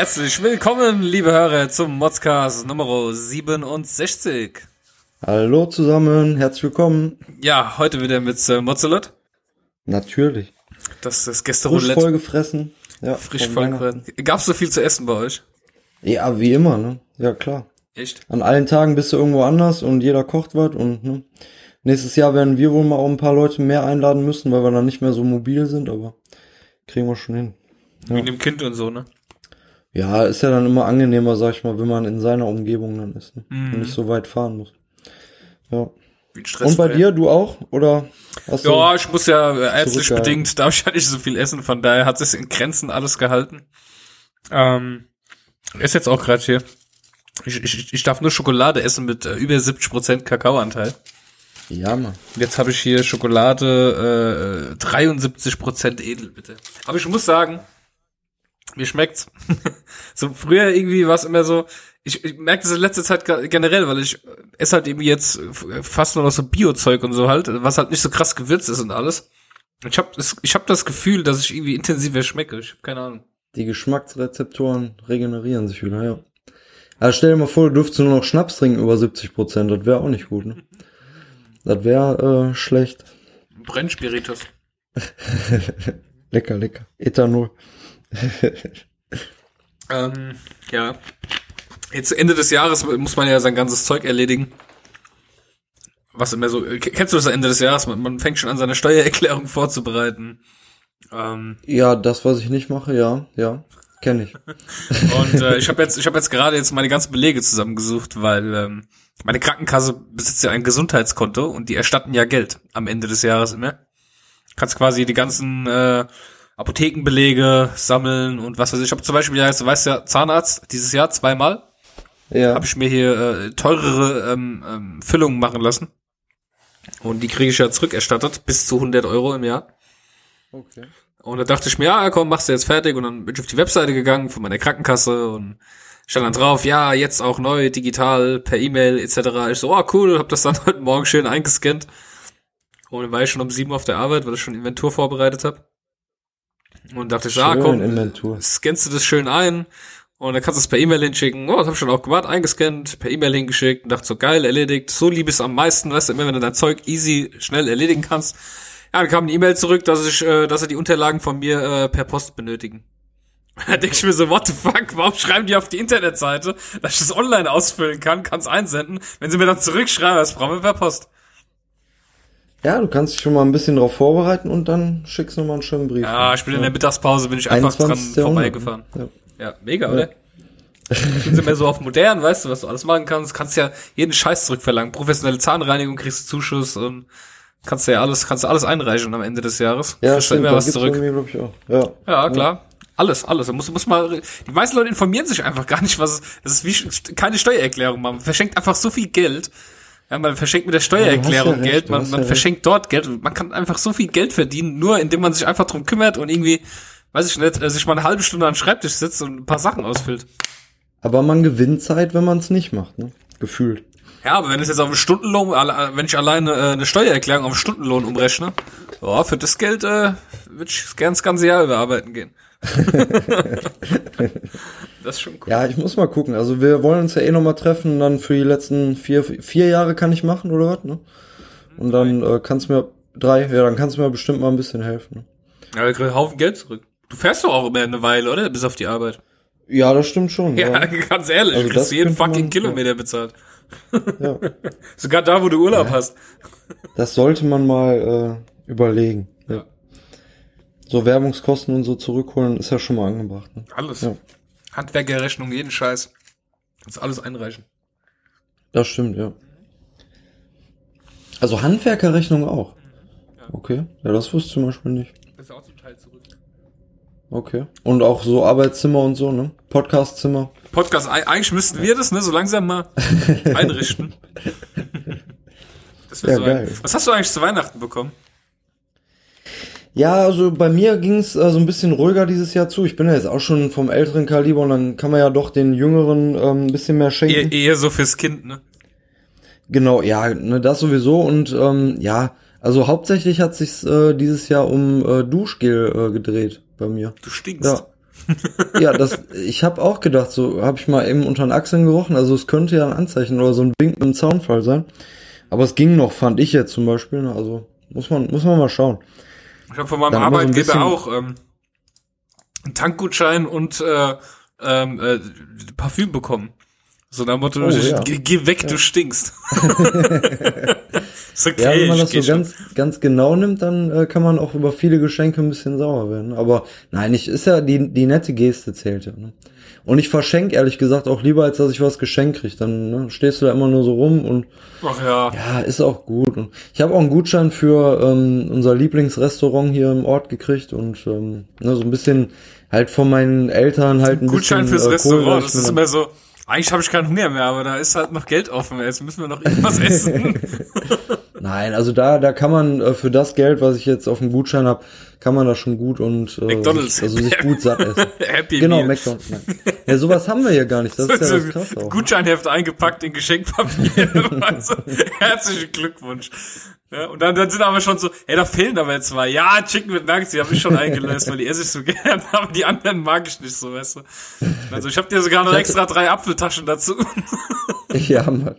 Herzlich willkommen, liebe Hörer, zum Modscast Nummer 67. Hallo zusammen, herzlich willkommen. Ja, heute wieder mit äh, Mozzelot. Natürlich. Das ist Frisch Gästeroulette. voll gefressen. Ja, Frisch voll gefressen. Gab's so viel zu essen bei euch? Ja, wie immer, ne? Ja, klar. Echt? An allen Tagen bist du irgendwo anders und jeder kocht was und ne? Nächstes Jahr werden wir wohl mal auch ein paar Leute mehr einladen müssen, weil wir dann nicht mehr so mobil sind, aber kriegen wir schon hin. Wegen dem Kind und so, ne? Ja, ist ja dann immer angenehmer, sag ich mal, wenn man in seiner Umgebung dann ist ne? Mhm. und nicht so weit fahren muss. Ja. Wie ein Stress Und bei dir, du auch? Oder hast du? Ja, ich muss ja äh, ärztlich bedingt, darf ich ja nicht so viel essen, von daher hat es in Grenzen alles gehalten. Ähm, ist jetzt auch gerade hier. Ich, ich, ich darf nur Schokolade essen mit äh, über 70% Kakaoanteil. Ja, Mann. Jetzt habe ich hier Schokolade äh, 73% edel, bitte. Aber ich muss sagen, mir schmeckt's. so früher irgendwie war es immer so, ich, ich merke das in letzter Zeit ge- generell, weil ich esse halt irgendwie jetzt äh, fast nur noch so Bio-Zeug und so halt, was halt nicht so krass gewürzt ist und alles. Ich habe ich hab das Gefühl, dass ich irgendwie intensiver schmecke. Ich habe keine Ahnung. Die Geschmacksrezeptoren regenerieren sich wieder, ja. Also stell dir mal vor, du dürftest nur noch Schnaps trinken über 70 Prozent. Das wäre auch nicht gut, ne? Das wäre äh, schlecht. Brennspiritus. Lecker, lecker. Ethanol. Ähm, ja. Jetzt Ende des Jahres muss man ja sein ganzes Zeug erledigen. Was immer so, kennst du das Ende des Jahres? Man, fängt schon an, seine Steuererklärung vorzubereiten. Ähm, Ja, das, was ich nicht mache, ja, ja, kenne ich. und äh, ich habe jetzt, ich habe jetzt gerade jetzt meine ganzen Belege zusammengesucht, weil ähm, meine Krankenkasse besitzt ja ein Gesundheitskonto und die erstatten ja Geld am Ende des Jahres immer. Kannst quasi die ganzen äh, Apothekenbelege sammeln und was weiß ich. Ich habe zum Beispiel, ja, du weißt ja, Zahnarzt dieses Jahr zweimal. Ja, habe ich mir hier äh, teurere ähm, ähm, Füllungen machen lassen. Und die kriege ich ja zurückerstattet, bis zu 100 Euro im Jahr. okay. Und da dachte ich mir, ja, komm, machst du jetzt fertig. Und dann bin ich auf die Webseite gegangen von meiner Krankenkasse und stand dann drauf, ja, jetzt auch neu, digital, per E-Mail etc. Ich so, oh cool, hab das dann heute Morgen schön eingescannt. Und dann war ich schon um sieben auf der Arbeit, weil ich schon Inventur vorbereitet habe. Und dachte ich, ah, Schön komm, Inventur. scannst du das schön ein und dann kannst du es per E-Mail hinschicken. Oh, das hab ich schon auch gemacht, eingescannt, per E-Mail hingeschickt und dachte so, geil, erledigt. So lieb es am meisten, weißt du, immer wenn du dein Zeug easy, schnell erledigen kannst. Ja, dann kam eine E-Mail zurück, dass ich, äh, dass sie die Unterlagen von mir äh, per Post benötigen. Da denke ich mir so, what the fuck, warum schreiben die auf die Internetseite, dass ich das online ausfüllen kann, kann es einsenden, wenn sie mir dann zurückschreiben, das brauchen wir per Post. Ja, du kannst dich schon mal ein bisschen drauf vorbereiten und dann schickst du noch mal einen schönen Brief. Ja, ich bin in der Mittagspause, bin ich einfach dran 21. Jahrhundert, vorbeigefahren. Ja. Ja, mega, oder? Sind sie mehr so auf modern, weißt du, was du alles machen kannst. Kannst ja jeden Scheiß zurückverlangen. Professionelle Zahnreinigung kriegst du Zuschuss und kannst ja alles, kannst du alles einreichen am Ende des Jahres. Ja, Kriegst stimmt, immer was zurück. ich. Ja. Ja, klar. Alles, alles. Da muss, muss mal, die meisten Leute informieren sich einfach gar nicht, was, das ist wie keine Steuererklärung, man verschenkt einfach so viel Geld. Ja, man verschenkt mit der Steuererklärung Ja, Geld, man, man ja verschenkt dort Geld. Man kann einfach so viel Geld verdienen, nur indem man sich einfach drum kümmert und irgendwie, weiß ich nicht, äh, sich mal eine halbe Stunde an den Schreibtisch sitzt und ein paar Sachen ausfüllt. Aber man gewinnt Zeit, wenn man es nicht macht, ne? Gefühlt. Ja, aber wenn es jetzt auf einen Stundenlohn, alle- wenn ich alleine äh, eine Steuererklärung auf einen Stundenlohn umrechne, ja, für das Geld äh, würde ich gern das ganze Jahr überarbeiten gehen. das ist schon cool. Ja, ich muss mal gucken. Also wir wollen uns ja eh noch mal treffen, dann für die letzten vier, vier Jahre kann ich machen, oder was, ne? Und dann äh, kannst du mir, drei, ja, dann kannst du mir bestimmt mal ein bisschen helfen. Ne? Ja, wir kriegen einen Haufen Geld zurück. Du fährst doch auch immer eine Weile, oder? Bis auf die Arbeit. Ja, das stimmt schon. Ja, Ja, ganz ehrlich, Also du kriegst jeden könnte man- fucking Kilometer bezahlt. ja. Sogar da, wo du Urlaub hast. Das sollte man mal äh, überlegen. Ja. So Werbungskosten und so zurückholen ist ja schon mal angebracht. Ne? Alles. Ja. Handwerkerrechnung, jeden Scheiß. Kannst alles einreichen. Das stimmt, ja. Also Handwerkerrechnung auch. Okay, ja, das wusste ich zum Beispiel nicht. Das ist auch zum Teil zurück. Okay. Und auch so Arbeitszimmer und so, ne? Podcastzimmer. Podcast, eig- eigentlich müssten wir das, ne, so langsam mal einrichten. Das Ja, so geil. ein, was hast du eigentlich zu Weihnachten bekommen? Ja, also bei mir ging's äh, so ein bisschen ruhiger dieses Jahr zu. Ich bin ja jetzt auch schon vom älteren Kaliber und dann kann man ja doch den Jüngeren ähm, ein bisschen mehr schenken. Eher, eher so fürs Kind, ne? Genau, ja, ne, das sowieso und ähm, ja, also hauptsächlich hat sich's äh, dieses Jahr um äh, Duschgel äh, gedreht bei mir. Du stinkst. Ja. ja, das, ich habe auch gedacht, so habe ich mal eben unter den Achseln gerochen, also es könnte ja ein Anzeichen oder so ein Wink mit Zaunfall sein. Aber es ging noch, fand ich jetzt zum Beispiel. Ne? Also muss man, muss man mal schauen. Ich habe von meinem Arbeitgeber so auch ähm, einen Tankgutschein und äh, ähm, äh, Parfüm bekommen. So nach Motto, oh, ja. geh, geh, weg, ja. du stinkst. ist okay, ja, wenn man das so ganz, ganz genau nimmt, dann äh, kann man auch über viele Geschenke ein bisschen sauer werden. Aber nein, ich ist ja die, die nette Geste zählt ja. Ne? Und ich verschenke ehrlich gesagt auch lieber, als dass ich was geschenkt kriege. Dann ne, stehst du da immer nur so rum und Ach ja. Ja, ist auch gut. Und ich habe auch einen Gutschein für ähm, unser Lieblingsrestaurant hier im Ort gekriegt und ähm, ne, so ein bisschen halt von meinen Eltern halt ein Gutschein bisschen, fürs äh, Restaurant, das ist immer so eigentlich habe ich keinen Hunger mehr, aber da ist halt noch Geld offen. Jetzt müssen wir noch irgendwas essen. Nein, also da, da kann man äh, für das Geld, was ich jetzt auf dem Gutschein habe, kann man das schon gut und äh, McDonald's. Also sich gut satt essen. Happy genau, Meal. McDonald's. Nein. Ja, sowas haben wir ja gar nicht. Das ist ja das krass auch. Ne? Gutscheinheft eingepackt in Geschenkpapier. also, herzlichen Glückwunsch. Ja, und dann, dann sind aber schon so, ey, da fehlen aber jetzt zwei. Ja, Chicken mit Nuggets, die habe ich schon eingelöst, weil die esse ich so gern, aber die anderen mag ich nicht so, weißt du. Also ich habe dir sogar noch extra drei Apfeltaschen dazu. ja, Mann.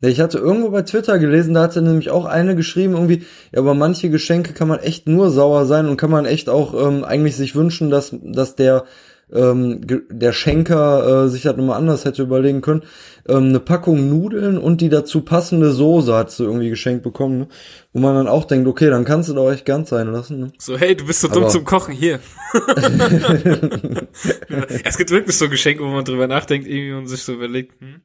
Ich hatte irgendwo bei Twitter gelesen, da hatte nämlich auch eine geschrieben, irgendwie, ja, aber manche Geschenke kann man echt nur sauer sein und kann man echt auch ähm, eigentlich sich wünschen, dass, dass der ähm, der Schenker äh, sich das nochmal anders hätte überlegen können. Ähm, eine Packung Nudeln und die dazu passende Soße hat sie irgendwie geschenkt bekommen, ne? wo man dann auch denkt, okay, dann kannst du doch echt ganz sein lassen. Ne? So, hey, du bist so Aber dumm zum Kochen, hier. ja, es gibt wirklich so Geschenke, wo man drüber nachdenkt irgendwie und sich so überlegt, hm?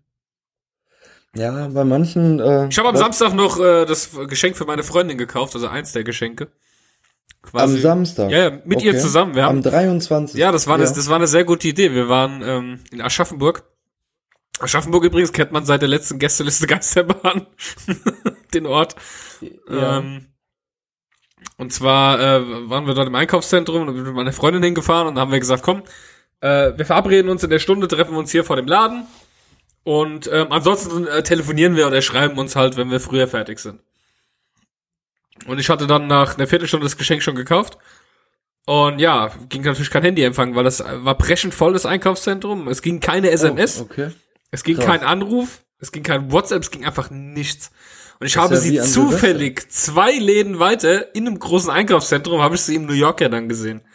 Ja, bei manchen. Äh, ich habe am Samstag noch äh, das Geschenk für meine Freundin gekauft, also eins der Geschenke. Quasi. Am Samstag. Ja, ja mit okay. ihr zusammen. Wir haben, Am 23. Ja, das war, ja. Das, das war eine sehr gute Idee. Wir waren ähm, in Aschaffenburg. Aschaffenburg übrigens kennt man seit der letzten Gästeliste Geisterbahn den Ort. Ja. Ähm, und zwar äh, waren wir dort im Einkaufszentrum und mit meiner Freundin hingefahren und dann haben wir gesagt, komm, äh, wir verabreden uns in der Stunde, treffen wir uns hier vor dem Laden und ähm, ansonsten äh, telefonieren wir oder schreiben uns halt, wenn wir früher fertig sind. Und ich hatte dann nach einer Viertelstunde das Geschenk schon gekauft. Und ja, ging natürlich kein Handyempfang, weil das war brechend voll, das Einkaufszentrum. Es ging keine SMS. Oh, okay. Es ging Krass. kein Anruf. Es ging kein WhatsApp. Es ging einfach nichts. Und ich habe ja sie zufällig zwei Läden weiter in einem großen Einkaufszentrum habe ich sie im New Yorker dann gesehen.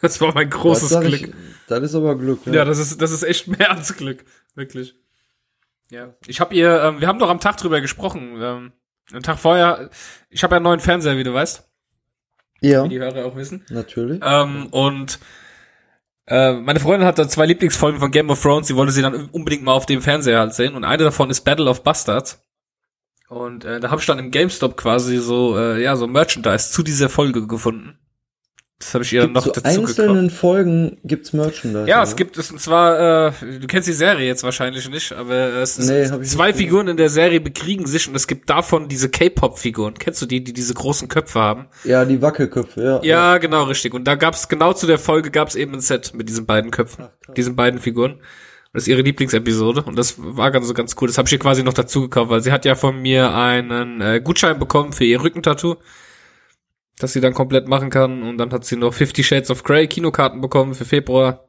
Das war mein großes das Glück. Ich, das ist aber Glück. Ja. ja, das ist das ist echt mehr als Glück, wirklich. Ja, ich habe ihr, ähm, wir haben doch am Tag drüber gesprochen. Ähm, einen Tag vorher, ich habe ja einen neuen Fernseher, wie du weißt. Ja. Wie die Hörer auch wissen. Natürlich. Ähm, und äh, meine Freundin hat da zwei Lieblingsfolgen von Game of Thrones, die wollte sie dann unbedingt mal auf dem Fernseher halt sehen. Und eine davon ist Battle of Bastards. Und äh, da habe ich dann im GameStop quasi so, äh, ja, so Merchandise zu dieser Folge gefunden. Das habe ich ihr noch so dazu einzelnen gekauft. Folgen gibt's Merchandise. Ja, es gibt es und zwar, äh, du kennst die Serie jetzt wahrscheinlich nicht, aber es nee, ist zwei Figuren in der Serie bekriegen sich und es gibt davon diese K-Pop-Figuren. Kennst du die, die diese großen Köpfe haben? Ja, die Wackelköpfe, ja. Ja, genau, richtig. Und da gab's genau zu der Folge gab's eben ein Set mit diesen beiden Köpfen, Ach, diesen beiden Figuren. Das ist ihre Lieblingsepisode und das war ganz ganz cool. Das habe ich ihr quasi noch dazu gekauft, weil sie hat ja von mir einen äh, Gutschein bekommen für ihr Rückentattoo dass sie dann komplett machen kann. Und dann hat sie noch Fifty Shades of Grey Kinokarten bekommen für Februar.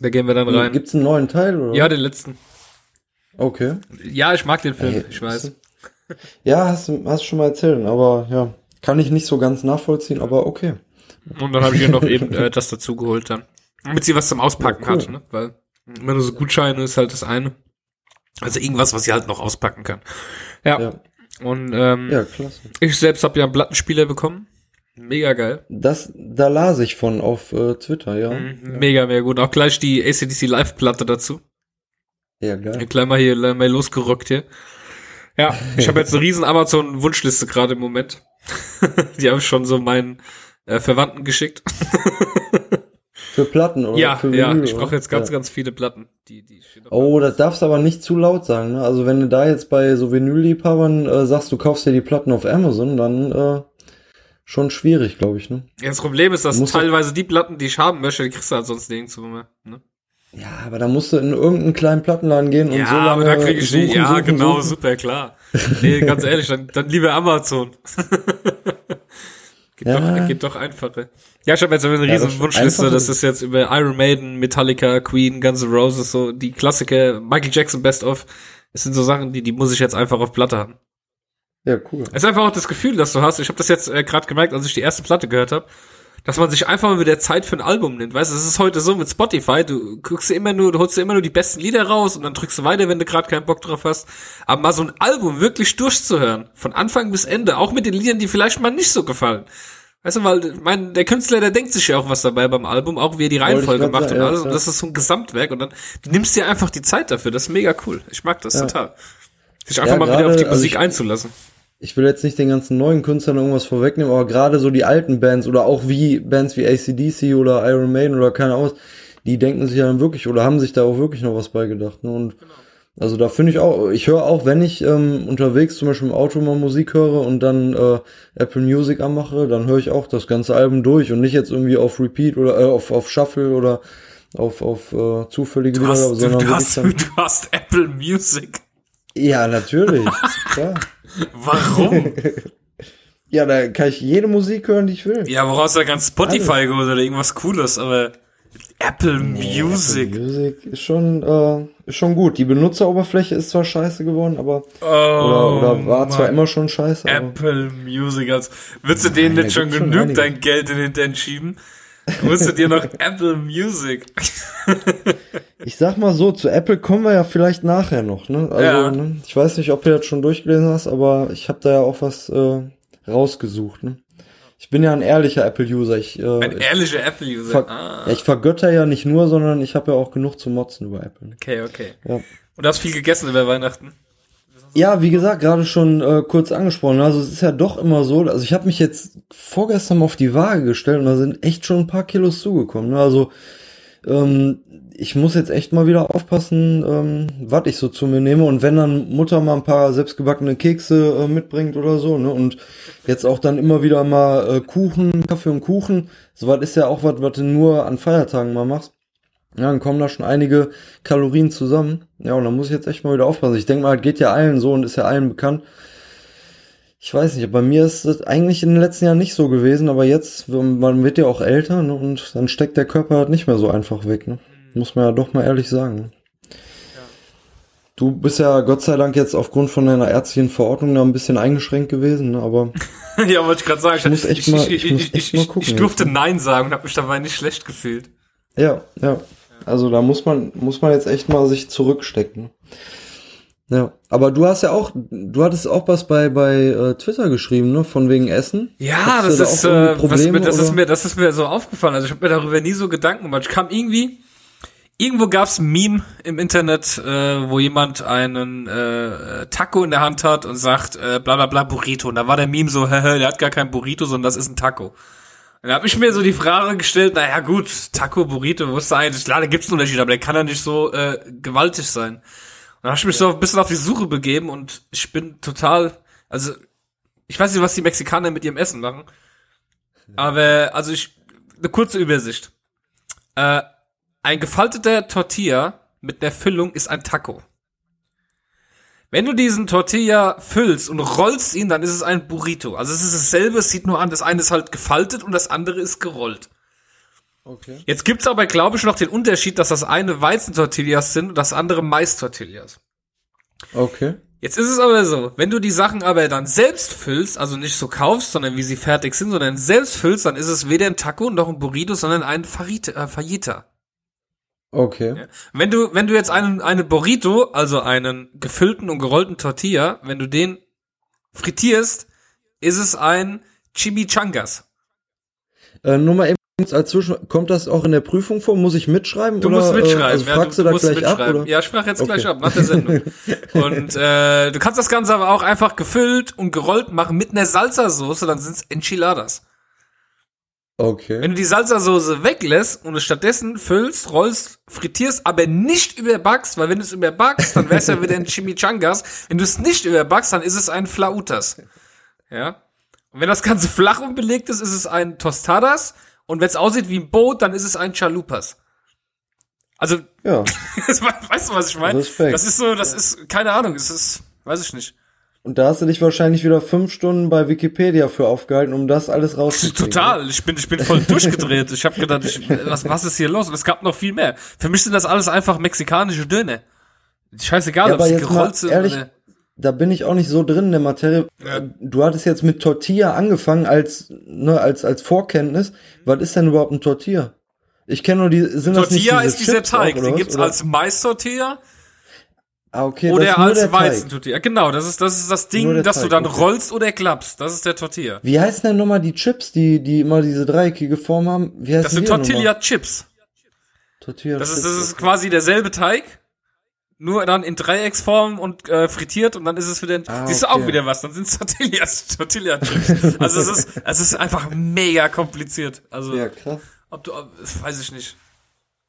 Da gehen wir dann rein. Gibt's einen neuen Teil, oder? Ja, den letzten. Okay. Ja, ich mag den Film, Ey, ich weiß. Ja, hast du hast schon mal erzählt, aber ja, kann ich nicht so ganz nachvollziehen, aber okay. Und dann habe ich ihr noch eben äh, das dazu geholt dann. Damit sie was zum Auspacken ja, cool. hat, ne? Weil wenn du so Gutscheine ist halt das eine. Also irgendwas, was sie halt noch auspacken kann. Ja. ja. Und ähm, ja, klasse. ich selbst habe ja einen Plattenspieler bekommen. Mega geil. Das, da las ich von auf äh, Twitter, ja. Mhm. Mega, mega gut. Auch gleich die ACDC Live-Platte dazu. Ja, geil. Gleich mal hier, gleich mal losgerockt hier. Ja, ich habe jetzt eine riesen Amazon-Wunschliste gerade im Moment. die habe ich schon so meinen äh, Verwandten geschickt. Für Platten, oder? Ja, Für Vinyl, ja, ich brauche jetzt ganz, ja. ganz viele Platten. Die, die oh, das darfst du aber nicht zu laut sagen, ne? Also wenn du da jetzt bei so Vinylliebhabern äh, sagst, du kaufst dir die Platten auf Amazon, dann äh, schon schwierig, glaube ich, ne? Ja, das Problem ist, dass teilweise die Platten, die ich haben möchte, die kriegst du halt sonst nirgendwo mehr, ne? Ja, aber da musst du in irgendeinen kleinen Plattenladen gehen und ja, so lange aber da krieg ich suchen, die, ja, suchen, genau, suchen. super, klar. Nee, ganz ehrlich, dann, dann lieber Amazon. Geht, ja. doch, geht doch einfacher. Ja, ich habe jetzt eine riesen ja, Wunschliste. Das ist jetzt über Iron Maiden, Metallica, Queen, Guns N' Roses, so die Klassiker, Michael Jackson Best of. Das sind so Sachen, die, die muss ich jetzt einfach auf Platte haben. Ja, cool. Es ist einfach auch das Gefühl, das du hast. Ich habe das jetzt äh, gerade gemerkt, als ich die erste Platte gehört habe dass man sich einfach mal wieder Zeit für ein Album nimmt. Weißt du, es ist heute so mit Spotify, du guckst dir immer nur, du holst dir immer nur die besten Lieder raus und dann drückst du weiter, wenn du gerade keinen Bock drauf hast. Aber mal so ein Album wirklich durchzuhören, von Anfang bis Ende, auch mit den Liedern, die vielleicht mal nicht so gefallen. Weißt du, weil mein, der Künstler, der denkt sich ja auch was dabei beim Album, auch wie er die Reihenfolge macht und alles. Ja, und das ist so ein Gesamtwerk und dann du nimmst dir einfach die Zeit dafür. Das ist mega cool. Ich mag das ja. total. Sich einfach mal grade, wieder auf die Musik also ich, einzulassen ich will jetzt nicht den ganzen neuen Künstlern irgendwas vorwegnehmen, aber gerade so die alten Bands oder auch wie Bands wie ACDC oder Iron Maiden oder keine Ahnung, die denken sich ja dann wirklich oder haben sich da auch wirklich noch was beigedacht. Ne? Und genau. also da finde ich auch, ich höre auch, wenn ich ähm, unterwegs zum Beispiel im Auto mal Musik höre und dann äh, Apple Music anmache, dann höre ich auch das ganze Album durch und nicht jetzt irgendwie auf Repeat oder äh, auf, auf Shuffle oder auf, auf äh, zufällige Lieder, sondern du, du, hast, du hast Apple Music. Ja, natürlich. klar. Warum? ja, da kann ich jede Musik hören, die ich will. Ja, woraus da ganz Spotify geholt oder irgendwas Cooles, aber Apple nee, Music. Apple Music ist schon, äh, ist schon gut. Die Benutzeroberfläche ist zwar scheiße geworden, aber oh, oder, oder war zwar immer schon scheiße. Apple Music, als würdest du denen nicht schon genug schon dein Geld in den Hintern schieben? Musst du dir noch Apple Music. ich sag mal so, zu Apple kommen wir ja vielleicht nachher noch. Ne? Also, ja. ne? ich weiß nicht, ob du das schon durchgelesen hast, aber ich habe da ja auch was äh, rausgesucht. Ne? Ich bin ja ein ehrlicher Apple-User. Ich, äh, ein ehrlicher Apple-User. Ah. Ja, ich vergötter ja nicht nur, sondern ich habe ja auch genug zu motzen über Apple. Okay, okay. Ja. Und du hast viel gegessen über Weihnachten? Ja, wie gesagt, gerade schon äh, kurz angesprochen. Also es ist ja doch immer so, also ich habe mich jetzt vorgestern mal auf die Waage gestellt und da sind echt schon ein paar Kilos zugekommen. Ne? Also ähm, ich muss jetzt echt mal wieder aufpassen, ähm, was ich so zu mir nehme. Und wenn dann Mutter mal ein paar selbstgebackene Kekse äh, mitbringt oder so, ne? Und jetzt auch dann immer wieder mal äh, Kuchen, Kaffee und Kuchen. So was ist ja auch was, was du nur an Feiertagen mal machst. Ja, dann kommen da schon einige Kalorien zusammen. Ja, und da muss ich jetzt echt mal wieder aufpassen. Ich denke mal, geht ja allen so und ist ja allen bekannt. Ich weiß nicht, bei mir ist das eigentlich in den letzten Jahren nicht so gewesen, aber jetzt, man wird ja auch älter ne, und dann steckt der Körper halt nicht mehr so einfach weg. Ne? Muss man ja doch mal ehrlich sagen. Du bist ja Gott sei Dank jetzt aufgrund von deiner ärztlichen Verordnung da ein bisschen eingeschränkt gewesen, ne? aber. ja, wollte ich gerade sagen. Ich, muss echt ich, mal, ich, ich, muss echt mal gucken. Ich durfte Nein sagen und habe mich dabei nicht schlecht gefühlt. Ja, ja. Also da muss man, muss man jetzt echt mal sich zurückstecken. Ja, aber du hast ja auch, du hattest auch was bei bei äh, Twitter geschrieben, ne, von wegen Essen. Ja, das ist, da äh, was mir, das ist mir, das ist mir so aufgefallen. Also ich habe mir darüber nie so Gedanken gemacht. Ich kam irgendwie, irgendwo gab's ein Meme im Internet, äh, wo jemand einen äh, Taco in der Hand hat und sagt, äh, bla bla bla Burrito. Und da war der Meme so, der hat gar kein Burrito, sondern das ist ein Taco. Dann habe ich mir so die Frage gestellt, naja gut, Taco, Burrito, wusste eigentlich, klar, da gibt's einen Unterschied, aber der kann ja nicht so äh, gewaltig sein. Und dann habe ich mich so ein bisschen auf die Suche begeben und ich bin total, also ich weiß nicht, was die Mexikaner mit ihrem Essen machen, aber also ich, eine kurze Übersicht. Äh, ein gefalteter Tortilla mit der Füllung ist ein Taco. Wenn du diesen Tortilla füllst und rollst ihn, dann ist es ein Burrito. Also es ist dasselbe, es sieht nur an, das eine ist halt gefaltet und das andere ist gerollt. Okay. Jetzt gibt's aber, glaube ich, noch den Unterschied, dass das eine Weizentortillas sind und das andere Mais-Tortillas. Okay. Jetzt ist es aber so, wenn du die Sachen aber dann selbst füllst, also nicht so kaufst, sondern wie sie fertig sind, sondern selbst füllst, dann ist es weder ein Taco noch ein Burrito, sondern ein Fajita. Äh, Fajita. Okay. Wenn du, wenn du jetzt einen, eine Burrito, also einen gefüllten und gerollten Tortilla, wenn du den frittierst, ist es ein Chimichangas. Äh, nur mal eben als Zwischen kommt das auch in der Prüfung vor? Muss ich mitschreiben? Du oder, musst mitschreiben. Also ja, du, du, musst gleich mitschreiben. Ab, ja, ich sprach jetzt okay. gleich ab nach der Sendung. und äh, du kannst das Ganze aber auch einfach gefüllt und gerollt machen mit einer Salsa-Soße, dann sind's Enchiladas. Okay. Wenn du die Salsa-Soße weglässt und es stattdessen füllst, rollst, frittierst, aber nicht überbackst, weil wenn du es überbackst, dann wär's ja wieder ein Chimichangas. Wenn du es nicht überbackst, dann ist es ein Flautas. Ja. Und wenn das Ganze flach und belegt ist, ist es ein Tostadas. Und wenn es aussieht wie ein Boot, dann ist es ein Chalupas. Also, ja. weißt du, was ich meine? Das ist so, das ist, keine Ahnung, es ist, weiß ich nicht. Und da hast du dich wahrscheinlich wieder fünf Stunden bei Wikipedia für aufgehalten, um das alles rauszukriegen. Total, ich bin, ich bin voll durchgedreht. Ich habe gedacht, ich, was, was ist hier los? Und es gab noch viel mehr. Für mich sind das alles einfach mexikanische Döner. Scheißegal, Ja, ob aber sie jetzt mal gerollt sind ehrlich, oder. Da bin ich auch nicht so drin in der Materie. Ja. Du hattest jetzt mit Tortilla angefangen als, ne, als, als Vorkenntnis. Was ist denn überhaupt ein Tortilla? Ich kenne nur die, sind das nicht Tortilla diese ist dieser Chips Teig. auch, Den gibt's Oder- als Mais-Tortilla okay, das oder ist als. Weizentortilla. Genau, das ist, das ist das Ding, dass du dann okay. rollst oder klappst. Das ist der Tortilla. Wie heißen denn nochmal die Chips, die, die immer diese dreieckige Form haben? Wie heißen Das sind nochmal? Tortilla-Chips. Tortilla Das ist, Chips, das ist okay. quasi derselbe Teig, nur dann in Dreiecksform und äh, frittiert und dann ist es wieder, Ah, siehst du okay. auch wieder was, dann sind es Tortillas, Tortilla-Chips. also es ist, es ist einfach mega kompliziert. Also, Ja, krass. ob du, ob, das weiß ich nicht.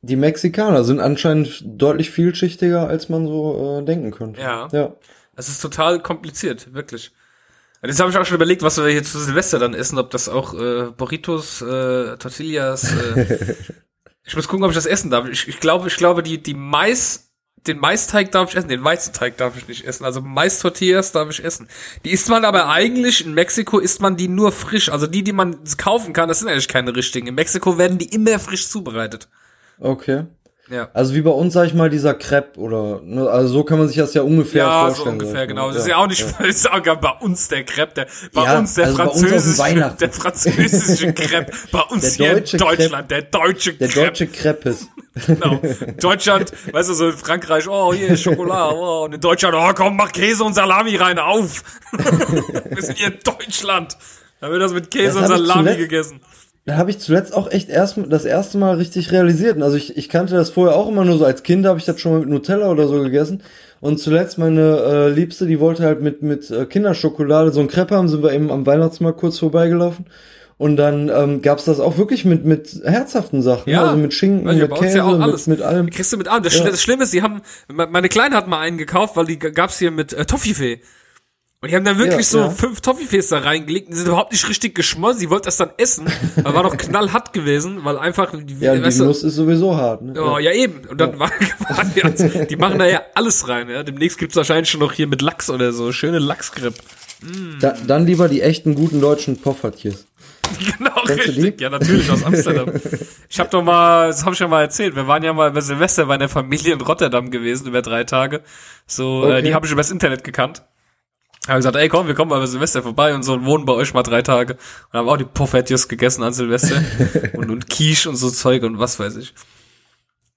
Die Mexikaner sind anscheinend deutlich vielschichtiger, als man so äh, denken könnte. Ja. Ja. Es ist total kompliziert, wirklich. Und Jetzt habe ich auch schon überlegt, was wir hier zu Silvester dann essen, ob das auch äh, Burritos, äh, Tortillas. Äh, ich muss gucken, ob ich das essen darf. Ich, ich glaube, ich glaube, die die Mais, den Maisteig darf ich essen, den Weizenteig darf ich nicht essen. Also Mais-Tortillas darf ich essen. Die isst man aber eigentlich in Mexiko isst man die nur frisch. Also die, die man kaufen kann, das sind eigentlich keine richtigen. In Mexiko werden die immer frisch zubereitet. Okay. Ja. Also wie bei uns, sag ich mal, dieser Crepe oder, ne, also so kann man sich das ja ungefähr Ja, so vorstellen. sag ungefähr, ich mal. genau. Das ist ja auch nicht, das ist auch gar bei uns der Crepe, der, bei Ja, uns der also uns französische, Weihnachten. der französische Crepe, bei uns Der hier in deutsche Deutschland, der deutsche Der Crepe, deutsche Crepes. genau. Deutschland, weißt du, so in Frankreich, oh, hier ist Schokolade, oh, und in Deutschland, oh, komm, mach Käse und Salami rein, auf. Wir sind hier in Deutschland. Da wird das mit Käse Das und Salami zuletzt- gegessen. Da habe ich zuletzt auch echt erst das erste Mal richtig realisiert. Also ich, ich kannte das vorher auch immer nur so als Kind, habe ich das schon mal mit Nutella oder so gegessen. Und zuletzt meine äh, Liebste, die wollte halt mit mit äh, Kinderschokolade so ein Crepe haben, sind wir eben am Weihnachtsmarkt kurz vorbeigelaufen. Und dann ähm, gab's das auch wirklich mit mit herzhaften Sachen, Ja. also mit Schinken, mit Käse, ja mit, alles. mit allem. Kriegst du mit allem. Das, Ja. Schlimme ist, die haben, me- meine Kleine hat mal einen gekauft, weil die gab's hier mit äh, Toffifee. Und die haben dann wirklich Ja, so ja. fünf Toffifees da reingelegt, die sind überhaupt nicht richtig geschmolzen, sie wollte das dann essen, aber war doch knallhart gewesen, weil einfach, die, Ja, weißt die Nuss ist sowieso hart. Ne? Oh, ja eben. Und dann war, waren die, also, die machen da ja alles rein, ja. Demnächst gibt's wahrscheinlich schon noch hier mit Lachs oder so, schöne Lachsgrip. Da, dann lieber die echten guten deutschen Poffertjes. Genau, Kennst richtig. Ja, natürlich aus Amsterdam. ich habe doch mal, das habe ich schon mal erzählt, wir waren ja mal bei Silvester bei einer Familie in Rotterdam gewesen, über drei Tage. So, äh, Okay. die habe ich übers Internet gekannt. Habe gesagt, ey komm, wir kommen mal Silvester vorbei und so und wohnen bei euch mal drei Tage. Und haben auch die Poffertjes gegessen an Silvester. und, und Quiche und so Zeug und was weiß ich.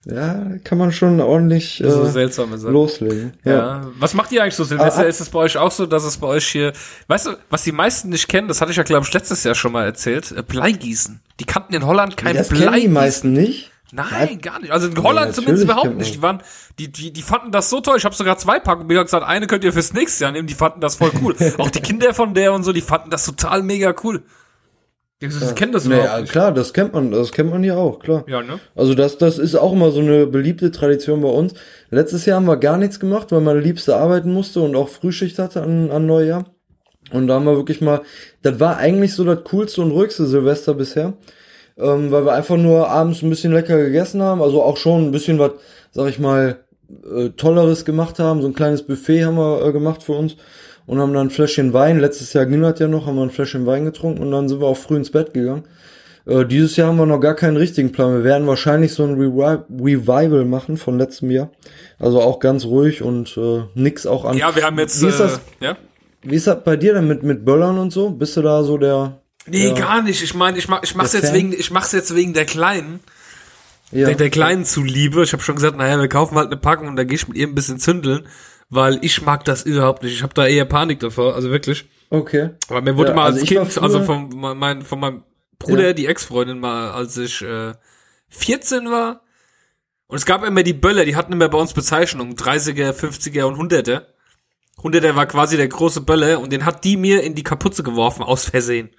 Ja, kann man schon ordentlich So äh, seltsame Sachen. loslegen. Ja. Was macht ihr eigentlich so Silvester? Ah, ah. ist es bei euch auch so, dass es bei euch hier, weißt du, was die meisten nicht kennen, das hatte ich ja glaube ich letztes Jahr schon mal erzählt, äh, Bleigießen. Die kannten in Holland kein Das kennen die Bleigießen. meisten nicht. Nein, gar nicht. Also in Holland Ja, zumindest überhaupt nicht. Die waren, die, die, die fanden das so toll. Ich habe sogar zwei Packungen gesagt, eine könnt ihr fürs nächste Jahr nehmen. Die fanden das voll cool. auch die Kinder von der und so, die fanden das total mega cool. Die die kennen das Nee, ja, nicht. klar, das kennt man, das kennt man ja auch, klar. Ja, ne? Also das, das ist auch immer so eine beliebte Tradition bei uns. Letztes Jahr haben wir gar nichts gemacht, weil meine Liebste arbeiten musste und auch Frühschicht hatte an, an Neujahr. Und da haben wir wirklich mal, das war eigentlich so das coolste und ruhigste Silvester bisher, ähm, weil wir einfach nur abends ein bisschen lecker gegessen haben, also auch schon ein bisschen was, sag ich mal, äh, Tolleres gemacht haben. So ein kleines Buffet haben wir äh, gemacht für uns und haben dann ein Fläschchen Wein, letztes Jahr ging das ja noch, haben wir ein Fläschchen Wein getrunken und dann sind wir auch früh ins Bett gegangen. Äh, dieses Jahr haben wir noch gar keinen richtigen Plan. Wir werden wahrscheinlich so ein Revi Revival machen von letztem Jahr. Also auch ganz ruhig und äh, nix auch an. Ja, wir haben jetzt, Wie ist das, äh, ja? wie ist das bei dir denn mit, mit Böllern und so? Bist du da so der. Nee, Ja. gar nicht. Ich meine, ich mach, ich mach's Der jetzt wegen, ich mach's jetzt wegen der Kleinen. Ja, der, der Kleinen zuliebe. Ich habe schon gesagt, naja, wir kaufen halt eine Packung und da gehe ich mit ihr ein bisschen zündeln, weil ich mag das überhaupt nicht. Ich habe da eher Panik davor, also wirklich. okay. Aber mir wurde Ja, mal also als war Kind, früher- also von, mein, von meinem Bruder, die Ex-Freundin mal, als ich äh, 14 war. Und es gab immer die Böller, die hatten immer bei uns Bezeichnungen, 30er, 50er und 100er. 100er war quasi der große Böller und den hat die mir in die Kapuze geworfen, aus Versehen.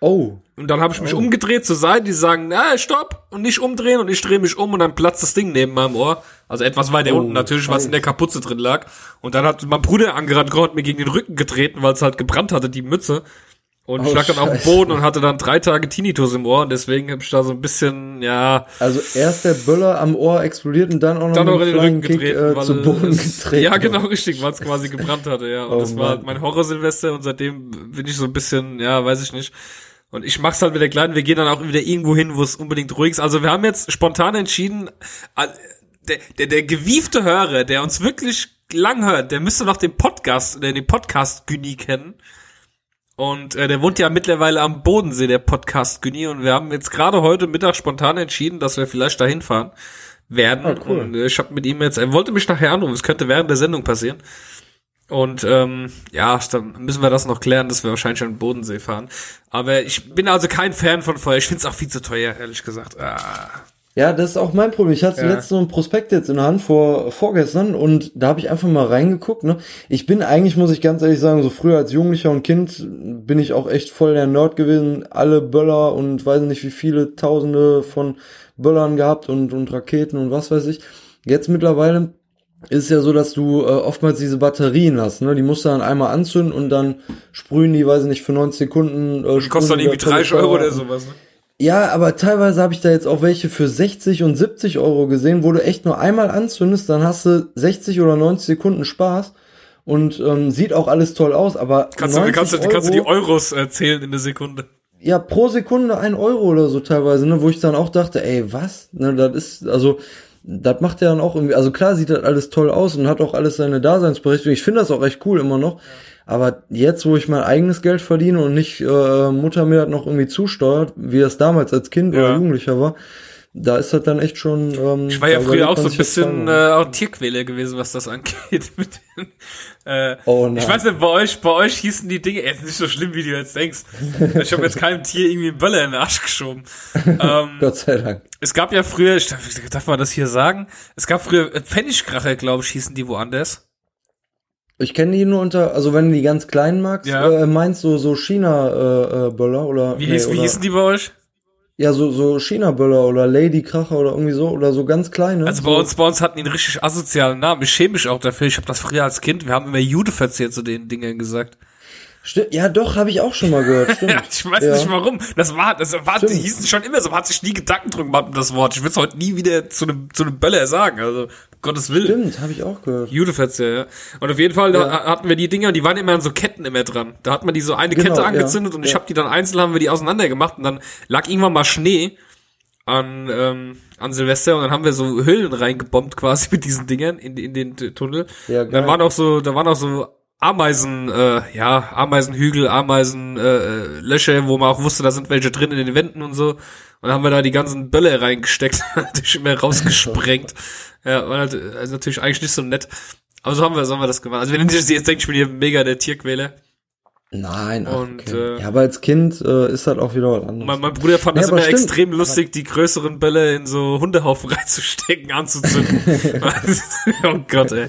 Oh. Und dann habe ich mich Oh. umgedreht zur Seite, die sagen, na, stopp, und nicht umdrehen, und ich drehe mich um und dann platzt das Ding neben meinem Ohr. Also etwas weiter Oh, unten natürlich, was in der Kapuze drin lag. Und dann hat mein Bruder angerannt, hat mir gegen den Rücken getreten, weil es halt gebrannt hatte, die Mütze. Und Oh, ich lag dann auf dem. Boden und hatte dann drei Tage Tinnitus im Ohr und deswegen habe ich da so ein bisschen, ja, Also erst der Böller am Ohr explodiert und dann auch noch dann auch mit in den Rücken Kick, getreten, äh, zu Boden es- getreten. Ja, genau, richtig, weil es quasi gebrannt hatte, ja. Und Oh das war Mann. mein Horror-Silvester und seitdem bin ich so ein bisschen, ja, weiß ich nicht. Und ich mach's halt mit der Kleinen, wir gehen dann auch wieder irgendwo hin, wo es unbedingt ruhig ist. Also wir haben jetzt spontan entschieden, äh, der, der, der gewiefte Hörer, der uns wirklich lang hört, der müsste noch den Podcast, oder den Podcast Güni kennen. Und äh, der wohnt ja mittlerweile am Bodensee, der Podcast Güni. Und wir haben jetzt gerade heute Mittag spontan entschieden, dass wir vielleicht dahin fahren werden. Ah, cool. Und äh, ich habe mit ihm jetzt, er wollte mich nachher anrufen, es könnte während der Sendung passieren. Und ähm, ja, dann müssen wir das noch klären, dass wir wahrscheinlich an den Bodensee fahren. Aber ich bin also kein Fan von Feuer. Ich finde es auch viel zu teuer, ehrlich gesagt. Ah. Ja, das ist auch mein Problem. Ich hatte Ja. letztens so ein Prospekt jetzt in der Hand vor vorgestern und da habe ich einfach mal reingeguckt. Ne? Ich bin eigentlich, muss ich ganz ehrlich sagen, so früher als Jugendlicher und Kind bin ich auch echt voll der Nerd gewesen. Alle Böller und weiß nicht wie viele Tausende von Böllern gehabt und, und Raketen und was weiß ich. Jetzt mittlerweile ist ja so, dass du äh, oftmals diese Batterien hast. Ne? Die musst du dann einmal anzünden und dann sprühen die, weiß ich nicht, für 90 Sekunden. Äh, Die kostet dann irgendwie die 30 Euro oder sowas. Ne? Ja, aber teilweise habe ich da jetzt auch welche für 60 und 70 Euro gesehen, wo du echt nur einmal anzündest, dann hast du 60 oder 90 Sekunden Spaß und ähm, sieht auch alles toll aus, aber Kannst du, 90 kannst, du, Euro, kannst du die Euros äh, zählen in der Sekunde? ja pro Sekunde ein Euro oder so teilweise, ne, wo ich dann auch dachte, ey, was? Ne, das ist also das macht ja dann auch irgendwie, also klar sieht das alles toll aus und hat auch alles seine Daseinsberechtigung. Ich finde das auch recht cool immer noch. Aber jetzt, wo ich mein eigenes Geld verdiene und nicht äh, Mutter mir das noch irgendwie zusteuert, wie das damals als Kind Ja. oder Jugendlicher war, da ist das dann echt schon. Ähm, Ich war ja früher auch so ein bisschen äh, auch Tierquäler gewesen, was das angeht. Mit den, äh, Oh nein. ich weiß nicht, bei euch, bei euch hießen die Dinge, jetzt nicht so schlimm, wie du jetzt denkst. Ich habe jetzt keinem Tier irgendwie einen Böller in den Arsch geschoben. ähm, Gott sei Dank. es gab ja früher, ich darf, darf man das hier sagen? Es gab früher äh, Pfennigkracher, glaube ich, hießen die woanders. Ich kenne die nur unter, also wenn du die ganz kleinen magst, Ja. äh, meinst du so China-Böller äh, Böller oder Wie, nee, hieß, wie oder, hießen die bei euch? Ja, so so China-Böller oder Ladykracher oder irgendwie so oder so ganz kleine. Also bei uns, bei uns hatten die einen richtig asozialen Namen. Ich schäme mich auch dafür. Ich habe das früher als Kind, wir haben immer Jude verzehrt zu den Dingen gesagt. Sti- ja, doch, habe ich auch schon mal gehört. Stimmt. Ja, ich weiß Ja. nicht warum. Das war, das war, die Stimmt. hießen schon immer so, man hat sich nie Gedanken drum gemacht um das Wort. Ich würde es heute nie wieder zu einem, zu einem Böller sagen, also, Gottes Willen. Stimmt, habe ich auch gehört. Judeverzehr, ja. Und auf jeden Fall, da Ja. hatten wir die Dinger, die waren immer an so Ketten immer dran. Da hat man die so eine Genau, Kette ja, angezündet und ich ja. habe die dann einzeln, haben wir die auseinander gemacht und dann lag irgendwann mal Schnee an, ähm, an Silvester und dann haben wir so Höhlen reingebombt quasi mit diesen Dingern in, in den Tunnel. Ja, und dann geil. waren auch so, da waren auch so Ameisen, äh, ja, Ameisenhügel, Ameisenlöcher, äh, Löcher, wo man auch wusste, da sind welche drin in den Wänden und so. Und dann haben wir da die ganzen Bölle reingesteckt, natürlich immer rausgesprengt. ja, war halt, also natürlich eigentlich nicht so nett. Aber so haben wir, so haben wir das gemacht. Also wenn ich jetzt denke, ich bin hier mega der Tierquäler. Nein, ach, Und, okay. äh, ja, aber als Kind äh, ist das auch wieder was anderes. Mein, mein Bruder fand Ja, das immer stimmt. extrem lustig, die größeren Bälle in so Hundehaufen reinzustecken, anzuzünden. oh Gott, ey.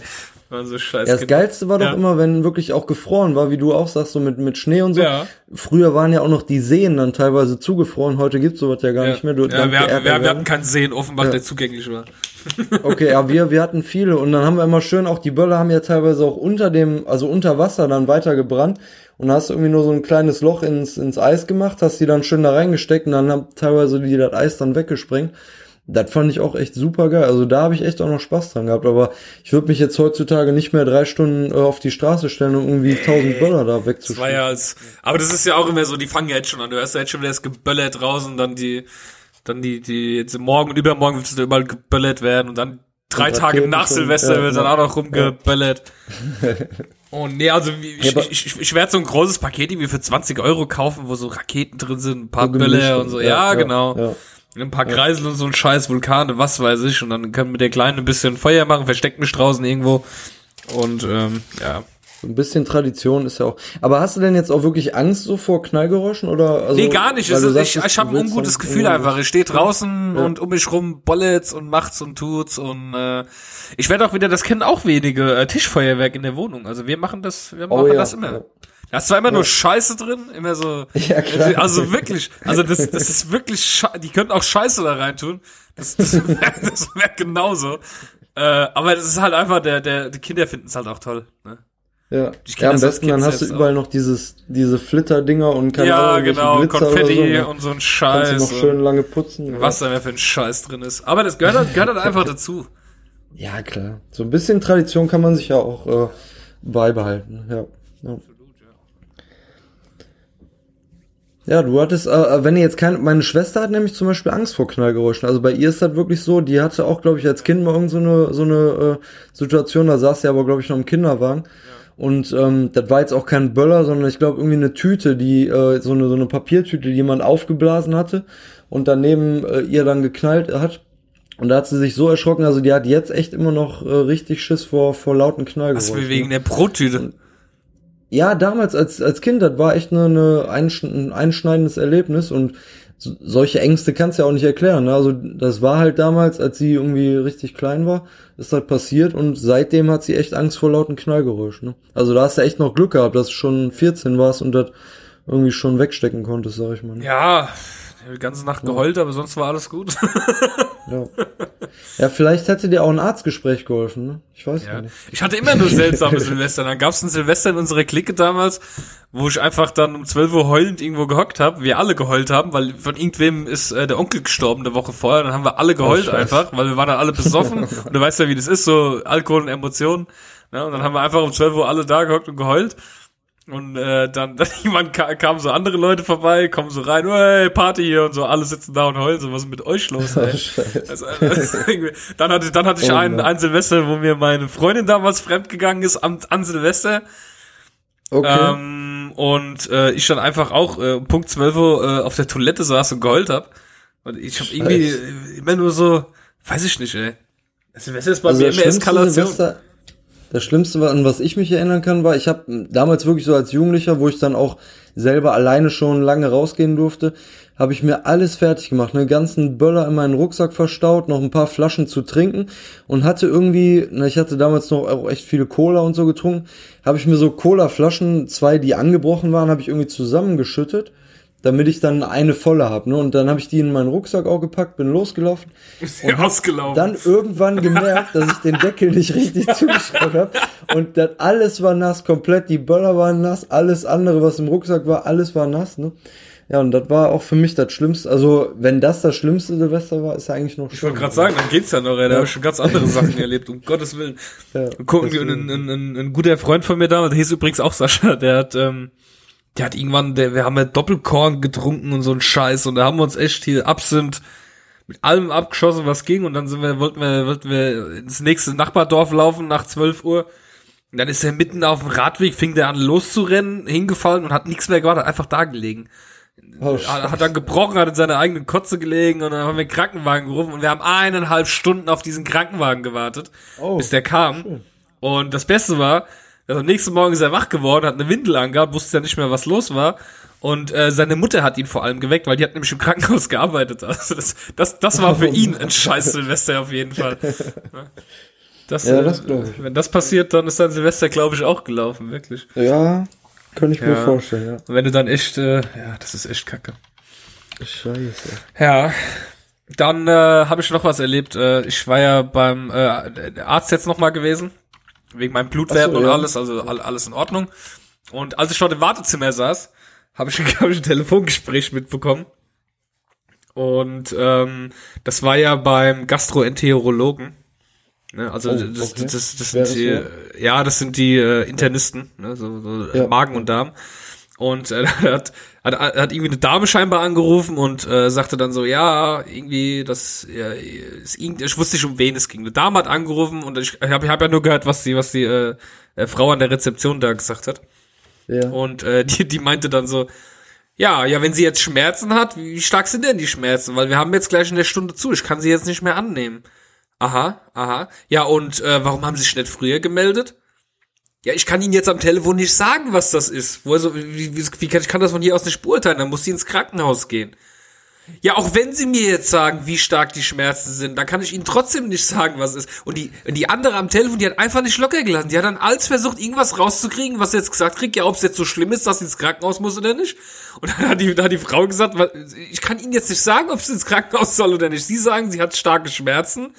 War so scheiße. Ja, das Geilste war doch Ja. immer, wenn wirklich auch gefroren war, wie du auch sagst, so mit, mit Schnee und so. Ja. Früher waren ja auch noch die Seen dann teilweise zugefroren, heute gibt's sowas ja gar Ja, nicht mehr. Du, ja wir, haben, wir, wir hatten keinen See in Offenbach, der zugänglich war. Okay, ja, wir, wir hatten viele und dann haben wir immer schön, auch die Böller haben ja teilweise auch unter dem, also unter Wasser dann weiter gebrannt und da hast du irgendwie nur so ein kleines Loch ins, ins Eis gemacht, hast die dann schön da reingesteckt und dann haben teilweise die das Eis dann weggesprengt. Das fand ich auch echt super geil. Also da habe ich echt auch noch Spaß dran gehabt. Aber ich würde mich jetzt heutzutage nicht mehr drei Stunden äh, auf die Straße stellen, um irgendwie 1000 Böller da wegzuschießen. ja als, aber das ist ja auch immer so, die fangen ja jetzt schon an. Du hörst ja jetzt schon wieder das Geböller draußen, dann die, dann die, die, jetzt morgen und übermorgen wird es überall geböllert werden und dann drei Und Tage nach Silvester ja, wird dann ja. auch noch rumgeböllert. Und nee, also ich, Ja, ich, ich, ich werde so ein großes Paket irgendwie für 20 Euro kaufen, wo so Raketen drin sind, ein paar So Bälle und so. Ja, genau. Ein paar Kreisel und so ein scheiß Vulkane, was weiß ich. Und dann können wir der Kleine ein bisschen Feuer machen, versteckt mich draußen irgendwo. Und ähm, ja. So ein bisschen Tradition ist ja auch. Aber hast du denn jetzt auch wirklich Angst so vor Knallgeräuschen oder? Also, Nee, gar nicht. Es ist, sagst, ich ich habe ein ungutes Gefühl einfach. Ich stehe draußen Ja. und um mich rum Bullets und macht's und tut's und äh, ich werde auch wieder, das kennen auch wenige, äh, Tischfeuerwerk in der Wohnung. Also wir machen das, wir machen Oh ja, das immer. ja. Da ist zwar immer nur Scheiße drin, immer so. Ja, klar. Also wirklich, also das, das ist wirklich, sche die könnten auch Scheiße da reintun. Das, das wäre das wär genauso. Äh, aber das ist halt einfach, der, der, die Kinder finden es halt auch toll. Ne? Ja, ja am besten dann hast du überall noch dieses, diese Flitter-Dinger und keine ja, Ahnung, genau, Glitzer Konfetti so. ne? und so ein Kannst Scheiß. du noch schön lange putzen. Was da mehr für ein Scheiß drin ist. Aber das gehört halt, gehört halt einfach dazu. Ja, klar. So ein bisschen Tradition kann man sich ja auch äh, beibehalten. Ja. ja. Ja, du hattest, äh, wenn ihr jetzt keine, meine Schwester hat nämlich zum Beispiel Angst vor Knallgeräuschen. Also bei ihr ist das wirklich so, die hatte auch, glaube ich, als Kind mal irgend so eine, so eine äh, Situation, da saß sie aber, glaube ich, noch im Kinderwagen. Und ähm, das war jetzt auch kein Böller, sondern ich glaube irgendwie eine Tüte, die, äh, so eine, so eine Papiertüte, die jemand aufgeblasen hatte und daneben äh, ihr dann geknallt hat. Und da hat sie sich so erschrocken, also die hat jetzt echt immer noch äh, richtig Schiss vor, vor lauten Was Knallgeräuschen. für wegen der Brottüte. Ja, damals als, als Kind, das war echt eine, eine einsch ein einschneidendes Erlebnis und so, solche Ängste kannst du ja auch nicht erklären. Ne? Also das war halt damals, als sie irgendwie richtig klein war, ist das passiert und seitdem hat sie echt Angst vor lauten Knallgeräuschen. Ne? Also da hast du echt noch Glück gehabt, dass du schon 14 warst und das irgendwie schon wegstecken konntest, sag ich mal. Ne? Ja, die ganze Nacht geheult, aber sonst war alles gut. Ja. ja, vielleicht hätte dir auch ein Arztgespräch geholfen, ne? Ich weiß ja. Nicht. Ich hatte immer nur seltsame Silvester. Dann gab's ein Silvester in unserer Clique damals, wo ich einfach dann um 12 Uhr heulend irgendwo gehockt habe. Wir alle geheult haben, weil von irgendwem ist äh, der Onkel gestorben eine Woche vorher. Dann haben wir alle geheult Scheiße. einfach, weil wir waren dann alle besoffen. und du weißt ja, wie das ist, so Alkohol und Emotionen. Ne? Und dann haben wir einfach um 12 Uhr alle da gehockt und geheult. Und äh, dann, dann irgendwann ka kamen so andere Leute vorbei, kommen so rein, hey, Party hier und so, alle sitzen da und heulen, so was ist mit euch los, ey? Scheiße. Also, also, dann hatte, dann hatte ich Oh ein, Mann. ein Silvester, wo mir meine Freundin damals fremdgegangen ist an, an Silvester. Okay. Ähm, und äh, ich dann einfach auch äh, um Punkt 12 Uhr äh, auf der Toilette saß und geheult hab. Und ich habe irgendwie immer nur so, weiß ich nicht, ey. Silvester ist bei Also mir immer Eskalation. Silvester, das Schlimmste, an was ich mich erinnern kann, war, ich habe damals wirklich so als Jugendlicher, wo ich dann auch selber alleine schon lange rausgehen durfte, habe ich mir alles fertig gemacht, einen ganzen Böller in meinen Rucksack verstaut, noch ein paar Flaschen zu trinken und hatte irgendwie, na, ich hatte damals noch auch echt viele Cola und so getrunken, habe ich mir so Cola-Flaschen, zwei, die angebrochen waren, habe ich irgendwie zusammengeschüttet, damit ich dann eine volle habe, ne? Und dann habe ich die in meinen Rucksack auch gepackt, bin losgelaufen Ja, ausgelaufen. dann irgendwann gemerkt, dass ich den Deckel nicht richtig zugeschraubt habe und das alles war nass, komplett die Böller waren nass, alles andere, was im Rucksack war, alles war nass, ne? Ja, und das war auch für mich das Schlimmste. Also, wenn das das schlimmste Silvester war, ist ja eigentlich noch Ich wollte gerade sagen, dann geht's ja noch, ey. Da habe ich schon ganz andere Sachen erlebt, um Gottes Willen. Ja, Gucken, deswegen. ein, ein, ein, ein guter Freund von mir damals, der hieß übrigens auch Sascha, der hat, ähm, der hat irgendwann, der, wir haben ja Doppelkorn getrunken und so ein Scheiß und da haben wir uns echt hier Absinth mit allem abgeschossen, was ging und dann sind wir, wollten wir, wollten wir ins nächste Nachbardorf laufen nach 12 Uhr. Und dann ist er mitten auf dem Radweg, fing der an loszurennen, hingefallen und hat nichts mehr gemacht, hat einfach da gelegen. Oh, Hat hat dann gebrochen, hat in seiner eigenen Kotze gelegen und dann haben wir einen Krankenwagen gerufen und wir haben eineinhalb Stunden auf diesen Krankenwagen gewartet, Oh, bis der kam. Und das Beste war, dass am nächsten Morgen ist er wach geworden, hat eine Windel angehabt, wusste ja nicht mehr, was los war. Und äh, seine Mutter hat ihn vor allem geweckt, weil die hat nämlich im Krankenhaus gearbeitet. Also das, das, das war für ihn ein scheiß Silvester auf jeden Fall. Das, Ja, äh, das. Wenn das passiert, dann ist sein Silvester, glaube ich, auch gelaufen, wirklich. Ja, kann ich mir Ja. vorstellen, Und wenn du dann echt, äh, ja, das ist echt kacke. ja. Scheiße. Ja, dann äh, habe ich noch was erlebt. Äh, ich war ja beim äh, Arzt jetzt noch mal gewesen, wegen meinem Blutwert so, und ja. alles, also all, alles in Ordnung. Und als ich dort im Wartezimmer saß, habe ich, hab ich ein Telefongespräch mitbekommen. Und ähm, das war ja beim Gastroenterologen. Ne, also Oh, das, okay. das, das, das sind die, ja, das sind die äh, Internisten, ne, so, so Ja. Magen und Darm. Und äh, hat, hat, hat irgendwie eine Dame scheinbar angerufen und äh, sagte dann so, ja, irgendwie, das ja, ist ich wusste nicht, um wen es ging. Eine Dame hat angerufen und ich habe ich hab ja nur gehört, was die, was die äh, äh, Frau an der Rezeption da gesagt hat. Ja. Und äh, die, die meinte dann so, ja, ja, wenn sie jetzt Schmerzen hat, wie stark sind denn die Schmerzen? Weil wir haben jetzt gleich in der Stunde zu, ich kann sie jetzt nicht mehr annehmen. Aha, aha. Ja, und äh, warum haben sie sich nicht früher gemeldet? Ja, ich kann Ihnen jetzt am Telefon nicht sagen, was das ist. Wo also, wie, wie, wie kann, ich kann das von hier aus nicht beurteilen, dann muss sie ins Krankenhaus gehen. Ja, auch wenn sie mir jetzt sagen, wie stark die Schmerzen sind, dann kann ich ihnen trotzdem nicht sagen, was ist. Und die, die andere am Telefon, die hat einfach nicht locker gelassen. Die hat dann als versucht, irgendwas rauszukriegen, was sie jetzt gesagt kriegt, ja, ob es jetzt so schlimm ist, dass sie ins Krankenhaus muss oder nicht. Und dann hat die, dann hat die Frau gesagt, ich kann Ihnen jetzt nicht sagen, ob sie ins Krankenhaus soll oder nicht. Sie sagen, sie hat starke Schmerzen.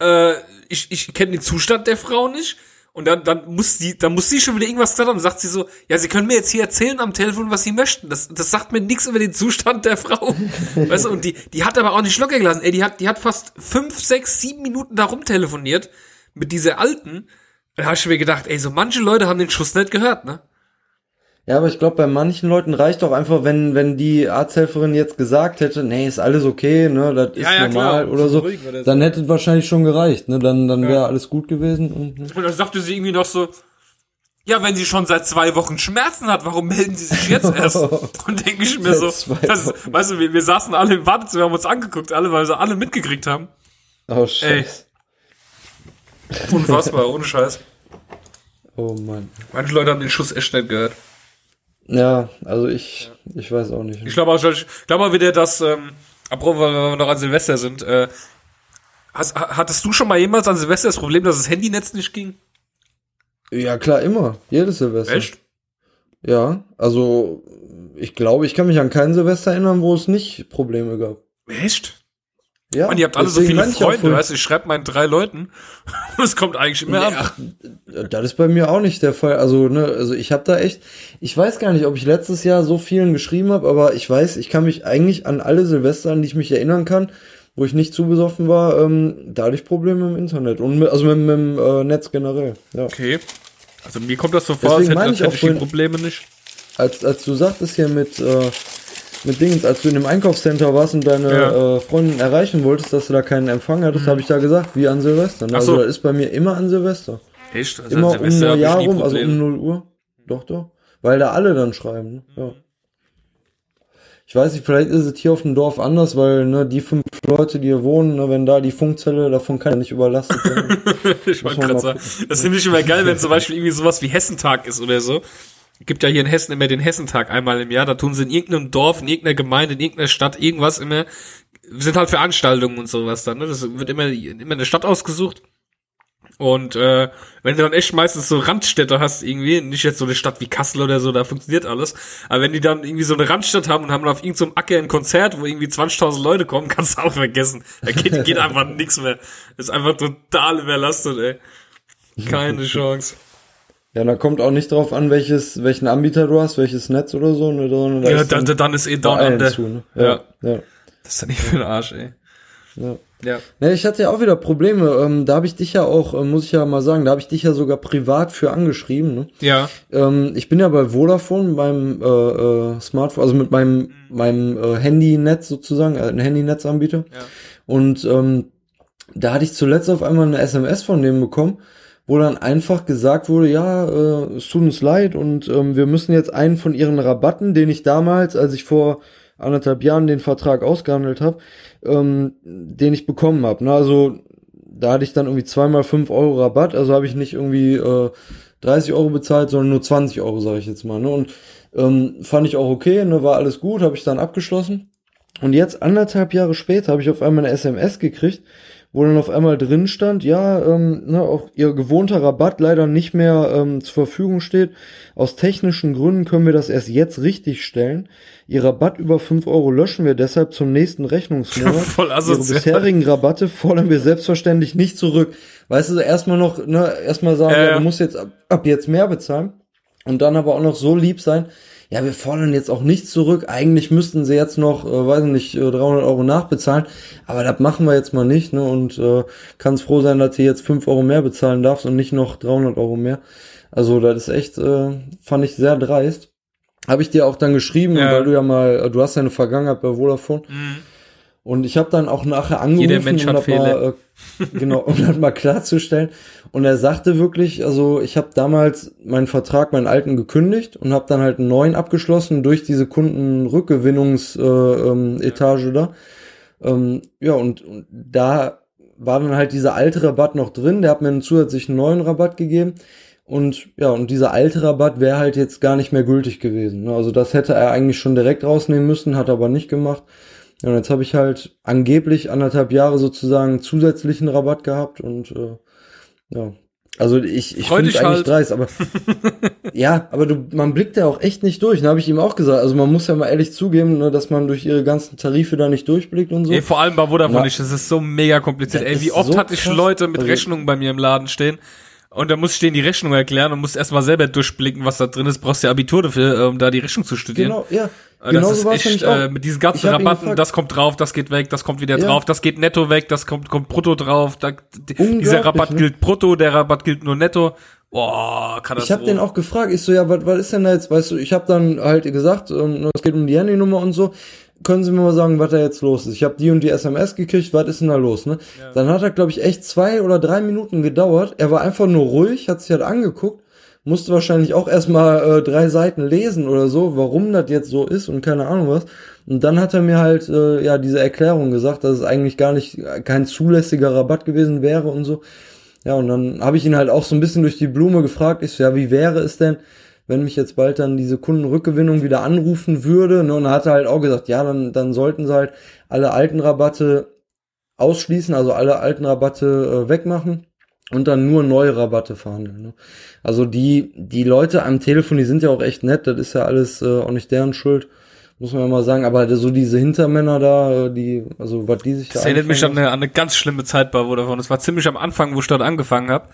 Äh, ich, ich kenne den Zustand der Frau nicht. Und dann, dann muss die, dann muss sie schon wieder irgendwas gesagt haben. Sagt sie so, ja, sie können mir jetzt hier erzählen am Telefon, was sie möchten. Das, das sagt mir nichts über den Zustand der Frau. weißt du, und die, die hat aber auch nicht locker gelassen. Ey, die hat, die hat fast fünf, sechs, sieben Minuten da rumtelefoniert mit dieser alten. Da habe ich mir gedacht, ey, so manche Leute haben den Schuss nicht gehört, ne? Ja, aber ich glaube, bei manchen Leuten reicht doch einfach, wenn, wenn die Arzthelferin jetzt gesagt hätte, nee, ist alles okay, ne, das ist Ja, ja, normal klar, oder so, dann hätte es wahrscheinlich schon gereicht, ne, dann, dann wäre alles gut gewesen und, ne. Und dann sagte sie irgendwie noch so, ja, wenn sie schon seit zwei Wochen Schmerzen hat, warum melden sie sich jetzt erst? Und denke ich mir so, das, weißt du, wir, wir saßen alle im Wartezimmer, haben uns angeguckt, alle, weil sie alle mitgekriegt haben. Oh, scheiße. Unfassbar, ohne Scheiß. Oh Mann. Manche Leute haben den Schuss echt nicht gehört. Ja, also ich, ich weiß auch nicht. Ich glaube auch, ich glaube auch wieder, dass, ähm, apropos, weil wir noch an Silvester sind, äh, hast, ha- hattest du schon mal jemals an Silvester das Problem, dass das Handynetz nicht ging? Ja, klar, immer. Jedes Silvester. Echt? Ja, also ich glaube, ich kann mich an kein Silvester erinnern, wo es nicht Probleme gab. Echt? Ja, Mann, ihr habt alle so viele ich Freunde, weißt du, ich schreibe meinen drei Leuten und es kommt eigentlich immer an. Ach, das ist bei mir auch nicht der Fall. Also, ne, also ich habe da echt, ich weiß gar nicht, ob ich letztes Jahr so vielen geschrieben habe, aber ich weiß, ich kann mich eigentlich an alle Silvester, an die ich mich erinnern kann, wo ich nicht zu besoffen war, ähm, da hatte ich Probleme im Internet und mit, also mit, mit dem äh, Netz generell. Ja. Okay. Also mir kommt das so vor, Deswegen als hätte, meine als ich hätte auch ich die Probleme nicht. Als als du sagtest hier mit äh, mit Dingens, als du in dem Einkaufscenter warst und deine Ja. Mhm. äh, Freundin erreichen wolltest, dass du da keinen Empfang hattest, habe ich da gesagt, wie an Silvester. Ne? Ach so. Also das ist bei mir immer an Silvester. Echt? Also immer an Silvester um Neujahr rum, also Probleme. um 0 Uhr. Doch, doch. Weil da alle dann schreiben. Ne? Ja. Ich weiß nicht, vielleicht ist es hier auf dem Dorf anders, weil ne, die fünf Leute, die hier wohnen, ne, wenn da die Funkzelle, davon kann ja nicht überlastet werden. ich wollte gerade sagen, das finde ich immer geil, wenn zum Beispiel irgendwie sowas wie Hessentag ist oder so. Gibt ja hier in Hessen immer den Hessentag einmal im Jahr. Da tun sie in irgendeinem Dorf, in irgendeiner Gemeinde, in irgendeiner Stadt irgendwas immer. Sind halt Veranstaltungen und sowas dann. Ne? Das wird immer immer eine Stadt ausgesucht. Und äh, wenn du dann echt meistens so Randstädte hast irgendwie, nicht jetzt so eine Stadt wie Kassel oder so, da funktioniert alles. Aber wenn die dann irgendwie so eine Randstadt haben und haben auf irgendeinem so Acker ein Konzert, wo irgendwie 20.000 Leute kommen, kannst du auch vergessen. Da geht, geht einfach nix mehr. Ist einfach total überlastet, ey. Keine Chance. Ja, da kommt auch nicht drauf an, welches, welchen Anbieter du hast, welches Netz oder so, ne, sondern da Ja, ist dann, dann ist eh down under. zu, ne? Ja. ja. Das ist ja nicht für den Arsch, ey. ja. Ja. Ne, ich hatte ja auch wieder Probleme. Ähm, da habe ich dich ja auch, äh, muss ich ja mal sagen, da habe ich dich ja sogar privat für angeschrieben. Ne? Ja. Ähm, ich bin ja bei Vodafone, meinem äh, äh, Smartphone, also mit meinem meinem äh, Handynetz sozusagen, äh, ein Handynetzanbieter. Ja. Und ähm, da hatte ich zuletzt auf einmal eine SMS von dem bekommen, wo dann einfach gesagt wurde, ja, äh, es tut uns leid und ähm, wir müssen jetzt einen von ihren Rabatten, den ich damals, als ich vor anderthalb Jahren den Vertrag ausgehandelt habe, ähm, den ich bekommen habe. Ne? Also da hatte ich dann irgendwie zweimal fünf Euro Rabatt, also habe ich nicht irgendwie äh, 30 Euro bezahlt, sondern nur 20 Euro, sage ich jetzt mal. Ne? Und ähm, fand ich auch okay, ne? war alles gut, habe ich dann abgeschlossen. Und jetzt anderthalb Jahre später habe ich auf einmal eine SMS gekriegt, wo dann auf einmal drin stand, ja, ähm, ne, auch ihr gewohnter Rabatt leider nicht mehr ähm, zur Verfügung steht. Aus technischen Gründen können wir das erst jetzt richtig stellen. Ihr Rabatt über 5 Euro löschen wir deshalb zum nächsten Rechnungsmonat. Voll Ihre asozial. bisherigen Rabatte fordern wir selbstverständlich nicht zurück. Weißt du, erstmal noch, ne, erstmal sagen, ja, ja. du musst jetzt ab, ab jetzt mehr bezahlen. Und dann aber auch noch so lieb sein, ja, wir fordern jetzt auch nichts zurück. Eigentlich müssten sie jetzt noch, äh, weiß nicht, äh, 300 Euro nachbezahlen. Aber das machen wir jetzt mal nicht, ne? Und äh, kannst froh sein, dass du jetzt 5 Euro mehr bezahlen darfst und nicht noch 300 Euro mehr. Also das ist echt, äh, fand ich sehr dreist. Habe ich dir auch dann geschrieben, Ja. weil du ja mal, äh, du hast ja eine Vergangenheit bei Vodafone. Mhm. Und ich habe dann auch nachher angerufen, Jeder Mensch um hat das mal, äh, genau, um das mal klarzustellen. Und er sagte wirklich, also ich habe damals meinen Vertrag, meinen alten gekündigt und habe dann halt einen neuen abgeschlossen durch diese Kundenrückgewinnungsetage äh, ähm, Etage da. Ähm, ja, und, und da war dann halt dieser alte Rabatt noch drin. Der hat mir einen zusätzlichen neuen Rabatt gegeben. Und ja, und dieser alte Rabatt wäre halt jetzt gar nicht mehr gültig gewesen. ne? Also das hätte er eigentlich schon direkt rausnehmen müssen, hat er aber nicht gemacht. Ja, und jetzt habe ich halt angeblich anderthalb Jahre sozusagen zusätzlichen Rabatt gehabt und äh, ja. Also ich, ich finde dich eigentlich halt. dreist, aber ja, aber du, man blickt ja auch echt nicht durch. Da habe ich ihm auch gesagt. Also man muss ja mal ehrlich zugeben, ne, dass man durch ihre ganzen Tarife da nicht durchblickt und so. Ey, vor allem bei Vodafone Ja. nicht, das ist so mega kompliziert. Ey, wie oft so hatte ich krass. Leute mit Also- Rechnungen bei mir im Laden stehen Und dann musst du denen die Rechnung erklären und musst erstmal selber durchblicken, was da drin ist. Brauchst ja Abitur dafür, um da die Rechnung zu studieren. Genau, ja. Äh, Genau das so war's ist echt, nämlich auch. äh, mit diesen ganzen Rabatten, das kommt drauf, das geht weg, das kommt wieder Ja. drauf, das geht netto weg, das kommt, kommt brutto drauf, da, dieser Rabatt ne? gilt brutto, der Rabatt gilt nur netto. Boah, kann das Ich habe den auch gefragt, ich so, ja, was, was ist denn da jetzt, weißt du, ich habe dann halt gesagt, ähm, es geht um die Handynummer und so, können Sie mir mal sagen, was da jetzt los ist? Ich habe die und die SMS gekriegt, was ist denn da los, ne? Dann hat er, glaube ich, echt zwei oder drei Minuten gedauert, er war einfach nur ruhig, hat sich halt angeguckt, musste wahrscheinlich auch erstmal äh, drei Seiten lesen oder so, warum das jetzt so ist und keine Ahnung was. Und dann hat er mir halt, äh, ja, diese Erklärung gesagt, dass es eigentlich gar nicht, kein zulässiger Rabatt gewesen wäre und so. Ja, und dann habe ich ihn halt auch so ein bisschen durch die Blume gefragt. Ich so, ja, wie wäre es denn, wenn mich jetzt bald dann diese Kundenrückgewinnung wieder anrufen würde? Ne? Und dann hat er halt auch gesagt, ja, dann, dann sollten sie halt alle alten Rabatte ausschließen, also alle alten Rabatte äh, wegmachen und dann nur neue Rabatte verhandeln. Ne? Also die, die Leute am Telefon, die sind ja auch echt nett, das ist ja alles äh, auch nicht deren Schuld, muss man ja mal sagen, aber so diese Hintermänner da, äh, die, also was die sich da Das erinnert mich an eine, an eine ganz schlimme Zeit bei Vodafone. Das war ziemlich am Anfang, wo ich dort angefangen habe.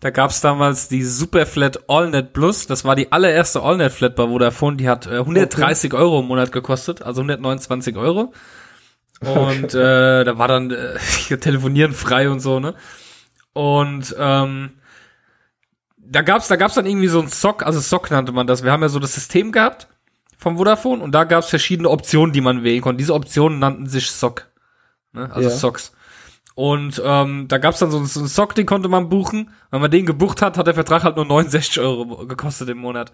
Da gab's damals die Superflat AllNet Plus. Das war die allererste AllNet Flat bei Vodafone. Die hat äh, 130 Euro im Monat gekostet, also 129 Euro. Und äh, da war dann äh, telefonieren frei und so, ne? Und ähm, da gab's da gab's dann irgendwie so ein SOC, also SOC nannte man das. Wir haben ja so das System gehabt vom Vodafone und da gab's verschiedene Optionen, die man wählen konnte. Diese Optionen nannten sich SOC. Ne? Also Ja. Socks. Und ähm, da gab's dann so, so einen Sock, den konnte man buchen. Wenn man den gebucht hat, hat der Vertrag halt nur 69 Euro gekostet im Monat.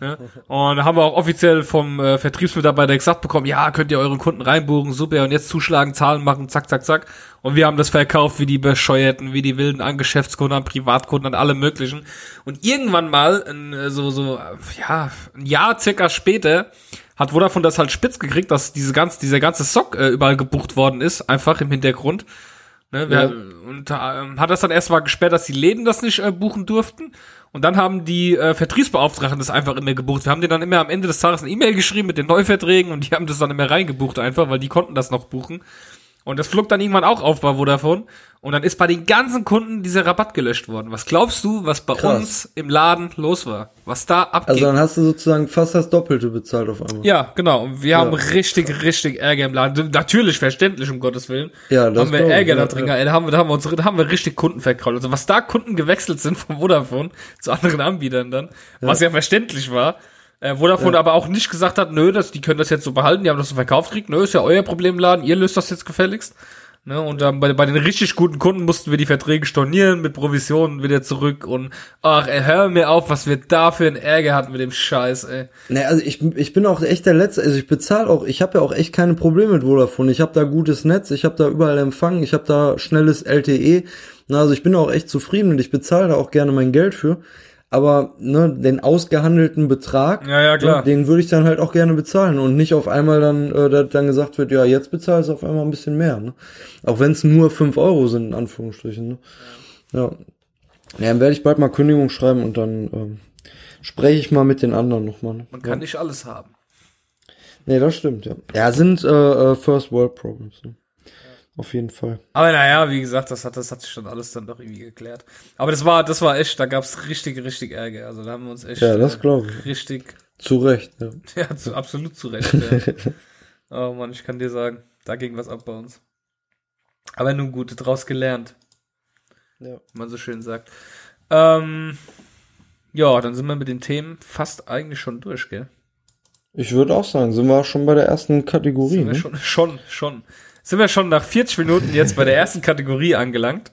Ne? Und da haben wir auch offiziell vom äh, Vertriebsmitarbeiter gesagt bekommen, ja, könnt ihr euren Kunden reinbuchen, super, und jetzt zuschlagen, Zahlen machen, zack, zack, zack. Und wir haben das verkauft wie die Bescheuerten, wie die Wilden an Geschäftskunden, an Privatkunden, an alle möglichen. Und irgendwann mal, in, äh, so, so, ja, ein Jahr circa später, hat Vodafone das halt spitz gekriegt, dass diese ganze, dieser ganze Sock äh, überall gebucht worden ist, einfach im Hintergrund. Ne, Ja. Und ähm, hat das dann erstmal gesperrt, dass die Läden das nicht äh, buchen durften. Und dann haben die äh, Vertriebsbeauftragten das einfach immer gebucht. Wir haben denen dann immer am Ende des Tages eine E-Mail geschrieben mit den Neuverträgen und die haben das dann immer reingebucht einfach, weil die konnten das noch buchen. Und das flog dann irgendwann auch auf bei Vodafone. Und dann ist bei den ganzen Kunden dieser Rabatt gelöscht worden. Was glaubst du, was bei Krass. uns im Laden los war? Was da abging? Also dann hast du sozusagen fast das Doppelte bezahlt auf einmal. ja, genau. Und wir Ja. haben richtig, richtig Ärger im Laden. Natürlich, verständlich, um Gottes Willen. Ja, das haben wir ich, Ärger ja, da drin. ja. Da haben wir, da haben wir uns, da haben wir richtig Kunden verkrault. Also was da Kunden gewechselt sind von Vodafone zu anderen Anbietern dann, was ja verständlich war. Äh, Vodafone aber auch nicht gesagt hat, nö, das, die können das jetzt so behalten, die haben das so verkauft gekriegt, nö, ist ja euer Problem im Laden, ihr löst das jetzt gefälligst. Ne, und dann bei, bei den richtig guten Kunden mussten wir die Verträge stornieren mit Provisionen wieder zurück und ach, ey, hör mir auf, was wir da für einen Ärger hatten mit dem Scheiß, ey. Ne, also ich, ich bin auch echt der Letzte. Also ich bezahle auch, ich habe ja auch echt keine Probleme mit Vodafone. Ich habe da gutes Netz, ich habe da überall Empfang, ich habe da schnelles LTE. Na, also ich bin auch echt zufrieden und ich bezahle da auch gerne mein Geld für. Aber ne, den ausgehandelten Betrag, Ja, ja, klar. ne, den würde ich dann halt auch gerne bezahlen und nicht auf einmal dann, äh, dass dann gesagt wird, ja, jetzt bezahlst du auf einmal ein bisschen mehr. Ne? Auch wenn es nur fünf Euro sind, in Anführungsstrichen. Ne? Ja. ja. Dann werde ich bald mal Kündigung schreiben und dann ähm, spreche ich mal mit den anderen nochmal. Ne? Man kann nicht alles haben. Nee, das stimmt, ja. Ja, sind äh, äh, First World Problems. Ne? Auf jeden Fall. Aber naja, wie gesagt, das hat, das hat sich schon alles dann doch irgendwie geklärt. Aber das war, das war echt, da gab's richtig, richtig Ärger. Also da haben wir uns echt Ja, das äh, glaube ich. richtig, Zu Recht, ja. ja, zu, absolut zurecht. Ja. oh Mann, ich kann dir sagen, da ging was ab bei uns. Aber nun gut, draus gelernt, ja. wie man so schön sagt. Ähm, ja, dann sind wir mit den Themen fast eigentlich schon durch, gell? Ich würde auch sagen, sind wir auch schon bei der ersten Kategorie. Sind wir Ne? schon, schon, schon. Sind wir schon nach 40 Minuten jetzt bei der ersten Kategorie angelangt.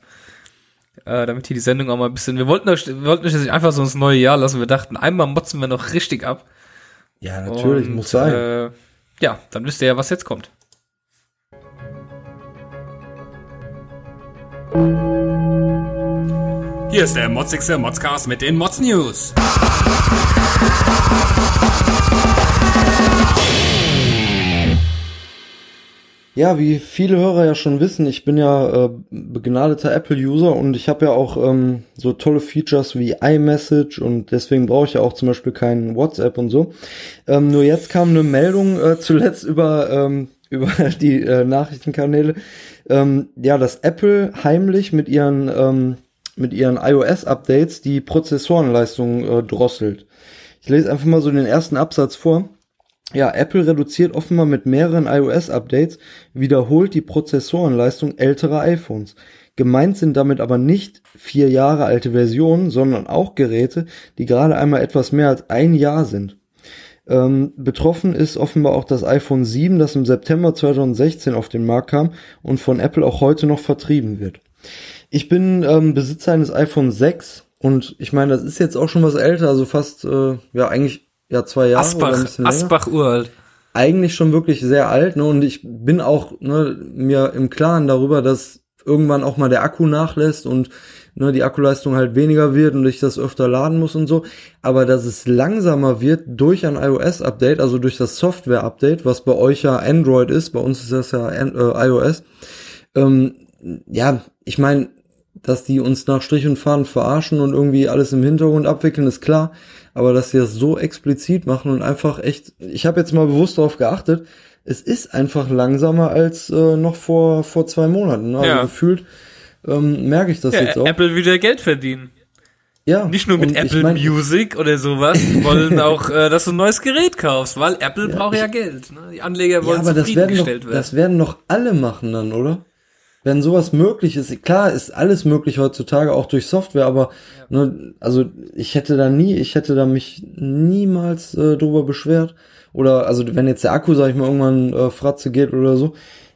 Äh, damit hier die Sendung auch mal ein bisschen. Wir wollten euch, wir wollten euch jetzt nicht einfach so ins neue Jahr lassen. Wir dachten, einmal motzen wir noch richtig ab. Ja, natürlich, Und, muss sein. Äh, ja, dann wisst ihr ja, was jetzt kommt. Hier ist der motzigste Modscast mit den Mods News. Ja, wie viele Hörer ja schon wissen, ich bin ja äh, begnadeter Apple-User und ich habe ja auch ähm, so tolle Features wie iMessage und deswegen brauche ich ja auch zum Beispiel keinen WhatsApp und so. Ähm, nur jetzt kam eine Meldung äh, zuletzt über ähm, über die äh, Nachrichtenkanäle, ähm, ja, dass Apple heimlich mit ihren ähm, mit ihren iOS-Updates die Prozessorenleistung äh, drosselt. Ich lese einfach mal so den ersten Absatz vor. Ja, Apple reduziert offenbar mit mehreren iOS-Updates wiederholt die Prozessorenleistung älterer iPhones. Gemeint sind damit aber nicht vier Jahre alte Versionen, sondern auch Geräte, die gerade einmal etwas mehr als ein Jahr sind. Ähm, betroffen ist offenbar auch das iPhone 7, das im September 2016 auf den Markt kam und von Apple auch heute noch vertrieben wird. Ich bin ähm, Besitzer eines iPhone 6 und ich meine, das ist jetzt auch schon was älter, also fast, äh, ja, eigentlich ja zwei Jahre Asbach, oder ein bisschen länger. Asbach uralt. Eigentlich schon wirklich sehr alt, ne? Und ich bin auch ne, mir im Klaren darüber, dass irgendwann auch mal der Akku nachlässt und ne, die Akkuleistung halt weniger wird und ich das öfter laden muss und so. Aber dass es langsamer wird durch ein iOS-Update, also durch das Software-Update, was bei euch ja Android ist, bei uns ist das ja äh, iOS. Ähm, ja, ich meine, dass die uns nach Strich und Faden verarschen und irgendwie alles im Hintergrund abwickeln, ist klar. Aber dass sie das so explizit machen und einfach echt, ich habe jetzt mal bewusst darauf geachtet, es ist einfach langsamer als äh, noch vor vor zwei Monaten. Ne? Also Ja. gefühlt ähm, merke ich das Ja, jetzt auch. Apple wieder Geld verdienen. ja, Nicht nur mit und ich Apple mein, Music oder sowas, die wollen auch, äh, dass du ein neues Gerät kaufst, weil Apple braucht ja Geld. Ne? Die Anleger Ja, wollen aber das werden, doch, zufriedengestellt werden. das werden doch alle machen dann, oder? Wenn sowas möglich ist, klar ist alles möglich heutzutage, auch durch Software, aber ne, also ich hätte da nie, ich hätte da mich niemals äh, drüber beschwert. Oder also wenn jetzt der Akku, sag ich mal, irgendwann äh, Fratze geht oder so.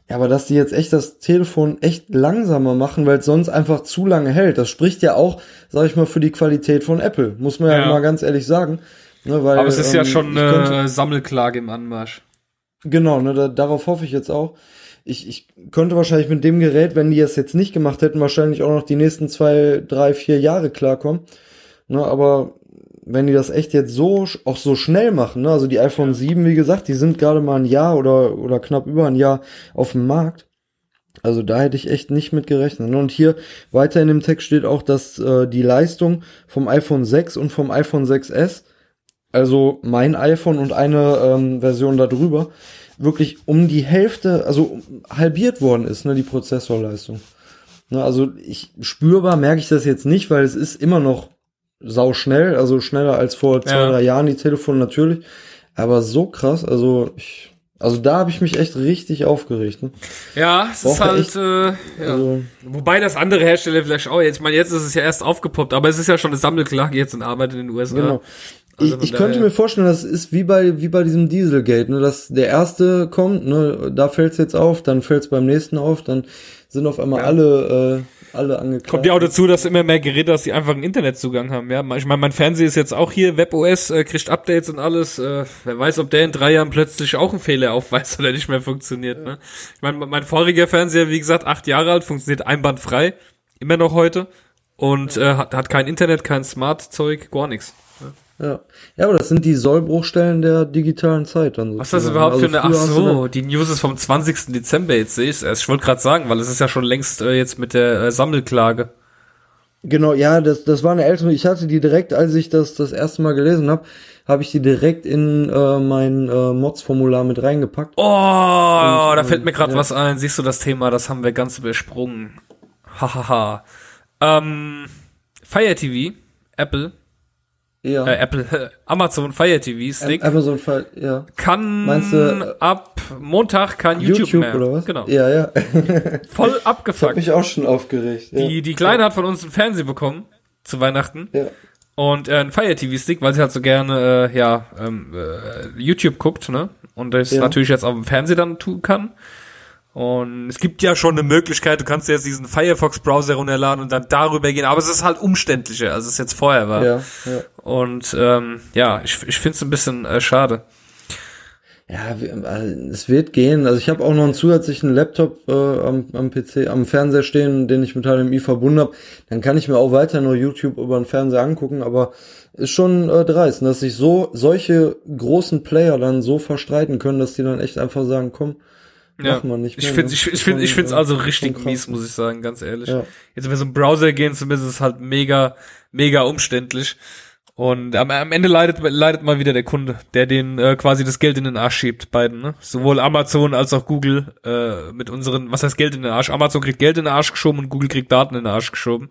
Ja, aber dass die jetzt echt das Telefon echt langsamer machen, weil es sonst einfach zu lange hält, das spricht ja auch, sag ich mal, für die Qualität von Apple, muss man ja, Ja. mal ganz ehrlich sagen. Ne, weil, aber es ist ja ähm, schon ich könnte- eine Sammelklage im Anmarsch. Genau, ne, da, darauf hoffe ich jetzt auch. Ich, ich könnte wahrscheinlich mit dem Gerät, wenn die es jetzt nicht gemacht hätten, wahrscheinlich auch noch die nächsten zwei, drei, vier Jahre klarkommen. Ne, aber wenn die das echt jetzt so, auch so schnell machen, ne, also die iPhone 7, wie gesagt, die sind gerade mal ein Jahr oder, oder knapp über ein Jahr auf dem Markt. Also da hätte ich echt nicht mit gerechnet. ne. Und hier weiter in dem Text steht auch, dass äh, die Leistung vom iPhone 6 und vom iPhone 6S, also mein iPhone und eine ähm, Version darüber, wirklich um die Hälfte, also halbiert worden ist, ne, die Prozessorleistung. Ne, also ich spürbar merke ich das jetzt nicht, weil es ist immer noch sau schnell, also schneller als vor zwei, Ja. drei Jahren die Telefone natürlich. Aber so krass, also ich, also da habe ich mich echt richtig aufgeregt. Ne? Ja, es ist Braucht er halt, echt- äh, ja. Also, Wobei das andere Hersteller vielleicht auch jetzt, ich meine, jetzt ist es ja erst aufgepoppt, aber es ist ja schon eine Sammelklage jetzt in Arbeit in den USA. genau. Also ich, ich könnte mir vorstellen, das ist wie bei wie bei diesem Dieselgate, ne, dass der erste kommt, ne, da fällt's jetzt auf, dann fällt's beim nächsten auf, dann sind auf einmal Ja. alle äh, alle angeklagt. Kommt ja auch dazu, dass immer mehr Geräte, dass die einfach einen Internetzugang haben. Ja, ich meine, mein Fernseher ist jetzt auch hier, WebOS, äh, kriegt Updates und alles. Äh, wer weiß, ob der in drei Jahren plötzlich auch einen Fehler aufweist oder nicht mehr funktioniert. Ne? Ich meine, mein voriger Fernseher, wie gesagt, acht Jahre alt, funktioniert einwandfrei, immer noch heute und äh, hat, hat kein Internet, kein Smart-Zeug, gar nichts. Ja. ja, aber das sind die Sollbruchstellen der digitalen Zeit dann Was ist das überhaupt Also für eine? Ach so, die News ist vom 20. Dezember, jetzt sehe ich es. Ich wollte gerade sagen, weil es ist ja schon längst äh, jetzt mit der äh, Sammelklage. Genau, ja, das, das war eine ältere. Ich hatte die direkt, als ich das das erste Mal gelesen habe, habe ich die direkt in äh, mein äh, Mods-Formular mit reingepackt. Oh, da fällt mir gerade ja. was ein. Siehst du das Thema? Das haben wir ganz übersprungen. Hahaha. ähm, Fire TV, Apple, Ja. äh, Apple, Amazon Fire TV Stick Amazon Fall, ja. kann Meinst du, äh, ab Montag kein YouTube, YouTube, mehr. oder was? Genau. Ja, ja. Voll Ich habe abgefuckt. mich auch schon aufgeregt. Ja. Die, die Kleine hat von uns einen Fernseher bekommen zu Weihnachten. ja. Und äh, ein Fire TV Stick, weil sie halt so gerne äh, ja ähm, äh, YouTube guckt, ne? Und das Ja. natürlich jetzt auf dem Fernseher dann tun kann. Und es gibt ja schon eine Möglichkeit, du kannst jetzt diesen Firefox Browser runterladen und dann darüber gehen, aber es ist halt umständlicher, als es jetzt vorher war. Ja, ja. Und ähm, ja, ich, ich finde es ein bisschen äh, schade. Ja, äh, es wird gehen. Also ich habe auch noch einen zusätzlichen Laptop äh, am, am PC, am Fernseher stehen, den ich mit HDMI verbunden habe. Dann kann ich mir auch weiter nur YouTube über den Fernseher angucken, aber ist schon äh, dreist, dass sich so solche großen Player dann so verstreiten können, dass die dann echt einfach sagen, komm, Ja. machen wir nicht Ich mehr, finde ne? ich, ich find, ich find's also richtig mies, muss ich sagen, ganz ehrlich. Ja. Jetzt wenn so ein Browser gehen zu müssen, ist halt mega, mega umständlich. Und am, am Ende leidet, leidet mal wieder der Kunde, der den äh, quasi das Geld in den Arsch schiebt, beiden, ne? Sowohl Amazon als auch Google äh, mit unseren, was heißt Geld in den Arsch? Amazon kriegt Geld in den Arsch geschoben und Google kriegt Daten in den Arsch geschoben.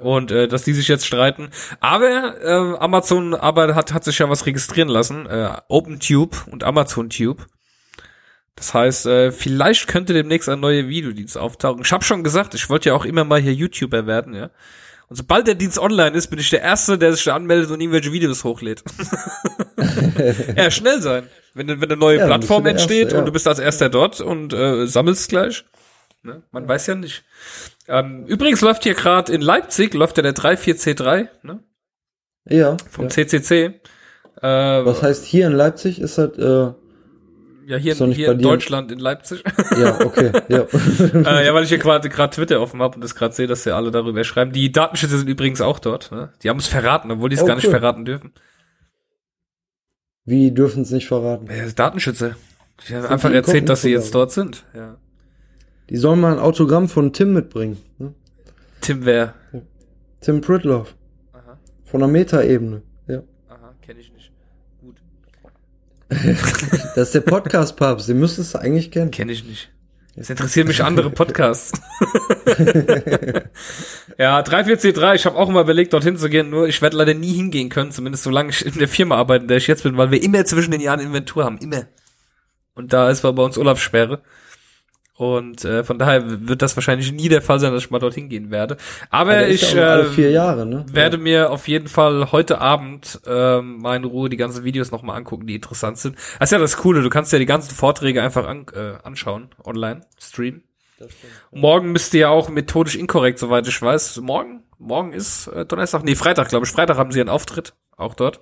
Und äh, dass die sich jetzt streiten. Aber äh, Amazon aber hat, hat sich ja was registrieren lassen. Äh, OpenTube und AmazonTube. Das heißt, äh, vielleicht könnte demnächst ein neuer Videodienst auftauchen. Ich habe schon gesagt, ich wollte ja auch immer mal hier YouTuber werden, ja. Und sobald der Dienst online ist, bin ich der Erste, der sich da anmeldet und irgendwelche Videos hochlädt. ja, schnell sein. Wenn, wenn eine neue Ja, Plattform entsteht Erste, ja. und du bist als Erster dort und äh, sammelst gleich. Ne? Man weiß ja nicht. Ähm, übrigens läuft hier gerade in Leipzig, läuft ja der 34C3 ne? Ja. vom ja. CCC. Äh, Was heißt hier in Leipzig ist halt, äh, ja, hier, nicht hier in? Deutschland, in Leipzig. ja, okay, ja. äh, ja, weil ich hier gerade gerade Twitter offen habe und das gerade sehe, dass ja alle darüber schreiben. Die Datenschützer sind übrigens auch dort. Ne? Die haben es verraten, obwohl die es Oh, gar nicht verraten dürfen. Wie dürfen es nicht verraten? Äh, Datenschützer. Die haben Sind einfach die erzählt, dass sie jetzt dort sind. Ja. Die sollen mal ein Autogramm von Tim mitbringen. Ne? Tim wer? Tim Pritloff. Aha, Von der Metaebene. Ja. aha, kenne ich nicht. Das ist der Podcast-Papst. Den müsstest du eigentlich kennen. Kenne ich nicht. Es interessieren mich andere Podcasts. ja, 34C3, ich habe auch mal überlegt, dorthin zu gehen, nur ich werde leider nie hingehen können, zumindest solange ich in der Firma arbeite, in der ich jetzt bin, weil wir immer zwischen den Jahren Inventur haben, immer. Und da ist bei uns Urlaubssperre. Und äh, von daher wird das wahrscheinlich nie der Fall sein, dass ich mal dorthin gehen werde. Aber ist ich ja äh, Jahre, ne? werde mir auf jeden Fall heute Abend ähm, mal in Ruhe die ganzen Videos nochmal angucken, die interessant sind. Das ist ja das Coole, du kannst ja die ganzen Vorträge einfach an, äh, anschauen, online, streamen. Morgen müsste ja auch methodisch inkorrekt, soweit ich weiß. Morgen? Morgen ist äh, Donnerstag? Nee, Freitag, glaube ich. Freitag haben sie einen Auftritt, auch dort.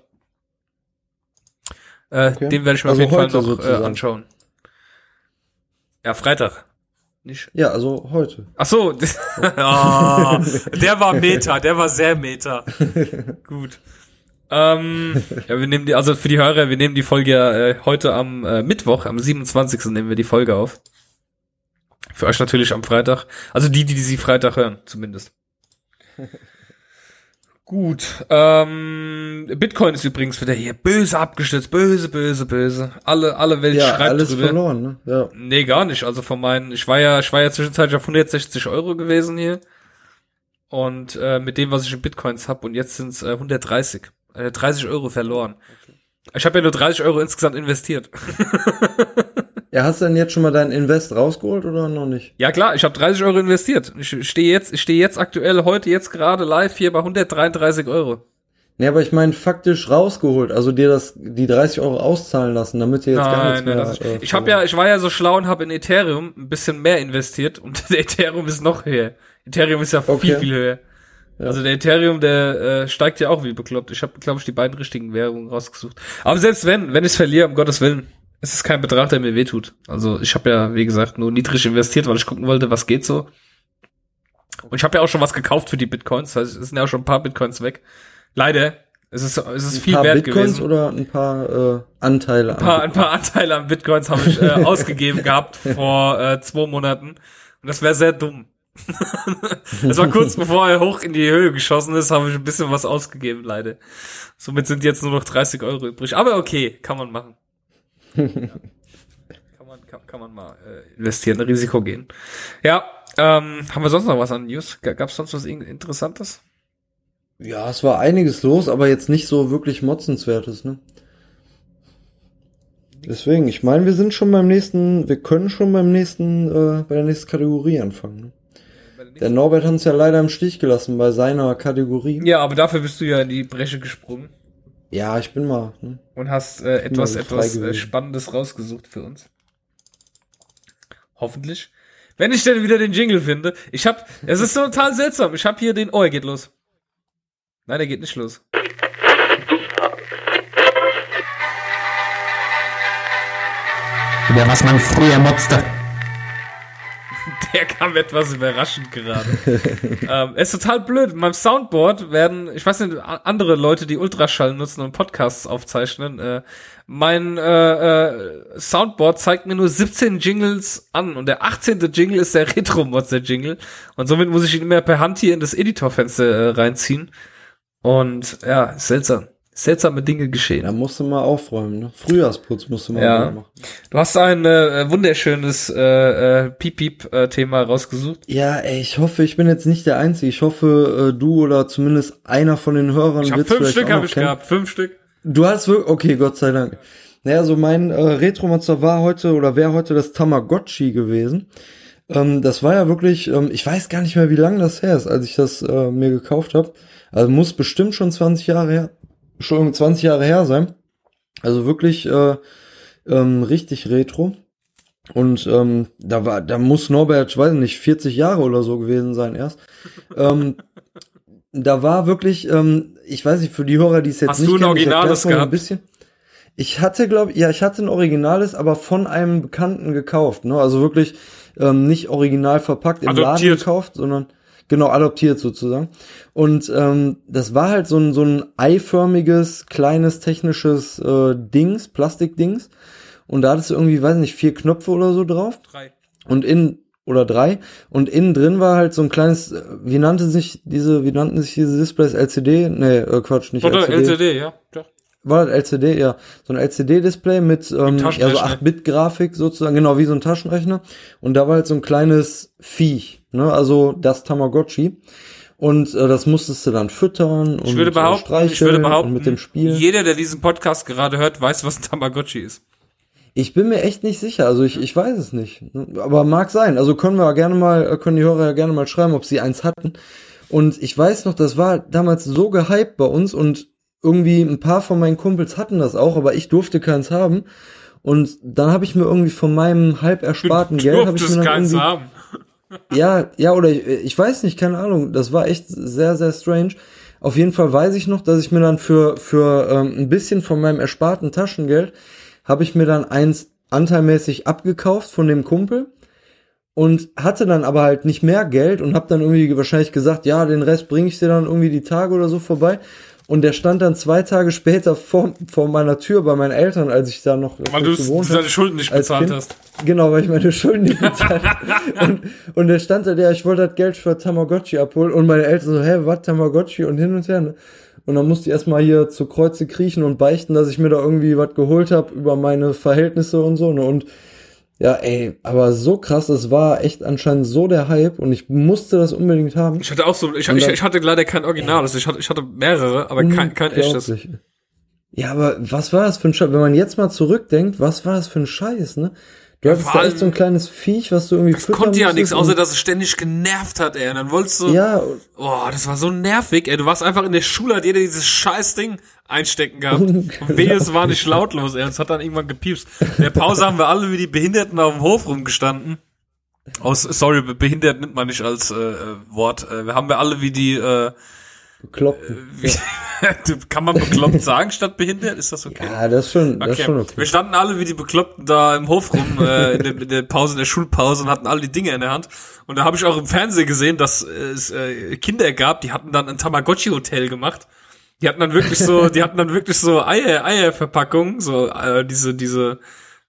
Äh, Okay. Den werde ich mir Also auf jeden Fall noch äh, anschauen. Ja, Freitag. Nicht Ja, also heute. Ach so, Ah, der war Meta, der war sehr Meta. Gut. Ähm, ja, wir nehmen die, also für die Hörer, wir nehmen die Folge ja, äh, heute am äh, Mittwoch, am 27. nehmen wir die Folge auf. Für euch natürlich am Freitag. Also die, die, die sie Freitag hören, zumindest. Gut. Ähm, Bitcoin ist übrigens wieder hier böse abgestürzt, böse, böse, böse. Alle, alle Welt Ja, schreibt alles drüber. verloren, ne? Ja. Nee, gar nicht. Also von meinen, ich war ja, ich war ja zwischenzeitlich auf 160 Euro gewesen hier. Und äh, mit dem, was ich in Bitcoins hab und jetzt sind's äh, 130. Äh, 30 Euro verloren. Ich habe ja nur 30 Euro insgesamt investiert. Ja, hast du denn jetzt schon mal deinen Invest rausgeholt oder noch nicht? ja klar, ich habe 30 Euro investiert. Ich stehe jetzt, ich stehe jetzt aktuell heute jetzt gerade live hier bei 133 Euro. Nee, aber ich meine faktisch rausgeholt, also dir das die 30 Euro auszahlen lassen, damit ihr jetzt gar nichts mehr. das ist, äh, ich habe ja, ich war ja so schlau und habe in Ethereum ein bisschen mehr investiert und der Ethereum ist noch höher. Ethereum ist ja viel, Okay. viel höher. Ja. Also der Ethereum, der äh, steigt ja auch wie bekloppt. Ich habe, glaube ich, die beiden richtigen Währungen rausgesucht. Aber selbst wenn, wenn ich verliere, um Gottes Willen, ist es kein Betrag, der mir wehtut. Also ich habe ja, wie gesagt, nur niedrig investiert, weil ich gucken wollte, was geht so. Und ich habe ja auch schon was gekauft für die Bitcoins. Das heißt, es sind ja auch schon ein paar Bitcoins weg. Leider. Es ist, es ist ein viel paar wert Bitcoins gewesen. oder ein paar äh, Anteile Ein paar, ein paar Anteile an Bitcoins habe ich äh, ausgegeben gehabt vor äh, zwei Monaten. Und das wäre sehr dumm. das war kurz bevor er hoch in die Höhe geschossen ist, habe ich ein bisschen was ausgegeben, leider. Somit sind jetzt nur noch 30 Euro übrig. Aber okay, kann man machen. Ja. kann, man, kann, kann man mal äh, investieren, Risiko gehen. Ja, ähm, haben wir sonst noch was an News? Gab es sonst was Interessantes? Ja, es war einiges los, aber jetzt nicht so wirklich motzenswertes, ne? Deswegen, ich meine, wir sind schon beim nächsten, wir können schon beim nächsten, äh, bei der nächsten Kategorie anfangen. Ne? Der Norbert hat uns ja leider im Stich gelassen bei seiner Kategorie. Ja, aber dafür bist du ja in die Bresche gesprungen. Ja, ich bin mal. Ne? und hast äh, etwas, so etwas äh, gewesen. Spannendes rausgesucht für uns. Hoffentlich. Wenn ich denn wieder den Jingle finde. Ich hab, es ist total seltsam. Ich hab hier den, oh, er geht los. Nein, er geht nicht los. über was man früher motzte. Der kam etwas überraschend gerade. ähm, ist total blöd. In meinem Soundboard werden, ich weiß nicht, andere Leute, die Ultraschall nutzen und Podcasts aufzeichnen, äh, mein äh, äh, Soundboard zeigt mir nur 17 Jingles an und der 18. Jingle ist der Retro-Motzer-Jingle und somit muss ich ihn immer per Hand hier in das Editorfenster äh, reinziehen. Und ja, seltsam. Seltsame Dinge geschehen. Da musst du mal aufräumen, ne? Frühjahrsputz musst du mal Ja. machen. Du hast ein äh, wunderschönes äh, äh, Piep-Piep-Thema rausgesucht. Ja, ey, ich hoffe, ich bin jetzt nicht der Einzige. Ich hoffe, äh, du oder zumindest einer von den Hörern Ich wird's fünf Stück habe ich kennen. gehabt, fünf Stück. Du hast wirklich, okay, Gott sei Dank. Naja, so mein äh, Retro-Monster war heute oder wäre heute das Tamagotchi gewesen. Ähm, das war ja wirklich, ähm, ich weiß gar nicht mehr, wie lange das her ist, als ich das äh, mir gekauft habe. Also muss bestimmt schon 20 Jahre her, schon 20 Jahre her sein. Also wirklich äh, ähm, richtig retro. Und ähm, da war, da muss Norbert, ich weiß nicht, 40 Jahre oder so gewesen sein erst. ähm, da war wirklich, ähm, ich weiß nicht, für die Hörer, die es jetzt Hast nicht du ein kennen, Originales so ein gehabt? bisschen. Ich hatte, glaube ja, ich hatte ein Originales, aber von einem Bekannten gekauft, ne? Also wirklich ähm, nicht original verpackt im Laden Adoptiert. gekauft, sondern genau adoptiert sozusagen. Und ähm, das war halt so ein so ein eiförmiges kleines technisches äh, Dings, Plastikdings. Und da hattest du irgendwie, weiß nicht, vier Knöpfe oder so drauf. Drei. Und in oder drei und innen drin war halt so ein kleines, wie nannte sich diese, wie nannten sich diese Displays LCD? Nee, äh, Quatsch, nicht Oder LCD. LCD, ja. ja. War das LCD, ja. So ein LCD-Display mit, ähm, ja, so Taschenrechner. 8-Bit-Grafik sozusagen, genau wie so ein Taschenrechner. Und da war halt so ein kleines Viech, ne? Also das Tamagotchi. Und äh, das musstest du dann füttern und Ich würde äh, behaupten, ich würde und behaupten, mit dem Spiel. jeder, der diesen Podcast gerade hört, weiß, was ein Tamagotchi ist. Ich bin mir echt nicht sicher, also ich, ich weiß es nicht. Aber mag sein. Also können wir gerne mal, äh, können die Hörer ja gerne mal schreiben, ob sie eins hatten. Und ich weiß noch, das war damals so gehypt bei uns und irgendwie ein paar von meinen Kumpels hatten das auch, aber ich durfte keins haben. Und dann habe ich mir irgendwie von meinem halb ersparten Geld habe ich mir Durftest dann keins irgendwie haben. Ja, ja, oder ich, ich weiß nicht, keine Ahnung. Das war echt sehr, sehr strange. Auf jeden Fall weiß ich noch, dass ich mir dann für, für ähm, ein bisschen von meinem ersparten Taschengeld habe ich mir dann eins anteilmäßig abgekauft von dem Kumpel und hatte dann aber halt nicht mehr Geld und habe dann irgendwie wahrscheinlich gesagt, ja, den Rest bringe ich dir dann irgendwie die Tage oder so vorbei. Und der stand dann zwei Tage später vor, vor meiner Tür bei meinen Eltern, als ich da noch Weil du gewohnt deine. Schulden nicht bezahlt Kind. hast. Genau, weil ich meine Schulden nicht bezahlt habe. und, und der stand da, ja, ich wollte das Geld für Tamagotchi abholen. Und meine Eltern so, hä, was, Tamagotchi? Und hin und her. Ne? Und dann musste ich erstmal hier zu Kreuze kriechen und beichten, dass ich mir da irgendwie was geholt habe über meine Verhältnisse und so. Ne? Und ja, ey, aber so krass, das war echt anscheinend so der Hype und ich musste das unbedingt haben. Ich hatte auch so, ich, ich, ich hatte leider kein Original, also ich hatte, ich hatte mehrere, aber kein, kein echtes. Ja, aber was war das für ein Scheiß? Wenn man jetzt mal zurückdenkt, was war das für ein Scheiß, ne? Du hattest vor da echt so ein kleines Viech, was du irgendwie Das konnte ja nichts, außer dass es ständig genervt hat, ey. Und dann wolltest du, Ja, oh, das war so nervig, ey. Du warst einfach in der Schule, hat jeder dieses scheiß Ding einstecken gehabt. Und wehe, es war nicht lautlos, ey. Es hat dann irgendwann gepiepst. In der Pause haben wir alle wie die Behinderten auf dem Hof rumgestanden. Aus, sorry, behindert nimmt man nicht als äh, äh, Wort. Äh, wir haben wir alle wie die, äh, bekloppt. wie, kann man bekloppt sagen statt behindert? Ist das okay? Ja, das ist schon, das ist Okay. schon okay. Wir standen alle wie die Bekloppten da im Hof rum, äh, in, der, in der Pause, in der Schulpause und hatten alle die Dinge in der Hand. Und da habe ich auch im Fernsehen gesehen, dass es äh, Kinder gab, die hatten dann ein Tamagotchi-Hotel gemacht. Die hatten dann wirklich so, die hatten dann wirklich so Eier, Eierverpackungen, so äh, diese, diese,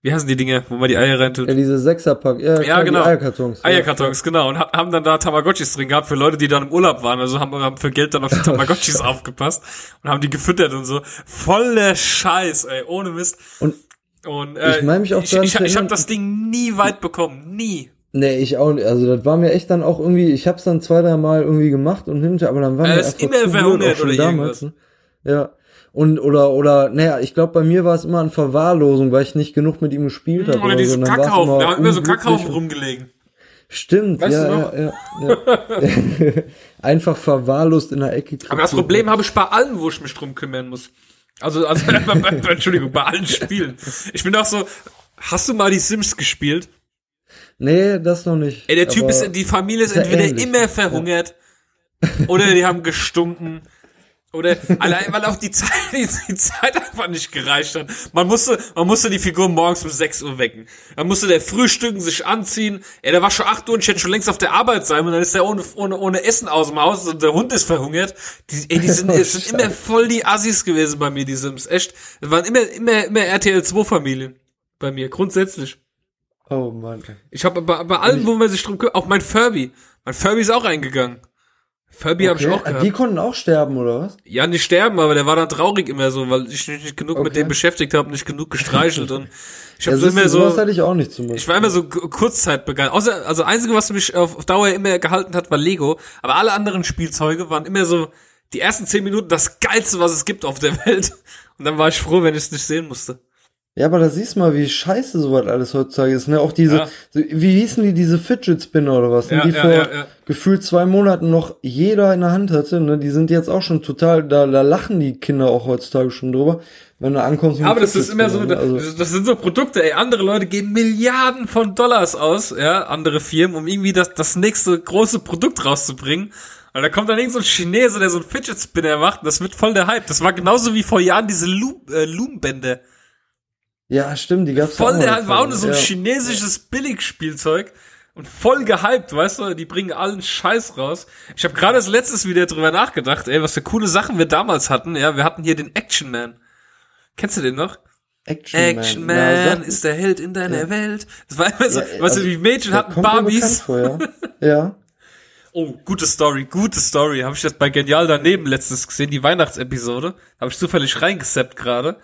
wie heißen die Dinge, wo man die Eier reintut? Ja, diese Sechserpack, ja, Ja, klar, genau. Eierkartons. Eierkartons, genau. Und ha- haben dann da Tamagotchis drin gehabt für Leute, die dann im Urlaub waren. Also haben, haben für Geld dann auf die Tamagotchis aufgepasst und haben die gefüttert und so. Voller Scheiß, ey, ohne Mist. Und Und äh, Ich mein mich auch ich, ich, ich habe das Ding nie weit bekommen, nie. Nee, ich auch nicht. Also das war mir echt dann auch irgendwie, ich hab's dann zwei, drei Mal irgendwie gemacht und hinter, aber dann war Er mir einfach immer verhungert oder damals, ne? Ja. Und oder oder naja, ich glaube bei mir war es immer an Verwahrlosung, weil ich nicht genug mit ihm gespielt habe. Oder so. diesen war's Kackhaufen, da haben immer so Kackhaufen rumgelegen. Stimmt, Weißt ja, ja, ja, ja. Einfach verwahrlost in der Ecke. Aber das Problem habe ich bei allen, wo ich mich drum kümmern muss. Also, also Entschuldigung, bei allen Spielen. Ich bin auch so, hast du mal die Sims gespielt? Nee, das noch nicht. Ey, der Typ ist, die Familie ist ja entweder ähnlich. immer verhungert oder die haben gestunken. Oder allein, weil auch die Zeit, die, die Zeit einfach nicht gereicht hat. Man musste, man musste die Figur morgens um 6 Uhr wecken. Dann musste der frühstücken, sich anziehen. Ey, der war schon 8 Uhr und ich hätte schon längst auf der Arbeit sein und dann ist der ohne, ohne, ohne Essen aus dem Haus und der Hund ist verhungert. Die, ey, die sind, Oh, es sind immer voll die Assis gewesen bei mir, die Sims. Echt. Es waren immer, immer, immer RTL 2 Familien. Bei mir, grundsätzlich. Oh Mann. Ich habe bei, bei allem, wo man sich drum kümmert, auch mein Furby. Mein Furby ist auch eingegangen. Furby hab ich auch Ah, gehabt. Die konnten auch sterben, oder was? Ja, nicht sterben, aber der war dann traurig immer so, weil ich mich nicht genug mit Okay. dem beschäftigt habe, nicht genug gestreichelt und ich habe Ja, so immer so, sowas hatte ich auch nicht zum Beispiel. ich war immer so K- Kurzzeit begeistert. Außer, also einzige, was mich auf, auf Dauer immer gehalten hat, war Lego, aber alle anderen Spielzeuge waren immer so die ersten zehn Minuten das geilste, was es gibt auf der Welt. Und dann war ich froh, wenn ich es nicht sehen musste. Ja, aber da siehst du mal, wie scheiße sowas alles heutzutage ist. Ne? Auch diese, Ja. wie hießen die, diese Fidget Spinner oder was, ne? Ja, die ja, vor ja, ja. gefühlt zwei Monaten noch jeder in der Hand hatte. Ne? Die sind jetzt auch schon total, da, da lachen die Kinder auch heutzutage schon drüber, wenn du ankommst. mit Aber das ist immer so, ne? das, sind so Produkte, ey, andere Leute geben Milliarden von Dollars aus, ja, andere Firmen, um irgendwie das, das nächste große Produkt rauszubringen. Und da kommt dann irgend so ein Chinese, der so ein Fidget Spinner macht, und das wird voll der Hype. Das war genauso wie vor Jahren diese Loom, äh, Loom-Bände. Ja, stimmt, die gab's Voll auch der war auch nur so ein ja. chinesisches Billigspielzeug. Und voll gehypt, weißt du, die bringen allen Scheiß raus. Ich habe gerade als letztes wieder drüber nachgedacht, ey, was für coole Sachen wir damals hatten. Ja, wir hatten hier den Action Man. Kennst du den noch? Action, Action Man, Ja, sag- ist der Held in deiner Welt. Das war immer so, Ja, weißt du, also, die Mädchen hatten Barbies. Vor, ja. ja. Oh, gute Story, gute Story. Habe ich das bei Genial daneben letztes gesehen, die Weihnachtsepisode. Habe ich zufällig reingesappt gerade.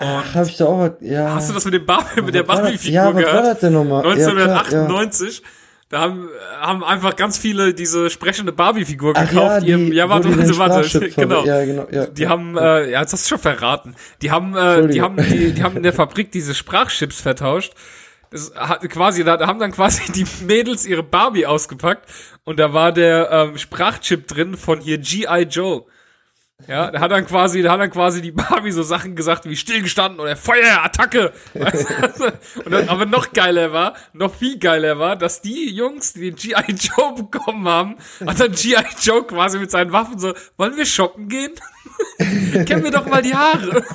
Ach, hab ich da auch was, ja. Hast du das mit dem Barbie, mit der was? Barbie-Figur Ja, was gehört? war das denn nochmal? Ja, klar, ja. 1998. Da haben, haben einfach ganz viele diese sprechende Barbie-Figur gekauft. ja, die, die, ja, warte, warte, warte. Genau. Ja, genau, ja. Die haben, äh, ja, jetzt hast du schon verraten. Die haben, äh, die haben, die, die haben in der Fabrik diese Sprachchips vertauscht. Das hat quasi, da haben dann quasi die Mädels ihre Barbie ausgepackt und da war der ähm, Sprachchip drin von hier G.I. Joe. Ja, da hat dann quasi, da hat dann quasi die Barbie so Sachen gesagt wie stillgestanden oder Feuer, Attacke. Und dann, aber noch geiler war, noch viel geiler war, dass die Jungs, die den G.I. Joe bekommen haben, hat dann G.I. Joe quasi mit seinen Waffen so, wollen wir shoppen gehen? Kennen wir doch mal die Haare.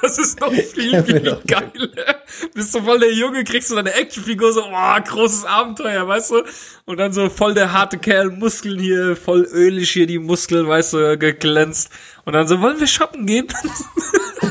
Das ist noch viel, viel geiler. Bist du voll der Junge, kriegst du deine Actionfigur so, boah, großes Abenteuer, weißt du? Und dann so voll der harte Kerl, Muskeln hier, voll ölig hier die Muskeln, weißt du, geglänzt. Und dann so, wollen wir shoppen gehen?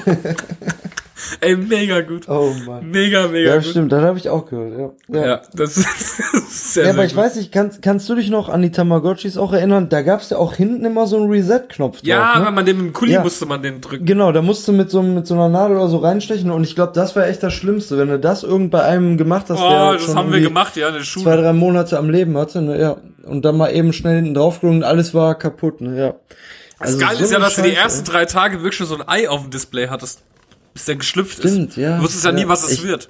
Ey, mega gut. Oh Mann. Mega, mega Ja, gut. stimmt, das habe ich auch gehört, ja. Ja, das ist, das ist sehr, Ja, sehr aber ich gut. weiß nicht, kannst, kannst du dich noch an die Tamagotchis auch erinnern? Da gab's ja auch hinten immer so einen Reset-Knopf Ja, drauf, ne? wenn man den mit dem Kuli Ja. musste man den drücken. Genau, da musst du mit so, mit so einer Nadel oder so reinstechen und ich glaube, das war echt das Schlimmste, wenn du das irgend bei einem gemacht hast, Oh, der das haben wir gemacht, ja, in der Schule. zwei, drei Monate am Leben hatte, ne, ja. Und dann mal eben schnell hinten drauf und alles war kaputt, ne, ja. Das Also Geile so ist ja, dass du die ersten drei Tage wirklich schon so ein Ei auf dem Display hattest. Bis der geschlüpft Stimmt, ist. ja. Du wusstest ja, nie, Ja, was es ich- wird.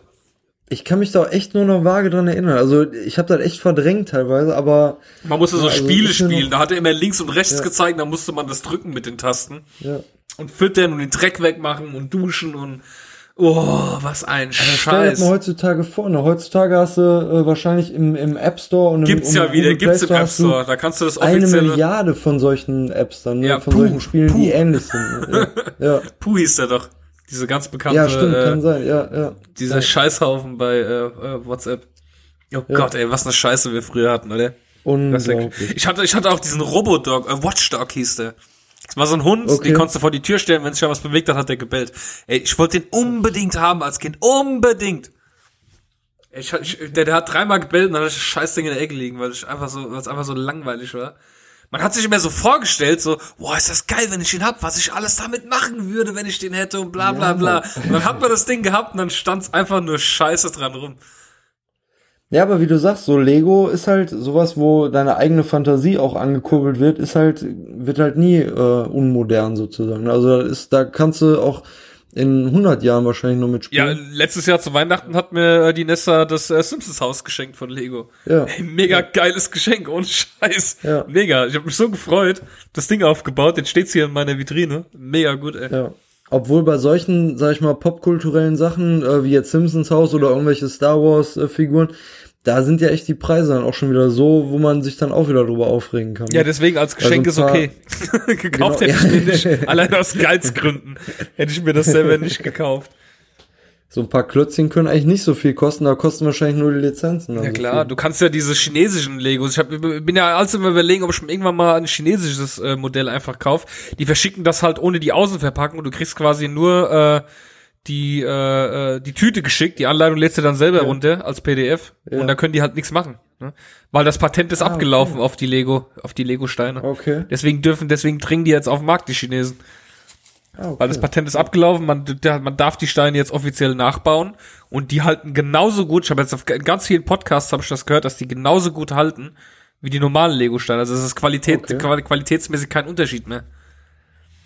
Ich kann mich da echt nur noch vage dran erinnern. Also ich habe das echt verdrängt teilweise, aber Man musste so Ja, also Spiele spielen. Da hat er immer links und rechts Ja. gezeigt, da musste man das drücken mit den Tasten. ja. Und füttern und den Dreck wegmachen und duschen und oh, was ein Stell dir Scheiß. das mal heutzutage vor. Ne? Heutzutage hast du äh, wahrscheinlich im, im App Store und im, Gibt's und ja wieder, Google gibt's im App Store. Da kannst du das Eine offizielle. Milliarde von solchen Apps dann, ne? Ja, von puh, solchen Spielen, die puh. ähnlich sind. Ne? Ja, ja. Puh hieß der doch. Diese ganz bekannte, ja, stimmt, kann äh, sein. Ja, ja. dieser Scheißhaufen bei äh, äh, WhatsApp. Oh Gott, ey, was eine Scheiße wir früher hatten, oder? Unglaublich. ich hatte, ich hatte auch diesen Robodog, äh, Watchdog hieß der. Das war so ein Hund, Okay. den konntest du vor die Tür stellen, wenn sich ja was bewegt hat, hat der gebellt. Ey, ich wollte den unbedingt haben als Kind. Unbedingt. Ich, ich, der, der hat dreimal gebellt und dann hatte ich das Scheißding in der Ecke liegen, weil ich einfach so, weil es einfach so langweilig war. Man hat sich immer so vorgestellt, so, boah, ist das geil, wenn ich ihn hab, was ich alles damit machen würde, wenn ich den hätte und bla bla bla. Und dann hat man das Ding gehabt und dann stand's einfach nur scheiße dran rum. Ja, aber wie du sagst, so Lego ist halt sowas, wo deine eigene Fantasie auch angekurbelt wird, ist halt, wird halt nie äh, unmodern sozusagen. Also das ist, da kannst du auch in 100 Jahren wahrscheinlich noch Ja, mitspielen. letztes Jahr zu Weihnachten hat mir äh, die Nessa das äh, Simpsons Haus geschenkt von Lego. Ja. Ey, mega geiles Geschenk, ohne Scheiß. Ja. Mega. Ich habe mich so gefreut. Das Ding aufgebaut, jetzt steht's hier in meiner Vitrine. Mega gut, ey. Ja. Obwohl bei solchen, sag ich mal, popkulturellen Sachen, äh, wie jetzt Simpsons Haus oder irgendwelche Star Wars äh, Figuren, da sind ja echt die Preise dann auch schon wieder so, wo man sich dann auch wieder drüber aufregen kann. Ja, deswegen als Geschenk Also ein ist okay. gekauft Genau, hätte ich mir nicht. Allein aus Geizgründen hätte ich mir das selber nicht gekauft. So ein paar Klötzchen können eigentlich nicht so viel kosten, da kosten wahrscheinlich nur die Lizenzen. Ja so klar, viel. du kannst ja diese chinesischen Legos. Ich hab, bin ja als immer überlegen, ob ich mir irgendwann mal ein chinesisches äh, Modell einfach kauf. Die verschicken das halt ohne die Außenverpackung und du kriegst quasi nur äh, die äh, äh, die Tüte geschickt. Die Anleitung lädst du dann selber runter als PDF Ja. und da können die halt nichts machen. Ne? Weil das Patent ist Ah, abgelaufen auf die Lego, auf die Lego-Steine. Okay. Deswegen dürfen, deswegen dringen die jetzt auf den Markt, die Chinesen. Ah, okay. Weil das Patent ist abgelaufen, man, der, man darf die Steine jetzt offiziell nachbauen und die halten genauso gut, ich habe jetzt auf ganz vielen Podcasts habe ich das gehört, dass die genauso gut halten wie die normalen Lego-Steine. Also es ist Qualität, Okay. quali- qualitätsmäßig kein Unterschied mehr.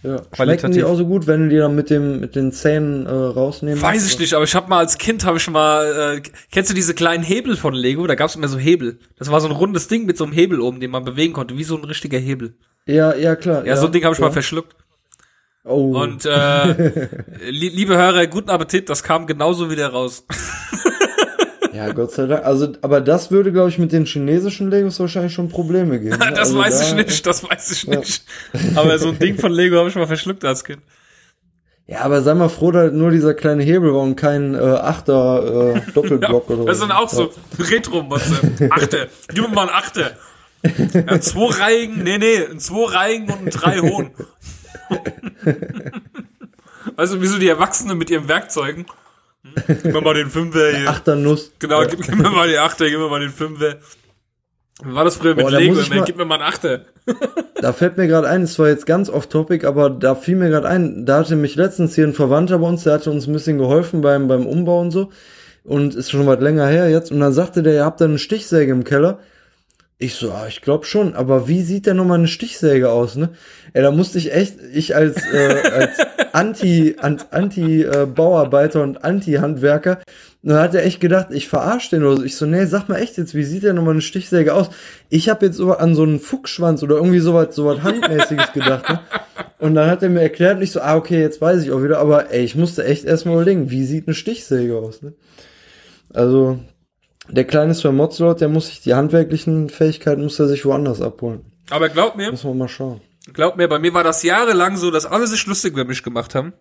Ja. Schmecken die auch so gut, wenn du die dann mit dem mit den Zähnen äh, rausnehmen? Weiß ich nicht, aber ich habe mal als Kind habe ich mal, äh, kennst du diese kleinen Hebel von Lego? Da gab's immer so Hebel. Das war so ein rundes Ding mit so einem Hebel oben, den man bewegen konnte, wie so ein richtiger Hebel. Ja, ja klar. Ja, so ein Ding habe ich ja. mal verschluckt. Oh. Und äh, li liebe Hörer, guten Appetit, das kam genauso wieder raus. Ja, Gott sei Dank. Also, aber das würde, glaube ich, mit den chinesischen Legos wahrscheinlich schon Probleme geben. ne? Das also weiß da, ich nicht, das weiß ich nicht. Aber so ein Ding von Lego habe ich mal verschluckt als Kind. Ja, aber sei mal froh, dass nur dieser kleine Hebel war und kein äh, Achter äh, Doppelblock oder Das sind auch so Retro-Motze. Achte. Gib mir mal ein Achte. Ja, zwei Reigen, nee, nee, ein zwei Reigen und ein drei hohen. Weißt du, wie so die Erwachsenen mit ihren Werkzeugen? Hm? Gib mir mal den Fünfer hier. Achternuss. Genau, gib, gib mir mal die Achter, gib mir mal den Fünfer. Wie war das früher mit Boah, Lego? mal- gib mir mal einen Achter. Da fällt mir gerade ein, es war jetzt ganz off-topic, aber da fiel mir gerade ein, da hatte mich letztens hier ein Verwandter bei uns, der hatte uns ein bisschen geholfen beim, beim Umbau und so. Und ist schon was länger her jetzt. Und dann sagte der, ihr habt da eine Stichsäge im Keller. Ich so, ah, ich glaube schon, aber wie sieht denn nochmal eine Stichsäge aus, ne? Ey, da musste ich echt, ich als, äh, als Anti, an- Anti-Bauarbeiter und Anti-Handwerker, dann hat er echt gedacht, ich verarsche den oder so. Ich so, nee, sag mal echt jetzt, wie sieht denn nochmal eine Stichsäge aus? Ich habe jetzt so an so einen Fuchsschwanz oder irgendwie sowas, sowas Handmäßiges gedacht, ne? Und dann hat er mir erklärt und ich so, ah, okay, jetzt weiß ich auch wieder, aber ey, ich musste echt erstmal überlegen, wie sieht eine Stichsäge aus, ne? Also, der kleine Sir Mozlot, der muss sich die handwerklichen Fähigkeiten muss er sich woanders abholen. Aber glaub mir, Muss man mal schauen. glaub mir, bei mir war das jahrelang so, dass alle sich lustig über mich gemacht haben.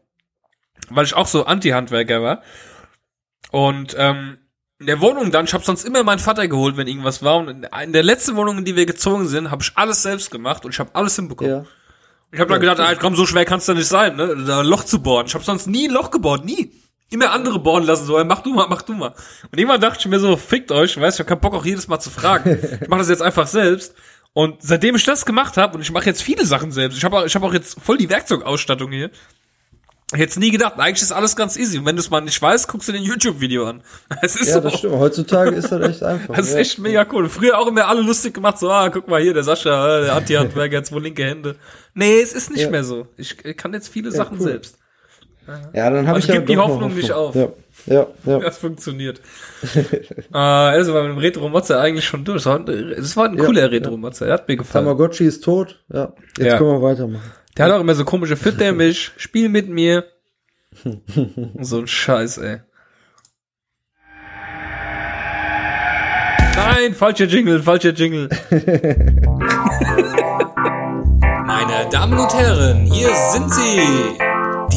Weil ich auch so Anti-Handwerker war. Und ähm, in der Wohnung dann, ich habe sonst immer meinen Vater geholt, wenn irgendwas war. Und in- der letzten Wohnung, in die wir gezogen sind, habe ich alles selbst gemacht und ich habe alles hinbekommen. Ja. Ich habe dann gedacht, ah, komm, so schwer kann's doch nicht sein, ne? Da ein Loch zu bohren. Ich habe sonst nie ein Loch gebohrt, nie. Immer andere bohren lassen, so, ey, mach du mal, mach du mal. Und irgendwann dachte ich mir so, fickt euch, weißt du, ich hab keinen Bock auch jedes Mal zu fragen. Ich mache das jetzt einfach selbst. Und seitdem ich das gemacht habe, und ich mache jetzt viele Sachen selbst, ich habe auch, ich hab auch jetzt voll die Werkzeugausstattung hier. Hätte nie gedacht, eigentlich ist alles ganz easy. Und wenn du es mal nicht weißt, guckst du den YouTube-Video an. Es ist Ja, so. das stimmt. Heutzutage ist das echt einfach. Das ist ja. echt mega cool. Früher auch immer alle lustig gemacht, so, ah, guck mal hier, der Sascha, äh, der hat zwei linke Hände. Nee, es ist nicht Ja. mehr so. Ich kann jetzt viele Sachen cool. selbst. Ja, dann Aber habe ich ich ja geb die noch Hoffnung nicht auf. Ja, ja, ja. Das funktioniert. äh, also bei dem Retro-Motze eigentlich schon durch. Das war, das war ein Ja, cooler Retro-Motze. Er hat mir gefallen. Tamagotchi ist tot. Ja, jetzt Ja. können wir weitermachen. Der hat auch immer so komische Fütter mich, spiel mit mir. so ein Scheiß, ey. Nein, falscher Jingle, falscher Jingle. Meine Damen und Herren, hier sind sie.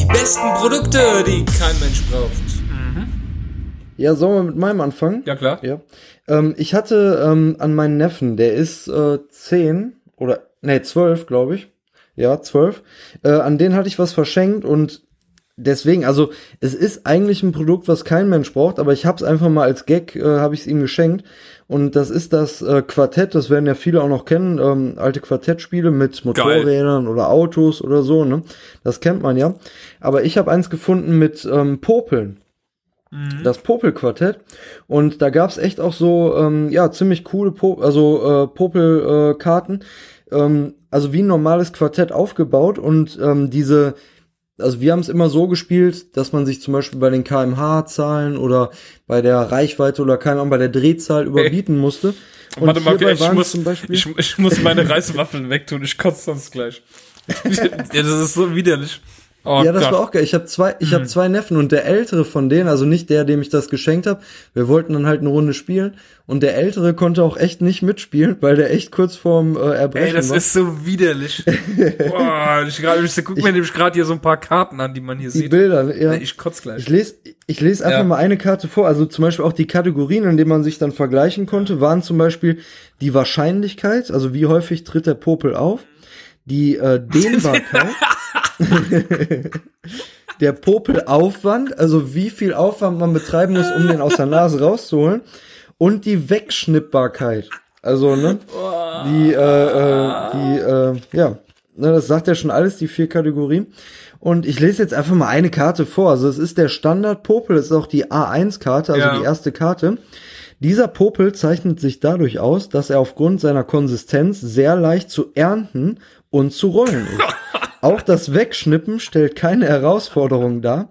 Die besten Produkte, die kein Mensch braucht. Ja, sollen wir mit meinem anfangen? Ja, klar. Ja. Ähm, ich hatte ähm, an meinen Neffen, der ist äh, zehn oder nee, zwölf, glaube ich. Ja, zwölf. Äh, an den hatte ich was verschenkt und deswegen, also es ist eigentlich ein Produkt, was kein Mensch braucht, aber ich habe es einfach mal als Gag, äh, habe ich es ihm geschenkt. Und das ist das äh, Quartett, das werden ja viele auch noch kennen, ähm, alte Quartettspiele mit Motorrädern oder Autos oder so, ne? Das kennt man ja. Aber ich habe eins gefunden mit ähm, Popeln das Popel-Quartett. Und da gab's echt auch so, ähm, ja, ziemlich coole po also, äh, Popel-Karten. ähm, also wie ein normales Quartett aufgebaut und ähm, diese, also wir haben es immer so gespielt, dass man sich zum Beispiel bei den KMH-Zahlen oder bei der Reichweite oder keine Ahnung, bei der Drehzahl überbieten musste. Und Warte mal, ich muss, zum Beispiel, ich, ich muss meine Reiswaffeln wegtun, ich kotze sonst gleich. ja, das ist so widerlich. Oh ja, das Gott. Mhm. war auch geil. Ich habe zwei, ich habe zwei Neffen und der ältere von denen, also nicht der, dem ich das geschenkt habe. Wir wollten dann halt eine Runde spielen und der ältere konnte auch echt nicht mitspielen, weil der echt kurz vorm äh, Erbrechen Ey, das war. ist so widerlich. Boah, ich, grad, ich guck mir nämlich gerade hier so ein paar Karten an, die man hier die sieht. Bilder, ja. Ich kotz gleich. Ich lese, ich lese einfach Ja. mal eine Karte vor. Also zum Beispiel auch die Kategorien, in denen man sich dann vergleichen konnte, waren zum Beispiel die Wahrscheinlichkeit, also wie häufig tritt der Popel auf, die äh, Dehnbarkeit, der Popelaufwand, also wie viel Aufwand man betreiben muss, um den aus der Nase rauszuholen, und die Wegschnippbarkeit. Also, ne? Die, äh, äh, die, äh, ja, ne, das sagt ja schon alles, die vier Kategorien. Und ich lese jetzt einfach mal eine Karte vor. Also es ist der Standard Popel, es ist auch die A1-Karte, also Ja. die erste Karte. Dieser Popel zeichnet sich dadurch aus, dass er aufgrund seiner Konsistenz sehr leicht zu ernten und zu rollen ist. Auch das Wegschnippen stellt keine Herausforderung dar.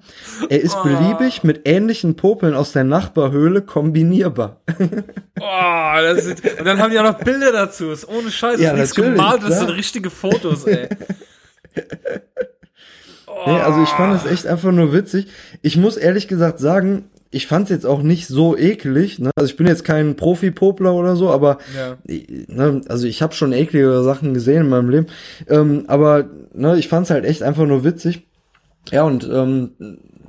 Er ist beliebig mit ähnlichen Popeln aus der Nachbarhöhle kombinierbar. Oh, das ist, und dann haben die auch noch Bilder dazu. Ist ohne Scheiß. Ja, das ist nichts gemalt, das sind richtige Fotos, ey. Nee, also ich fand es echt einfach nur witzig. Ich muss ehrlich gesagt sagen, ich fand es jetzt auch nicht so eklig. Ne? Also ich bin jetzt kein Profi-Popler oder so, aber Ja. ne, also ich habe schon eklige Sachen gesehen in meinem Leben. Ähm, aber ne, ich fand es halt echt einfach nur witzig. Ja, und ähm,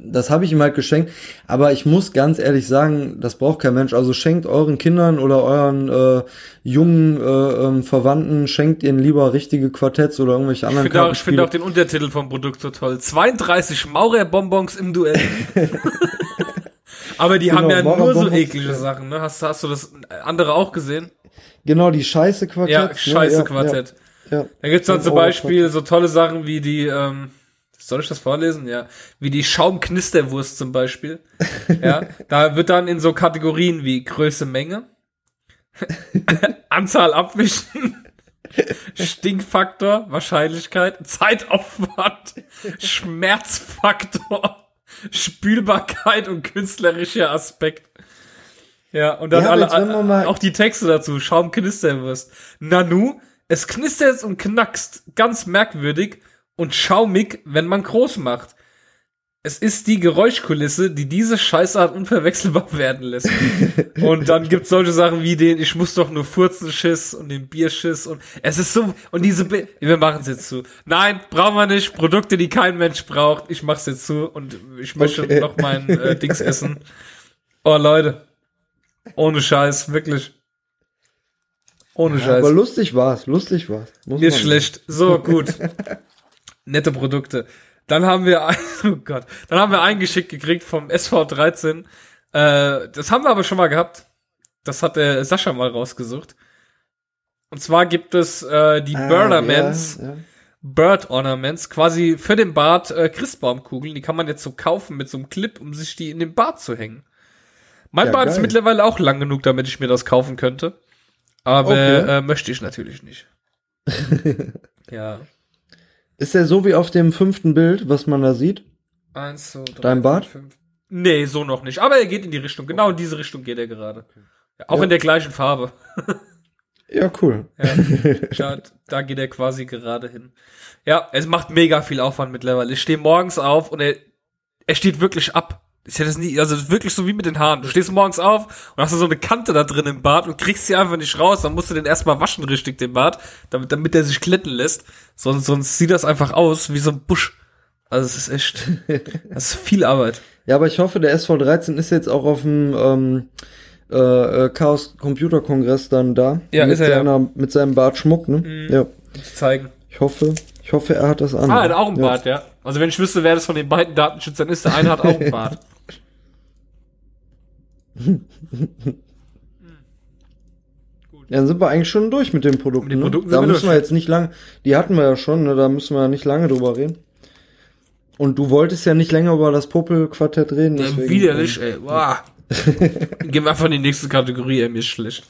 das habe ich ihm halt geschenkt. Aber ich muss ganz ehrlich sagen, das braucht kein Mensch. Also schenkt euren Kindern oder euren äh, jungen äh, ähm, Verwandten, schenkt ihnen lieber richtige Quartetts oder irgendwelche Ich anderen finde auch, ich finde Kartenspiele. auch den Untertitel vom Produkt so toll. 32 Maurerbonbons im Duell. Aber die Genau, haben ja nur so eklige. Sachen, ne? Hast, hast du das andere auch gesehen? Genau, die scheiße Quartetts. Ja, scheiße Ja, Quartett. Ja, ja. Da gibt's dann zum Beispiel so tolle Sachen wie die, ähm, soll ich das vorlesen? Ja. Wie die Schaumknisterwurst zum Beispiel. Ja. Da wird dann in so Kategorien wie Größe, Menge, Anzahl abwischen, Stinkfaktor, Wahrscheinlichkeit, Zeitaufwand, Schmerzfaktor, Spülbarkeit und künstlerischer Aspekt. Ja, und dann Ja, alle, auch die Texte dazu. Schaumknisterwurst. Nanu, es knistert und knackst, ganz merkwürdig und schaumig, wenn man groß macht. Es ist die Geräuschkulisse, die diese Scheißart unverwechselbar werden lässt. und dann gibt's solche Sachen wie den Ich muss doch nur furzen Schiss und den Bierschiss und es ist so und diese Bi wir machen es jetzt zu. Nein, brauchen wir nicht. Produkte, die kein Mensch braucht. Ich mach's jetzt zu und ich möchte Okay. noch mein äh, Dings essen. Oh Leute, ohne Scheiß, wirklich. Ohne Scheiß. Aber lustig war's, lustig war's. Muss Mir schlecht. So, gut. Nette Produkte. Dann haben wir, ein- oh Gott, dann haben wir eingeschickt gekriegt vom SV13. Äh, das haben wir aber schon mal gehabt. Das hat der Sascha mal rausgesucht. Und zwar gibt es äh, die Ah, Birdornaments, ja, ja. Bird Ornaments, quasi für den Bart äh, Christbaumkugeln. Die kann man jetzt so kaufen mit so einem Clip, um sich die in den Bart zu hängen. Mein Ja, Bart ist geil. mittlerweile auch lang genug, damit ich mir das kaufen könnte. Aber Okay. äh, möchte ich natürlich nicht. ja. Ist der so wie auf dem fünften Bild, was man da sieht? Eins, zwei, drei, Dein vier, Bart? fünf. Nee, so noch nicht. Aber er geht in die Richtung. Genau in diese Richtung geht er gerade. Ja, auch Ja. in der gleichen Farbe. Ja, cool. Ja, da, da geht er quasi gerade hin. Ja, es macht mega viel Aufwand mittlerweile. Ich stehe morgens auf und er, er steht wirklich ab. Ich hätte das nie, also wirklich so wie mit den Haaren. Du stehst morgens auf und hast so eine Kante da drin im Bart und kriegst sie einfach nicht raus. Dann musst du den erstmal waschen richtig, den Bart, damit, damit der sich kletten lässt. Sonst, sonst sieht das einfach aus wie so ein Busch. Also es ist echt, das ist viel Arbeit. Ja, aber ich hoffe, der SV13 ist jetzt auch auf dem ähm, äh, äh, Chaos Computer Kongress dann da. Ja, mit ist er ja. seiner, Mit seinem Bart Schmuck, ne? Mhm. Ja. Zeigen. Ich hoffe, ich hoffe, er hat das an. Ah, er hat auch einen ja. Bart, ja. Also wenn ich wüsste, wer das von den beiden Datenschützern ist, der eine hat auch einen Bart. Ja, dann sind wir eigentlich schon durch mit den Produkten. Mit den ne? Produkten da sind wir müssen durch. wir jetzt nicht lang, die hatten wir ja schon, ne? da müssen wir ja nicht lange drüber reden. Und du wolltest ja nicht länger über das Popel-Quartett reden. Ja, deswegen, widerlich, ey. Wow. Gehen wir einfach in die nächste Kategorie, ey, mir ist schlecht.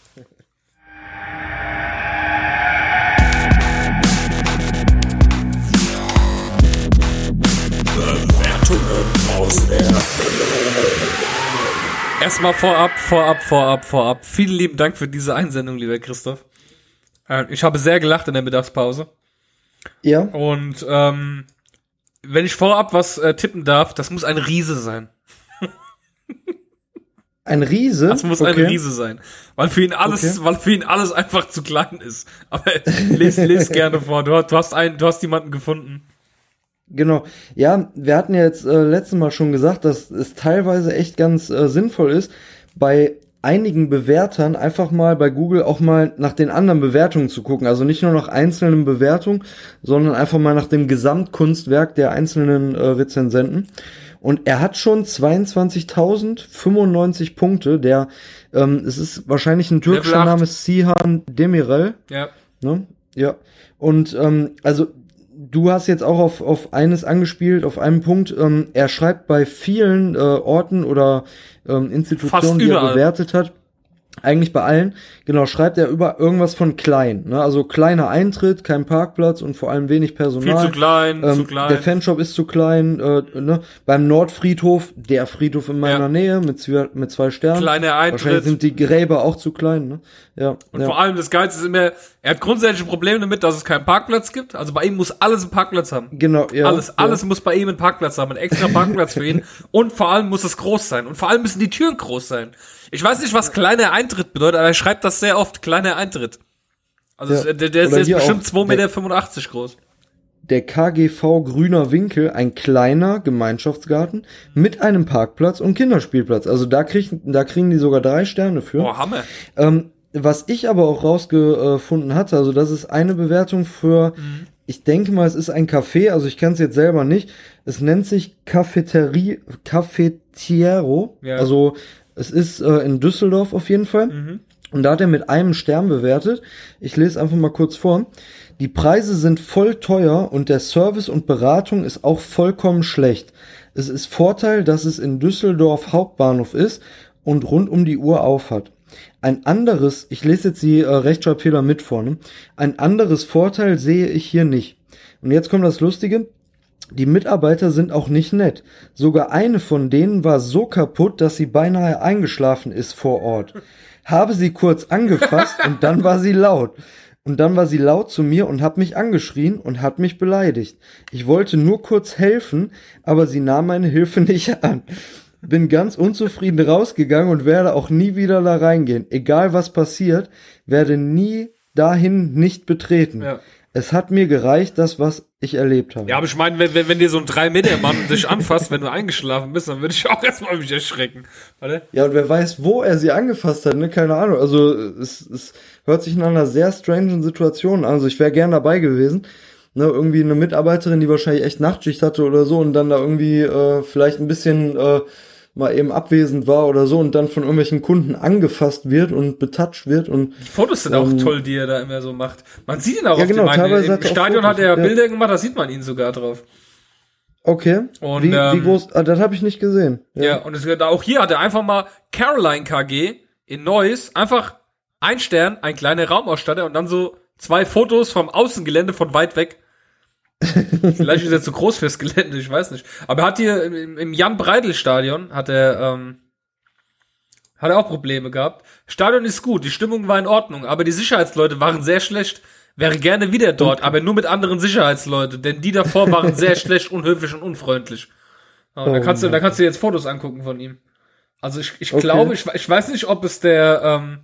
Erstmal vorab, vorab, vorab, vorab. Vielen lieben Dank für diese Einsendung, lieber Christoph. Äh, Ich habe sehr gelacht in der Mittagspause. Ja, Und ähm, wenn ich vorab was äh, tippen darf, das muss ein Riese sein. ein Riese. Das muss ein Riese sein. Weil für ihn alles, Okay. weil für ihn alles einfach zu klein ist. Aber les, les gerne vor. Du, du hast einen, du hast jemanden gefunden. Genau. Ja, wir hatten ja jetzt äh, letztes Mal schon gesagt, dass es teilweise echt ganz äh, sinnvoll ist, bei einigen Bewertern einfach mal bei Google auch mal nach den anderen Bewertungen zu gucken. Also nicht nur nach einzelnen Bewertungen, sondern einfach mal nach dem Gesamtkunstwerk der einzelnen äh, Rezensenten. Und er hat schon 22.095 Punkte. Der, ähm, es ist wahrscheinlich ein türkischer. Name, Sihan Demirel. Ja. Ne? Ja. Und ähm, also du hast jetzt auch auf, auf eines angespielt, auf einen Punkt. Ähm, er schreibt bei vielen äh, Orten oder ähm, Institutionen, die er bewertet hat, eigentlich bei allen, genau, schreibt er über irgendwas von klein. Ne? Also kleiner Eintritt, kein Parkplatz und vor allem wenig Personal. Viel zu klein, Ähm, zu klein. Der Fanshop ist zu klein. Äh, ne? Beim Nordfriedhof, der Friedhof in meiner Ja. Nähe mit, zwei- mit zwei Sternen. Kleiner Wahrscheinlich Eintritt. sind die Gräber auch zu klein. Ne? Ja. Und ja. vor allem das Geilste ist immer, er hat grundsätzlich ein Problem damit, dass es keinen Parkplatz gibt. Also bei ihm muss alles einen Parkplatz haben. Genau, ja. alles, ja. alles muss bei ihm einen Parkplatz haben, einen extra Parkplatz für ihn. Und vor allem muss es groß sein. Und vor allem müssen die Türen groß sein. Ich weiß nicht, was kleiner Eintritt bedeutet, aber er schreibt das sehr oft, kleiner Eintritt. Also Ja. der, der, ist hier bestimmt auch 2,85 Meter groß. der KGV Grüner Winkel ein kleiner Gemeinschaftsgarten mit einem Parkplatz und Kinderspielplatz. Also da kriegen, da kriegen die sogar drei Sterne für. Boah, Hammer. Ähm, was ich aber auch rausgefunden hatte, also das ist eine Bewertung für, Mhm. ich denke mal, es ist ein Café, also ich kann es jetzt selber nicht. Es nennt sich Cafeterie, Cafetiero. Ja. Also es ist äh, in Düsseldorf auf jeden Fall. Mhm. Und da hat er mit einem Stern bewertet. Ich lese einfach mal kurz vor. Die Preise sind voll teuer und der Service und Beratung ist auch vollkommen schlecht. Es ist Vorteil, dass es in Düsseldorf Hauptbahnhof ist und rund um die Uhr auf hat. Ein anderes, ich lese jetzt die äh, Rechtschreibfehler mit vorne, ein anderes Vorteil sehe ich hier nicht. Und jetzt kommt das Lustige. Die Mitarbeiter sind auch nicht nett. Sogar eine von denen war so kaputt, dass sie beinahe eingeschlafen ist vor Ort. Habe sie kurz angefasst und dann war sie laut. Und dann war sie laut zu mir und hat mich angeschrien und hat mich beleidigt. Ich wollte nur kurz helfen, aber sie nahm meine Hilfe nicht an. Bin ganz unzufrieden rausgegangen und werde auch nie wieder da reingehen. Egal was passiert, werde nie dahin nicht betreten. Ja. Es hat mir gereicht, das, was ich erlebt habe. Ja, aber ich meine, wenn, wenn, wenn dir so ein 3-Meter-Mann dich anfasst, wenn du eingeschlafen bist, dann würde ich auch erstmal mich erschrecken. Warte. Ja, und wer weiß, wo er sie angefasst hat, ne? Keine Ahnung. Also es, es hört sich in einer sehr strangen Situation an. Also ich wäre gern dabei gewesen. Ne, irgendwie eine Mitarbeiterin, die wahrscheinlich echt Nachtschicht hatte oder so und dann da irgendwie äh, vielleicht ein bisschen äh, mal eben abwesend war oder so und dann von irgendwelchen Kunden angefasst wird und betatscht wird und Die Fotos sind auch Ähm, toll, die er da immer so macht. Man sieht ihn auch Ja, auf genau, teilweise Im hat auch Stadion Fotos, hat er ja. Bilder gemacht, da sieht man ihn sogar drauf. okay. Und, wie, wie ähm, groß? Ah, das habe ich nicht gesehen. Ja, und es, auch hier hat er einfach mal Caroline KG in Neuss, einfach ein Stern, ein kleiner Raumausstatter und dann so zwei Fotos vom Außengelände von weit weg. Vielleicht ist er zu groß fürs Gelände, ich weiß nicht. Aber er hat hier im, im Jan-Breidel-Stadion, hat er, ähm, hat er auch Probleme gehabt. Stadion ist gut, die Stimmung war in Ordnung, aber die Sicherheitsleute waren sehr schlecht. Wäre gerne wieder dort, aber nur mit anderen Sicherheitsleuten, denn die davor waren sehr schlecht, unhöflich und unfreundlich. Ja, da Oh kannst du, da kannst du jetzt Fotos angucken von ihm. Also ich, ich Okay. glaube, ich, ich weiß nicht, ob es der, ähm,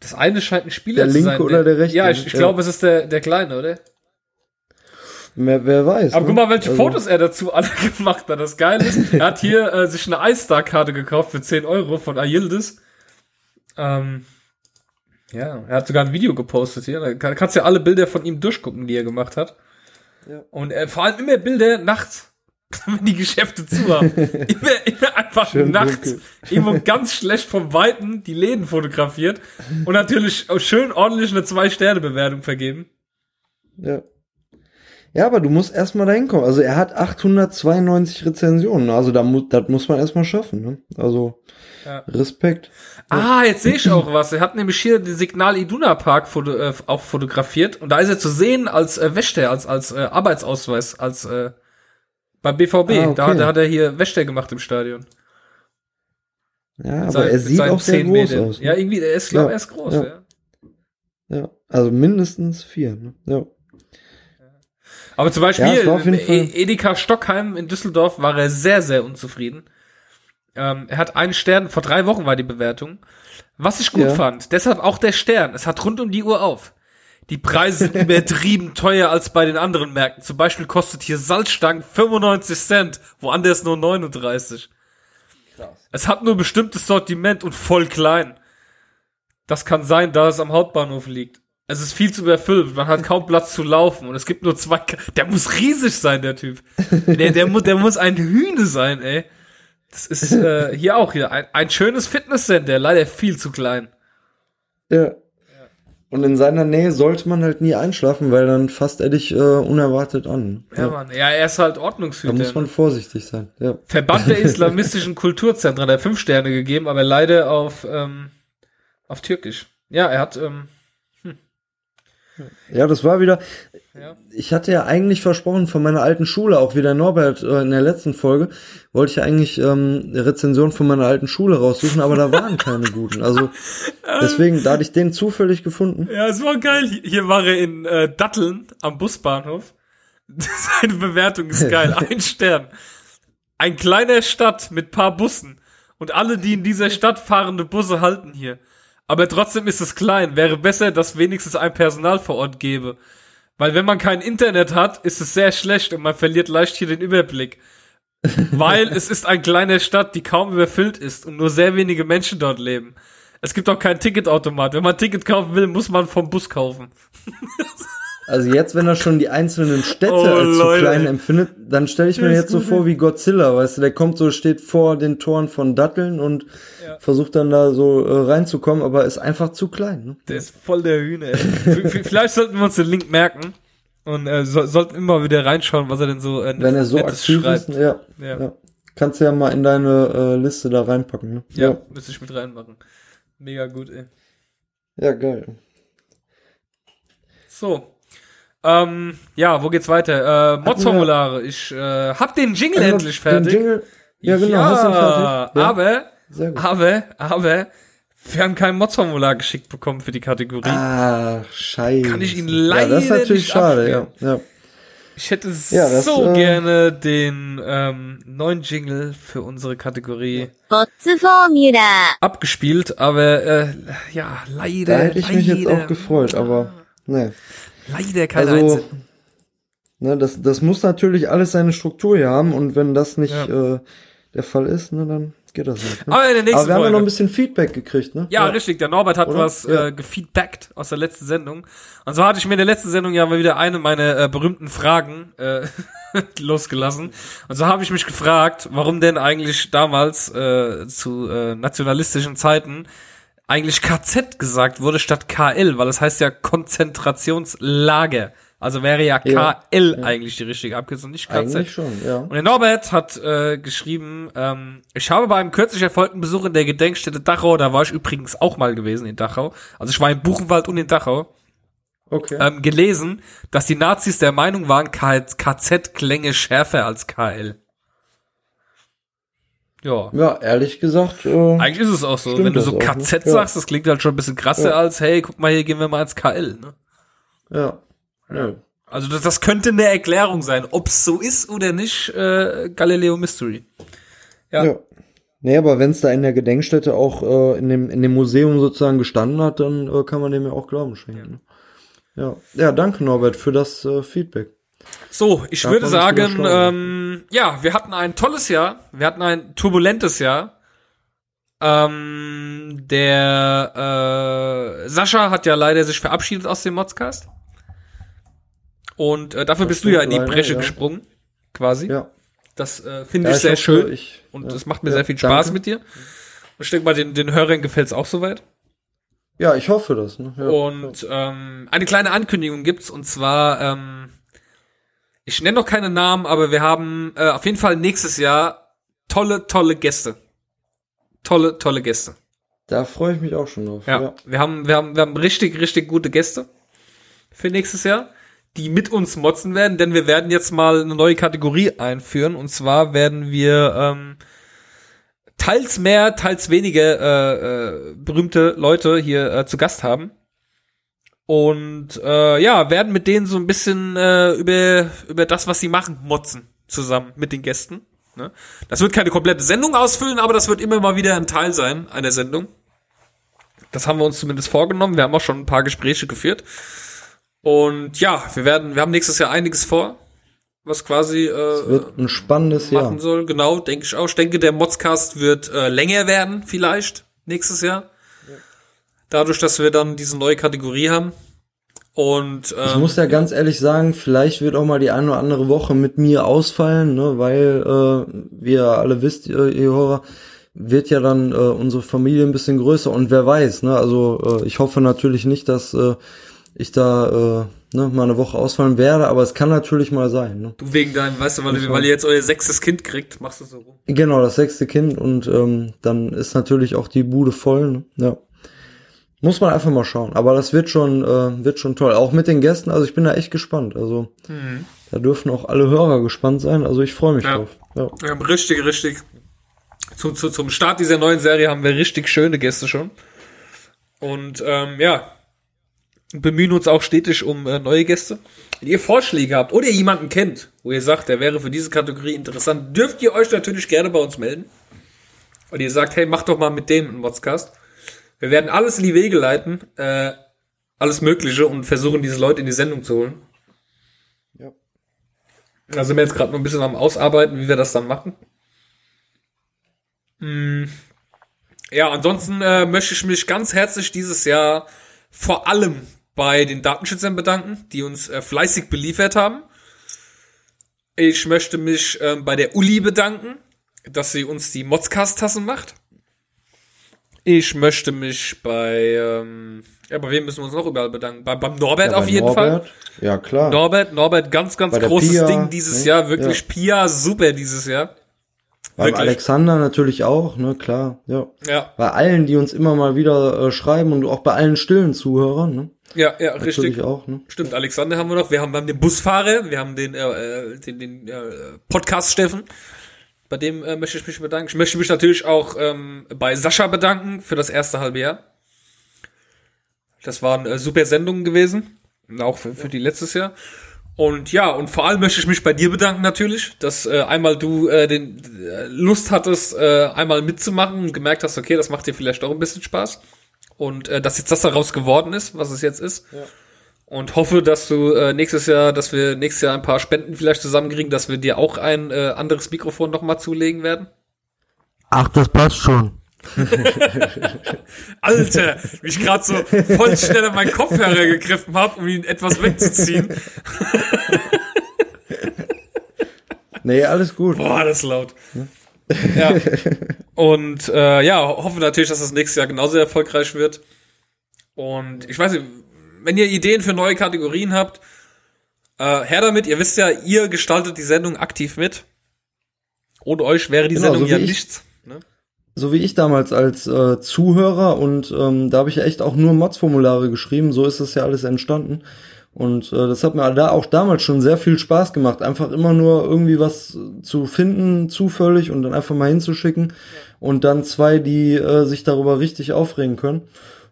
das eine scheint ein Spieler Der zu linke sein. oder der rechte, Ja, ich, ich ja. glaube, es ist der, der Kleine, oder? Wer, wer weiß. Aber ne? guck mal, welche Also- Fotos er dazu alle gemacht hat. Das Geile ist, er hat hier äh, sich eine iStar-Karte gekauft für 10 Euro von Ayildes. Ähm, ja, er hat sogar ein Video gepostet hier. Da kann, kannst du ja alle Bilder von ihm durchgucken, die er gemacht hat. Ja. Und äh, vor allem immer Bilder nachts, wenn die Geschäfte zu haben. immer, immer einfach Schön nachts. dunkel. Irgendwo ganz schlecht vom Weiten die Läden fotografiert. Und natürlich schön ordentlich eine Zwei-Sterne-Bewertung vergeben. Ja. Ja, aber du musst erstmal dahin kommen. Also er hat 892 Rezensionen. Also da mu das muss man erstmal schaffen. Ne? Also Ja. Respekt. Ah, jetzt sehe ich auch was. Er hat nämlich hier den Signal Iduna Park foto, äh, auch fotografiert und da ist er zu sehen als äh, Wächter, als als äh, Arbeitsausweis, als äh, beim BVB. Ah, okay. da, da hat er hier Wächter gemacht im Stadion. Ja, aber Sein- er sieht seinen auch sehr 10 groß Metern. aus. Ne? Ja, irgendwie, er ist, glaube Ja, er ist groß, ja. ja. ja. Also mindestens vier. Ne? Ja. Aber zum Beispiel Ja, äh, Edeka Stockheim in Düsseldorf war er sehr, sehr unzufrieden. Ähm, er hat einen Stern, vor drei Wochen war die Bewertung. Was ich gut Ja. fand, deshalb auch der Stern, es hat rund um die Uhr auf. Die Preise sind übertrieben teuer als bei den anderen Märkten. Zum Beispiel kostet hier Salzstangen 95 Cent, woanders nur 39. Es hat nur bestimmtes Sortiment und voll klein. Das kann sein, da es am Hauptbahnhof liegt. Es ist viel zu überfüllt, man hat kaum Platz zu laufen und es gibt nur zwei. Ka der muss riesig sein, der Typ. Der, der, muss, der muss ein Hühne sein, ey. Das ist äh, hier auch hier ein, ein schönes Fitnesscenter, leider viel zu klein. Ja. Und in seiner Nähe sollte man halt nie einschlafen, weil dann fasst er dich äh, unerwartet an. Ja, Mann. Ja, er ist halt Da Ordnungshüter. muss man vorsichtig sein. Ja. Verband der islamistischen Kulturzentren, der fünf Sterne gegeben, aber leider auf, ähm, auf Türkisch. Ja, er hat, ähm, Ja, das war wieder. Ja. Ich hatte ja eigentlich versprochen von meiner alten Schule, auch wieder Norbert äh, in der letzten Folge, wollte ich eigentlich ähm, eine Rezension von meiner alten Schule raussuchen, aber da waren keine guten. Also deswegen, da hatte ich den zufällig gefunden. Ja, es war geil. Hier war er in äh, Datteln am Busbahnhof. Seine Bewertung ist geil. Ein Stern. Ein kleiner Stadt mit paar Bussen. Und alle, die in dieser Stadt fahrende Busse halten hier. Aber trotzdem ist es klein. Wäre besser, dass wenigstens ein Personal vor Ort gäbe. Weil wenn man kein Internet hat, ist es sehr schlecht und man verliert leicht hier den Überblick. Weil es ist eine kleine Stadt, die kaum überfüllt ist und nur sehr wenige Menschen dort leben. Es gibt auch keinen Ticketautomat. Wenn man ein Ticket kaufen will, muss man vom Bus kaufen. Also jetzt, wenn er schon die einzelnen Städte Oh, als zu Leute, klein empfindet, dann stelle ich mir jetzt so vor wie Godzilla, weißt du, der kommt so, steht vor den Toren von Datteln und versucht dann da so äh, reinzukommen, aber ist einfach zu klein. Ne? Der ist voll der Hühner. Vielleicht sollten wir uns den Link merken und äh, so, sollten immer wieder reinschauen, was er denn so äh, Wenn er so aktiv schreibt. ist, ja, Ja. ja. Kannst du ja mal in deine äh, Liste da reinpacken. Ne? Ja, müsste ich mit reinmachen. Mega gut, ey. ja, geil. So. Ähm, ja, wo geht's weiter? Äh, Mods-Formulare. Ich äh, hab den Jingle also, endlich fertig. Jingle, ja, genau, ja, hast du fertig. Ja. Aber, aber, aber, wir haben kein Mods-Formular geschickt bekommen für die Kategorie. Ah, scheiße. Kann ich Ihnen leider ja, das ist natürlich schade, ja, ja. Ich hätte ja, das, so äh, gerne den ähm, neuen Jingle für unsere Kategorie abgespielt, aber äh, ja, leider. Da hätte ich leider. mich jetzt auch gefreut, aber nee leider keine Also, Einzel ne, das, das muss natürlich alles seine Struktur hier haben und wenn das nicht Ja. äh, der Fall ist, ne, dann geht das nicht. Ne? Aber in der nächsten Aber wir haben ja Folge. noch ein bisschen Feedback gekriegt, ne? Ja, richtig. Der Norbert hat Oder? was Ja. äh, gefeedbackt aus der letzten Sendung. Und so hatte ich mir in der letzten Sendung ja mal wieder eine meiner äh, berühmten Fragen äh, losgelassen. Und so habe ich mich gefragt, warum denn eigentlich damals äh, zu äh, nationalistischen Zeiten eigentlich KZ gesagt wurde statt KL, weil das heißt ja Konzentrationslager. Also wäre ja Ja. KL eigentlich die richtige Abkürzung, nicht KZ. Eigentlich schon, ja. Und der Norbert hat äh, geschrieben, ähm, ich habe bei einem kürzlich erfolgten Besuch in der Gedenkstätte Dachau, da war ich übrigens auch mal gewesen in Dachau, also ich war in Buchenwald und in Dachau, Okay. ähm, gelesen, dass die Nazis der Meinung waren, KZ klänge schärfer als KL. Ja. ja, ehrlich gesagt, äh, Eigentlich ist es auch so. Wenn du so auch, KZ ne? Ja. sagst, das klingt halt schon ein bisschen krasser Ja. als, hey, guck mal, hier gehen wir mal ins KL. Ne? ja. ja. Also das, das könnte eine Erklärung sein. Ob's so ist oder nicht, äh, Galileo Mystery. Ja. Ja. Nee, aber wenn es da in der Gedenkstätte auch äh, in, dem, in dem Museum sozusagen gestanden hat, dann äh, kann man dem ja auch Glauben schenken. Ja, ja. ja danke Norbert für das äh, Feedback. So, ich Darf würde sagen, ähm, ja, wir hatten ein tolles Jahr, wir hatten ein turbulentes Jahr. Ähm, der äh, Sascha hat ja leider sich verabschiedet aus dem Modscast. Und äh, dafür bist du ja in die leider, Bresche ja. gesprungen, quasi. Ja. Das äh, finde ja ich sehr hoffe, schön. Ich, und ja. es macht mir sehr viel Spaß danke. mit dir. Und ich denke mal, den, den Hörern gefällt's auch soweit. Ja, ich hoffe das. Ne? Und ähm, eine kleine Ankündigung gibt's und zwar, ähm, ich nenne noch keine Namen, aber wir haben äh, auf jeden Fall nächstes Jahr tolle, tolle Gäste. Tolle, tolle Gäste. Da freue ich mich auch schon drauf. Ja, Ja. Wir haben, wir haben, wir haben richtig, richtig gute Gäste für nächstes Jahr, die mit uns motzen werden, denn wir werden jetzt mal eine neue Kategorie einführen und zwar werden wir ähm, teils mehr, teils weniger äh, äh, berühmte Leute hier äh, zu Gast haben. Und äh, ja, werden mit denen so ein bisschen äh, über, über das, was sie machen, motzen, zusammen mit den Gästen. Ne? Das wird keine komplette Sendung ausfüllen, aber das wird immer mal wieder ein Teil sein einer Sendung. Das haben wir uns zumindest vorgenommen. Wir haben auch schon ein paar Gespräche geführt. Und ja, wir werden, wir haben nächstes Jahr einiges vor. was quasi äh, Es wird ein spannendes machen Jahr. soll. Genau, denke ich auch. Ich denke, der Modscast wird äh, länger werden, vielleicht, nächstes Jahr. Dadurch, dass wir dann diese neue Kategorie haben. Und ähm, Ich muss ja ganz ehrlich sagen, vielleicht wird auch mal die eine oder andere Woche mit mir ausfallen, ne, weil, äh, wie ihr alle wisst, ihr, ihr Hörer, wird ja dann äh, unsere Familie ein bisschen größer und wer weiß, ne, also äh, ich hoffe natürlich nicht, dass äh, ich da äh, ne, mal eine Woche ausfallen werde, aber es kann natürlich mal sein. Ne? du wegen deinem, weißt du, weil, weil ihr jetzt euer sechstes Kind kriegt, machst du so rum. Genau, das sechste Kind und ähm, dann ist natürlich auch die Bude voll. Ne? Ja. Muss man einfach mal schauen. Aber das wird schon, äh, wird schon toll. Auch mit den Gästen, also ich bin da echt gespannt. Also da dürfen auch alle Hörer gespannt sein. Also ich freue mich Ja. drauf. Ja. Wir haben richtig, richtig. Zu, zu, zum Start dieser neuen Serie haben wir richtig schöne Gäste schon. Und ähm, ja, bemühen uns auch stetig um äh, neue Gäste. Wenn ihr Vorschläge habt oder ihr jemanden kennt, wo ihr sagt, der wäre für diese Kategorie interessant, dürft ihr euch natürlich gerne bei uns melden. Und ihr sagt, hey, mach doch mal mit dem einen Podcast. Wir werden alles in die Wege leiten, äh, alles Mögliche und versuchen, diese Leute in die Sendung zu holen. Ja. Da sind wir jetzt gerade noch ein bisschen am Ausarbeiten, wie wir das dann machen. Mm. Ja, ansonsten äh, möchte ich mich ganz herzlich dieses Jahr vor allem bei den Datenschützern bedanken, die uns äh, fleißig beliefert haben. Ich möchte mich ähm, bei der Uli bedanken, dass sie uns die Modscast-Tassen macht. Ich möchte mich bei, ähm, ja, bei wem müssen wir uns noch überall bedanken? Bei, beim Norbert Ja, auf jeden Fall. Norbert, Ja, klar. Norbert, Norbert, ganz, ganz Bei großes Pia, Ding dieses ne? Jahr. Wirklich Pia, super dieses Jahr. Beim wirklich. Alexander natürlich auch, ne, klar. Ja. Ja, Bei allen, die uns immer mal wieder äh, schreiben und auch bei allen stillen Zuhörern, ne? ja, ja, richtig. Natürlich auch, ne? Stimmt, Alexander haben wir noch. Wir haben, wir haben den Busfahrer, wir haben den, äh, äh, den, den äh, Podcast Steffen. Bei dem äh, möchte ich mich bedanken. Ich möchte mich natürlich auch ähm, bei Sascha bedanken für das erste halbe Jahr. Das waren äh, super Sendungen gewesen. Auch für, für die letztes Jahr. Und ja, und vor allem möchte ich mich bei dir bedanken natürlich, dass äh, einmal du äh, den äh, Lust hattest, äh, einmal mitzumachen und gemerkt hast, okay, das macht dir vielleicht auch ein bisschen Spaß. Und äh, dass jetzt das daraus geworden ist, was es jetzt ist. Und hoffe, dass du äh, nächstes Jahr, dass wir nächstes Jahr ein paar Spenden vielleicht zusammenkriegen, dass wir dir auch ein äh, anderes Mikrofon nochmal zulegen werden. Ach, das passt schon. Alter, wie ich gerade so voll schnell an meinen Kopfhörer gegriffen habe, um ihn etwas wegzuziehen. Nee, alles gut. Boah, das ist laut. Ja. Und äh, ja, hoffe natürlich, dass das nächstes Jahr genauso erfolgreich wird. Und ich weiß nicht, wenn ihr Ideen für neue Kategorien habt, äh, her damit. Ihr wisst ja, ihr gestaltet die Sendung aktiv mit. Ohne euch wäre die Genau, Sendung so wie ja ich. nichts. Ne? so wie ich damals als äh, Zuhörer und ähm, da habe ich ja echt auch nur Mods-Formulare geschrieben, so ist das ja alles entstanden. Und äh, das hat mir da auch damals schon sehr viel Spaß gemacht, einfach immer nur irgendwie was zu finden, zufällig und dann einfach mal hinzuschicken und dann zwei, die äh, sich darüber richtig aufregen können.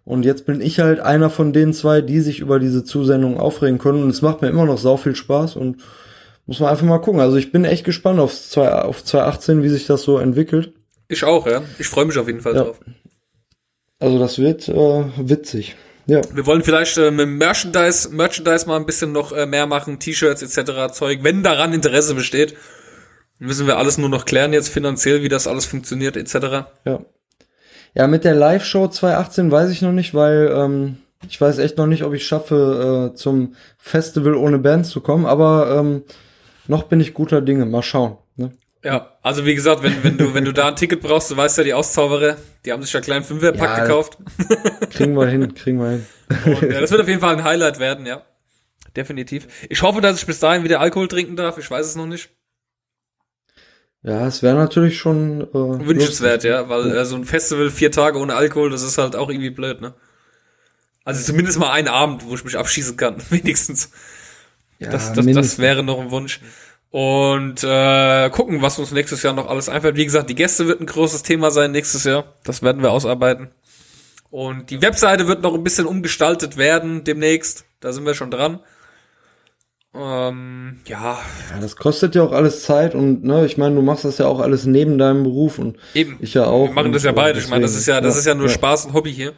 Und jetzt bin ich halt einer von den zwei, die sich über diese Zusendung aufregen können und es macht mir immer noch sau viel Spaß und muss man einfach mal gucken. Also ich bin echt gespannt auf, zwei, auf 2018, wie sich das so entwickelt. Ich auch, ja. Ich freue mich auf jeden Fall Ja. drauf. Also das wird äh, witzig. Ja. Wir wollen vielleicht äh, mit Merchandise, Merchandise mal ein bisschen noch äh, mehr machen, T-Shirts etc. Zeug, wenn daran Interesse besteht. Müssen wir alles nur noch klären jetzt finanziell, wie das alles funktioniert etc. Ja. Ja, mit der Live-Show 2018 weiß ich noch nicht, weil ähm, ich weiß echt noch nicht, ob ich schaffe, äh, zum Festival ohne Band zu kommen, aber ähm, noch bin ich guter Dinge. Mal schauen. Ne? Ja, also wie gesagt, wenn, wenn du wenn du da ein Ticket brauchst, du weißt ja, die Auszauberer, die haben sich ja kleinen Fünferpack Ja. gekauft. Kriegen wir hin, kriegen wir hin. Und, ja, das wird auf jeden Fall ein Highlight werden, ja. Definitiv. Ich hoffe, dass ich bis dahin wieder Alkohol trinken darf. Ich weiß es noch nicht. Ja, es wäre natürlich schon äh, Wünschenswert, lustig. ja, weil äh, so ein Festival vier Tage ohne Alkohol, das ist halt auch irgendwie blöd, ne? Also zumindest mal einen Abend, wo ich mich abschießen kann, wenigstens. Ja, das, das, das wäre noch ein Wunsch. Und äh, gucken, was uns nächstes Jahr noch alles einfällt. Wie gesagt, die Gäste wird ein großes Thema sein nächstes Jahr. Das werden wir ausarbeiten. Und die Webseite wird noch ein bisschen umgestaltet werden demnächst. Da sind wir schon dran. Ähm, ja, Ja, das kostet ja auch alles Zeit und ne, ich meine, du machst das ja auch alles neben deinem Beruf und eben. ich ja auch. Wir machen das ja beide. Ich meine, das ist ja, das deswegen, ist ja nur Spaß und Hobby hier.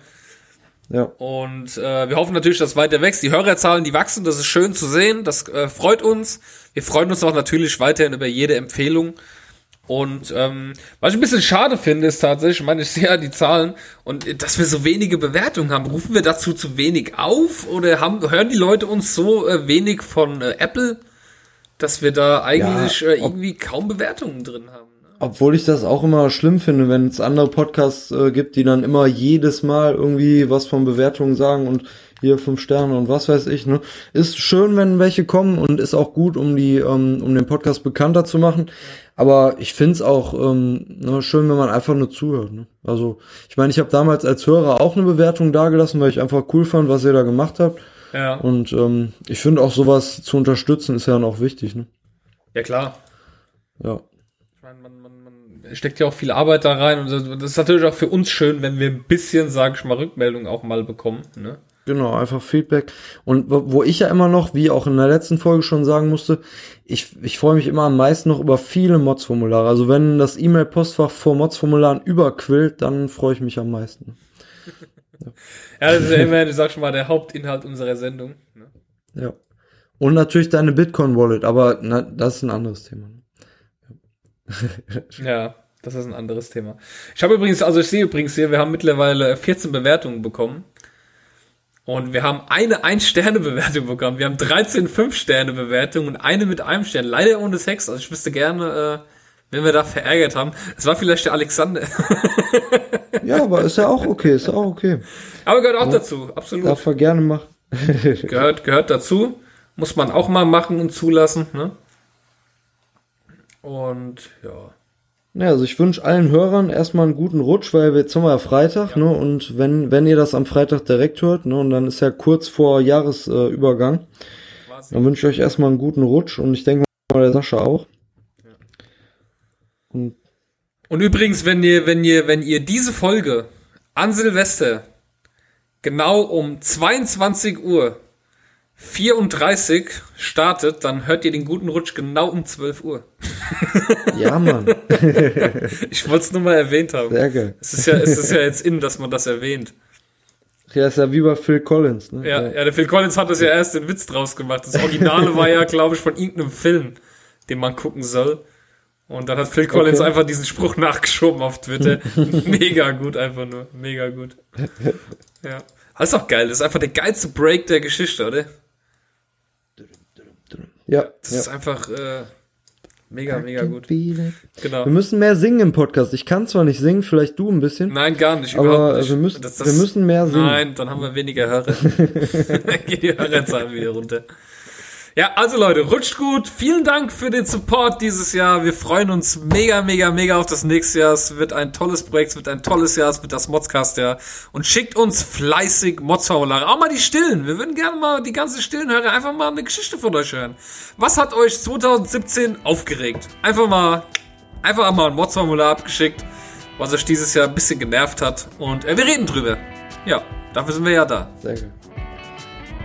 Ja. Und äh, wir hoffen natürlich, dass es weiter wächst. Die Hörerzahlen, die wachsen, das ist schön zu sehen. Das äh, freut uns. Wir freuen uns auch natürlich weiterhin über jede Empfehlung. Und ähm, was ich ein bisschen schade finde, ist tatsächlich, ich meine, ich sehe ja die Zahlen und dass wir so wenige Bewertungen haben. Rufen wir dazu zu wenig auf oder haben, hören die Leute uns so äh, wenig von äh, Apple, dass wir da eigentlich Ja, äh, irgendwie kaum Bewertungen drin haben? Ne? Obwohl ich das auch immer schlimm finde, wenn es andere Podcasts äh, gibt, die dann immer jedes Mal irgendwie was von Bewertungen sagen und hier fünf Sterne und was weiß ich. Ne, ist schön, wenn welche kommen und ist auch gut, um die, ähm, um den Podcast bekannter zu machen. Aber ich find's auch ähm, ne, schön, wenn man einfach nur zuhört. Ne? Also ich meine, ich habe damals als Hörer auch eine Bewertung dagelassen, weil ich einfach cool fand, was ihr da gemacht habt. Ja, Und ähm, ich finde auch sowas zu unterstützen ist ja dann auch wichtig. Ne? ja klar. Ja. Ich meine, man, man, man steckt ja auch viel Arbeit da rein und das, das ist natürlich auch für uns schön, wenn wir ein bisschen, sag ich mal, Rückmeldung auch mal bekommen. Ne? Genau, einfach Feedback. Und wo wo ich ja immer noch, wie auch in der letzten Folge schon sagen musste, ich, ich freue mich immer am meisten noch über viele Mods-Formulare. Also wenn das E-Mail-Postfach vor Mods-Formularen überquillt, dann freue ich mich am meisten. Ja, das ist ja immer, du sagst schon mal, der Hauptinhalt unserer Sendung. Ne? Ja. Und natürlich deine Bitcoin-Wallet, aber na, das ist ein anderes Thema. Ja, das ist ein anderes Thema. Ich habe übrigens, also ich sehe übrigens hier, wir haben mittlerweile 14 Bewertungen bekommen. Und wir haben eine Ein-Sterne-Bewertung bekommen. Wir haben 13 Fünf-Sterne-Bewertungen und eine mit einem Stern. Leider ohne Sex. Also ich wüsste gerne, äh, wenn wir da verärgert haben. Es war vielleicht der Alexander. Ja, aber ist ja auch okay, ist ja auch okay. Aber gehört auch dazu. Absolut. Darf er gerne machen. Gehört, gehört dazu. Muss man auch mal machen und zulassen. Ne? Und ja. Ja, also ich wünsche allen Hörern erstmal einen guten Rutsch, weil wir jetzt haben wir ja Freitag, ne? Und wenn, wenn ihr das am Freitag direkt hört, ne, und dann ist ja kurz vor Jahresübergang, äh, dann wünsche ich euch erstmal einen guten Rutsch und ich denke mal der Sascha auch. Und Und übrigens, wenn ihr, wenn ihr, wenn ihr diese Folge an Silvester genau um 22 Uhr 34 startet, dann hört ihr den guten Rutsch genau um 12 Uhr. ja, Mann, Ich wollte es nur mal erwähnt haben. sehr geil. Es ist ja, es ist ja jetzt in, dass man das erwähnt. Ja, ist ja wie bei Phil Collins, ne? Ja, ja, der Phil Collins hat das ja erst den Witz draus gemacht. Das Originale war ja, glaube ich, von irgendeinem Film, den man gucken soll. Und dann hat Phil Collins Okay. einfach diesen Spruch nachgeschoben auf Twitter. Mega gut, einfach nur. Mega gut. Ja. Das ist auch geil. Das ist einfach der geilste Break der Geschichte, oder? Ja, Das ja. ist einfach äh, mega, mega gut. Wir Genau. müssen mehr singen im Podcast. Ich kann zwar nicht singen, vielleicht du ein bisschen. Nein, gar nicht. Aber überhaupt nicht. wir müssen- Das- wir müssen mehr singen. Nein, dann haben wir weniger Hörer. dann geht die Hörerzahlen wieder runter. Ja, also Leute, rutscht gut. Vielen Dank für den Support dieses Jahr. Wir freuen uns mega, mega, mega auf das nächste Jahr. Es wird ein tolles Projekt, es wird ein tolles Jahr, es wird das Modscast-Jahr. Und schickt uns fleißig Modsformulare. Auch mal die Stillen. Wir würden gerne mal die ganzen stillen Hörer einfach mal eine Geschichte von euch hören. Was hat euch 2017 aufgeregt? Einfach mal, einfach mal ein Modsformular abgeschickt, was euch dieses Jahr ein bisschen genervt hat. Und äh, wir reden drüber. Ja, dafür sind wir ja da. Sehr geil.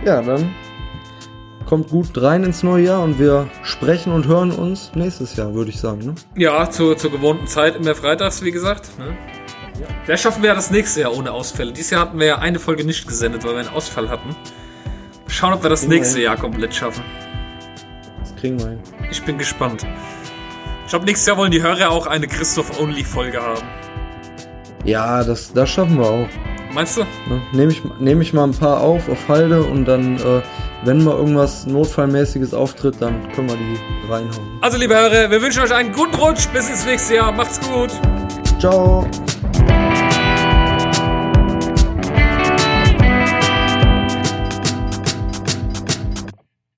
Ja, dann kommt gut rein ins neue Jahr und wir sprechen und hören uns nächstes Jahr, würde ich sagen. Ne? Ja, zur, zur gewohnten Zeit immer freitags, wie gesagt. Ne? Vielleicht schaffen wir ja das nächste Jahr ohne Ausfälle. Dieses Jahr hatten wir ja eine Folge nicht gesendet, weil wir einen Ausfall hatten. Schauen, ob wir das nächste Jahr komplett schaffen. Das kriegen wir hin. Ich bin gespannt. Ich glaube, nächstes Jahr wollen die Hörer auch eine Christoph-Only-Folge haben. Ja, das, das schaffen wir auch. Meinst du? Ne? Nehme ich, nehm ich mal ein paar auf, auf Halde und dann, äh, wenn mal irgendwas Notfallmäßiges auftritt, dann können wir die reinhauen. Also, liebe Hörer, wir wünschen euch einen guten Rutsch. Bis ins nächste Jahr. Macht's gut. Ciao!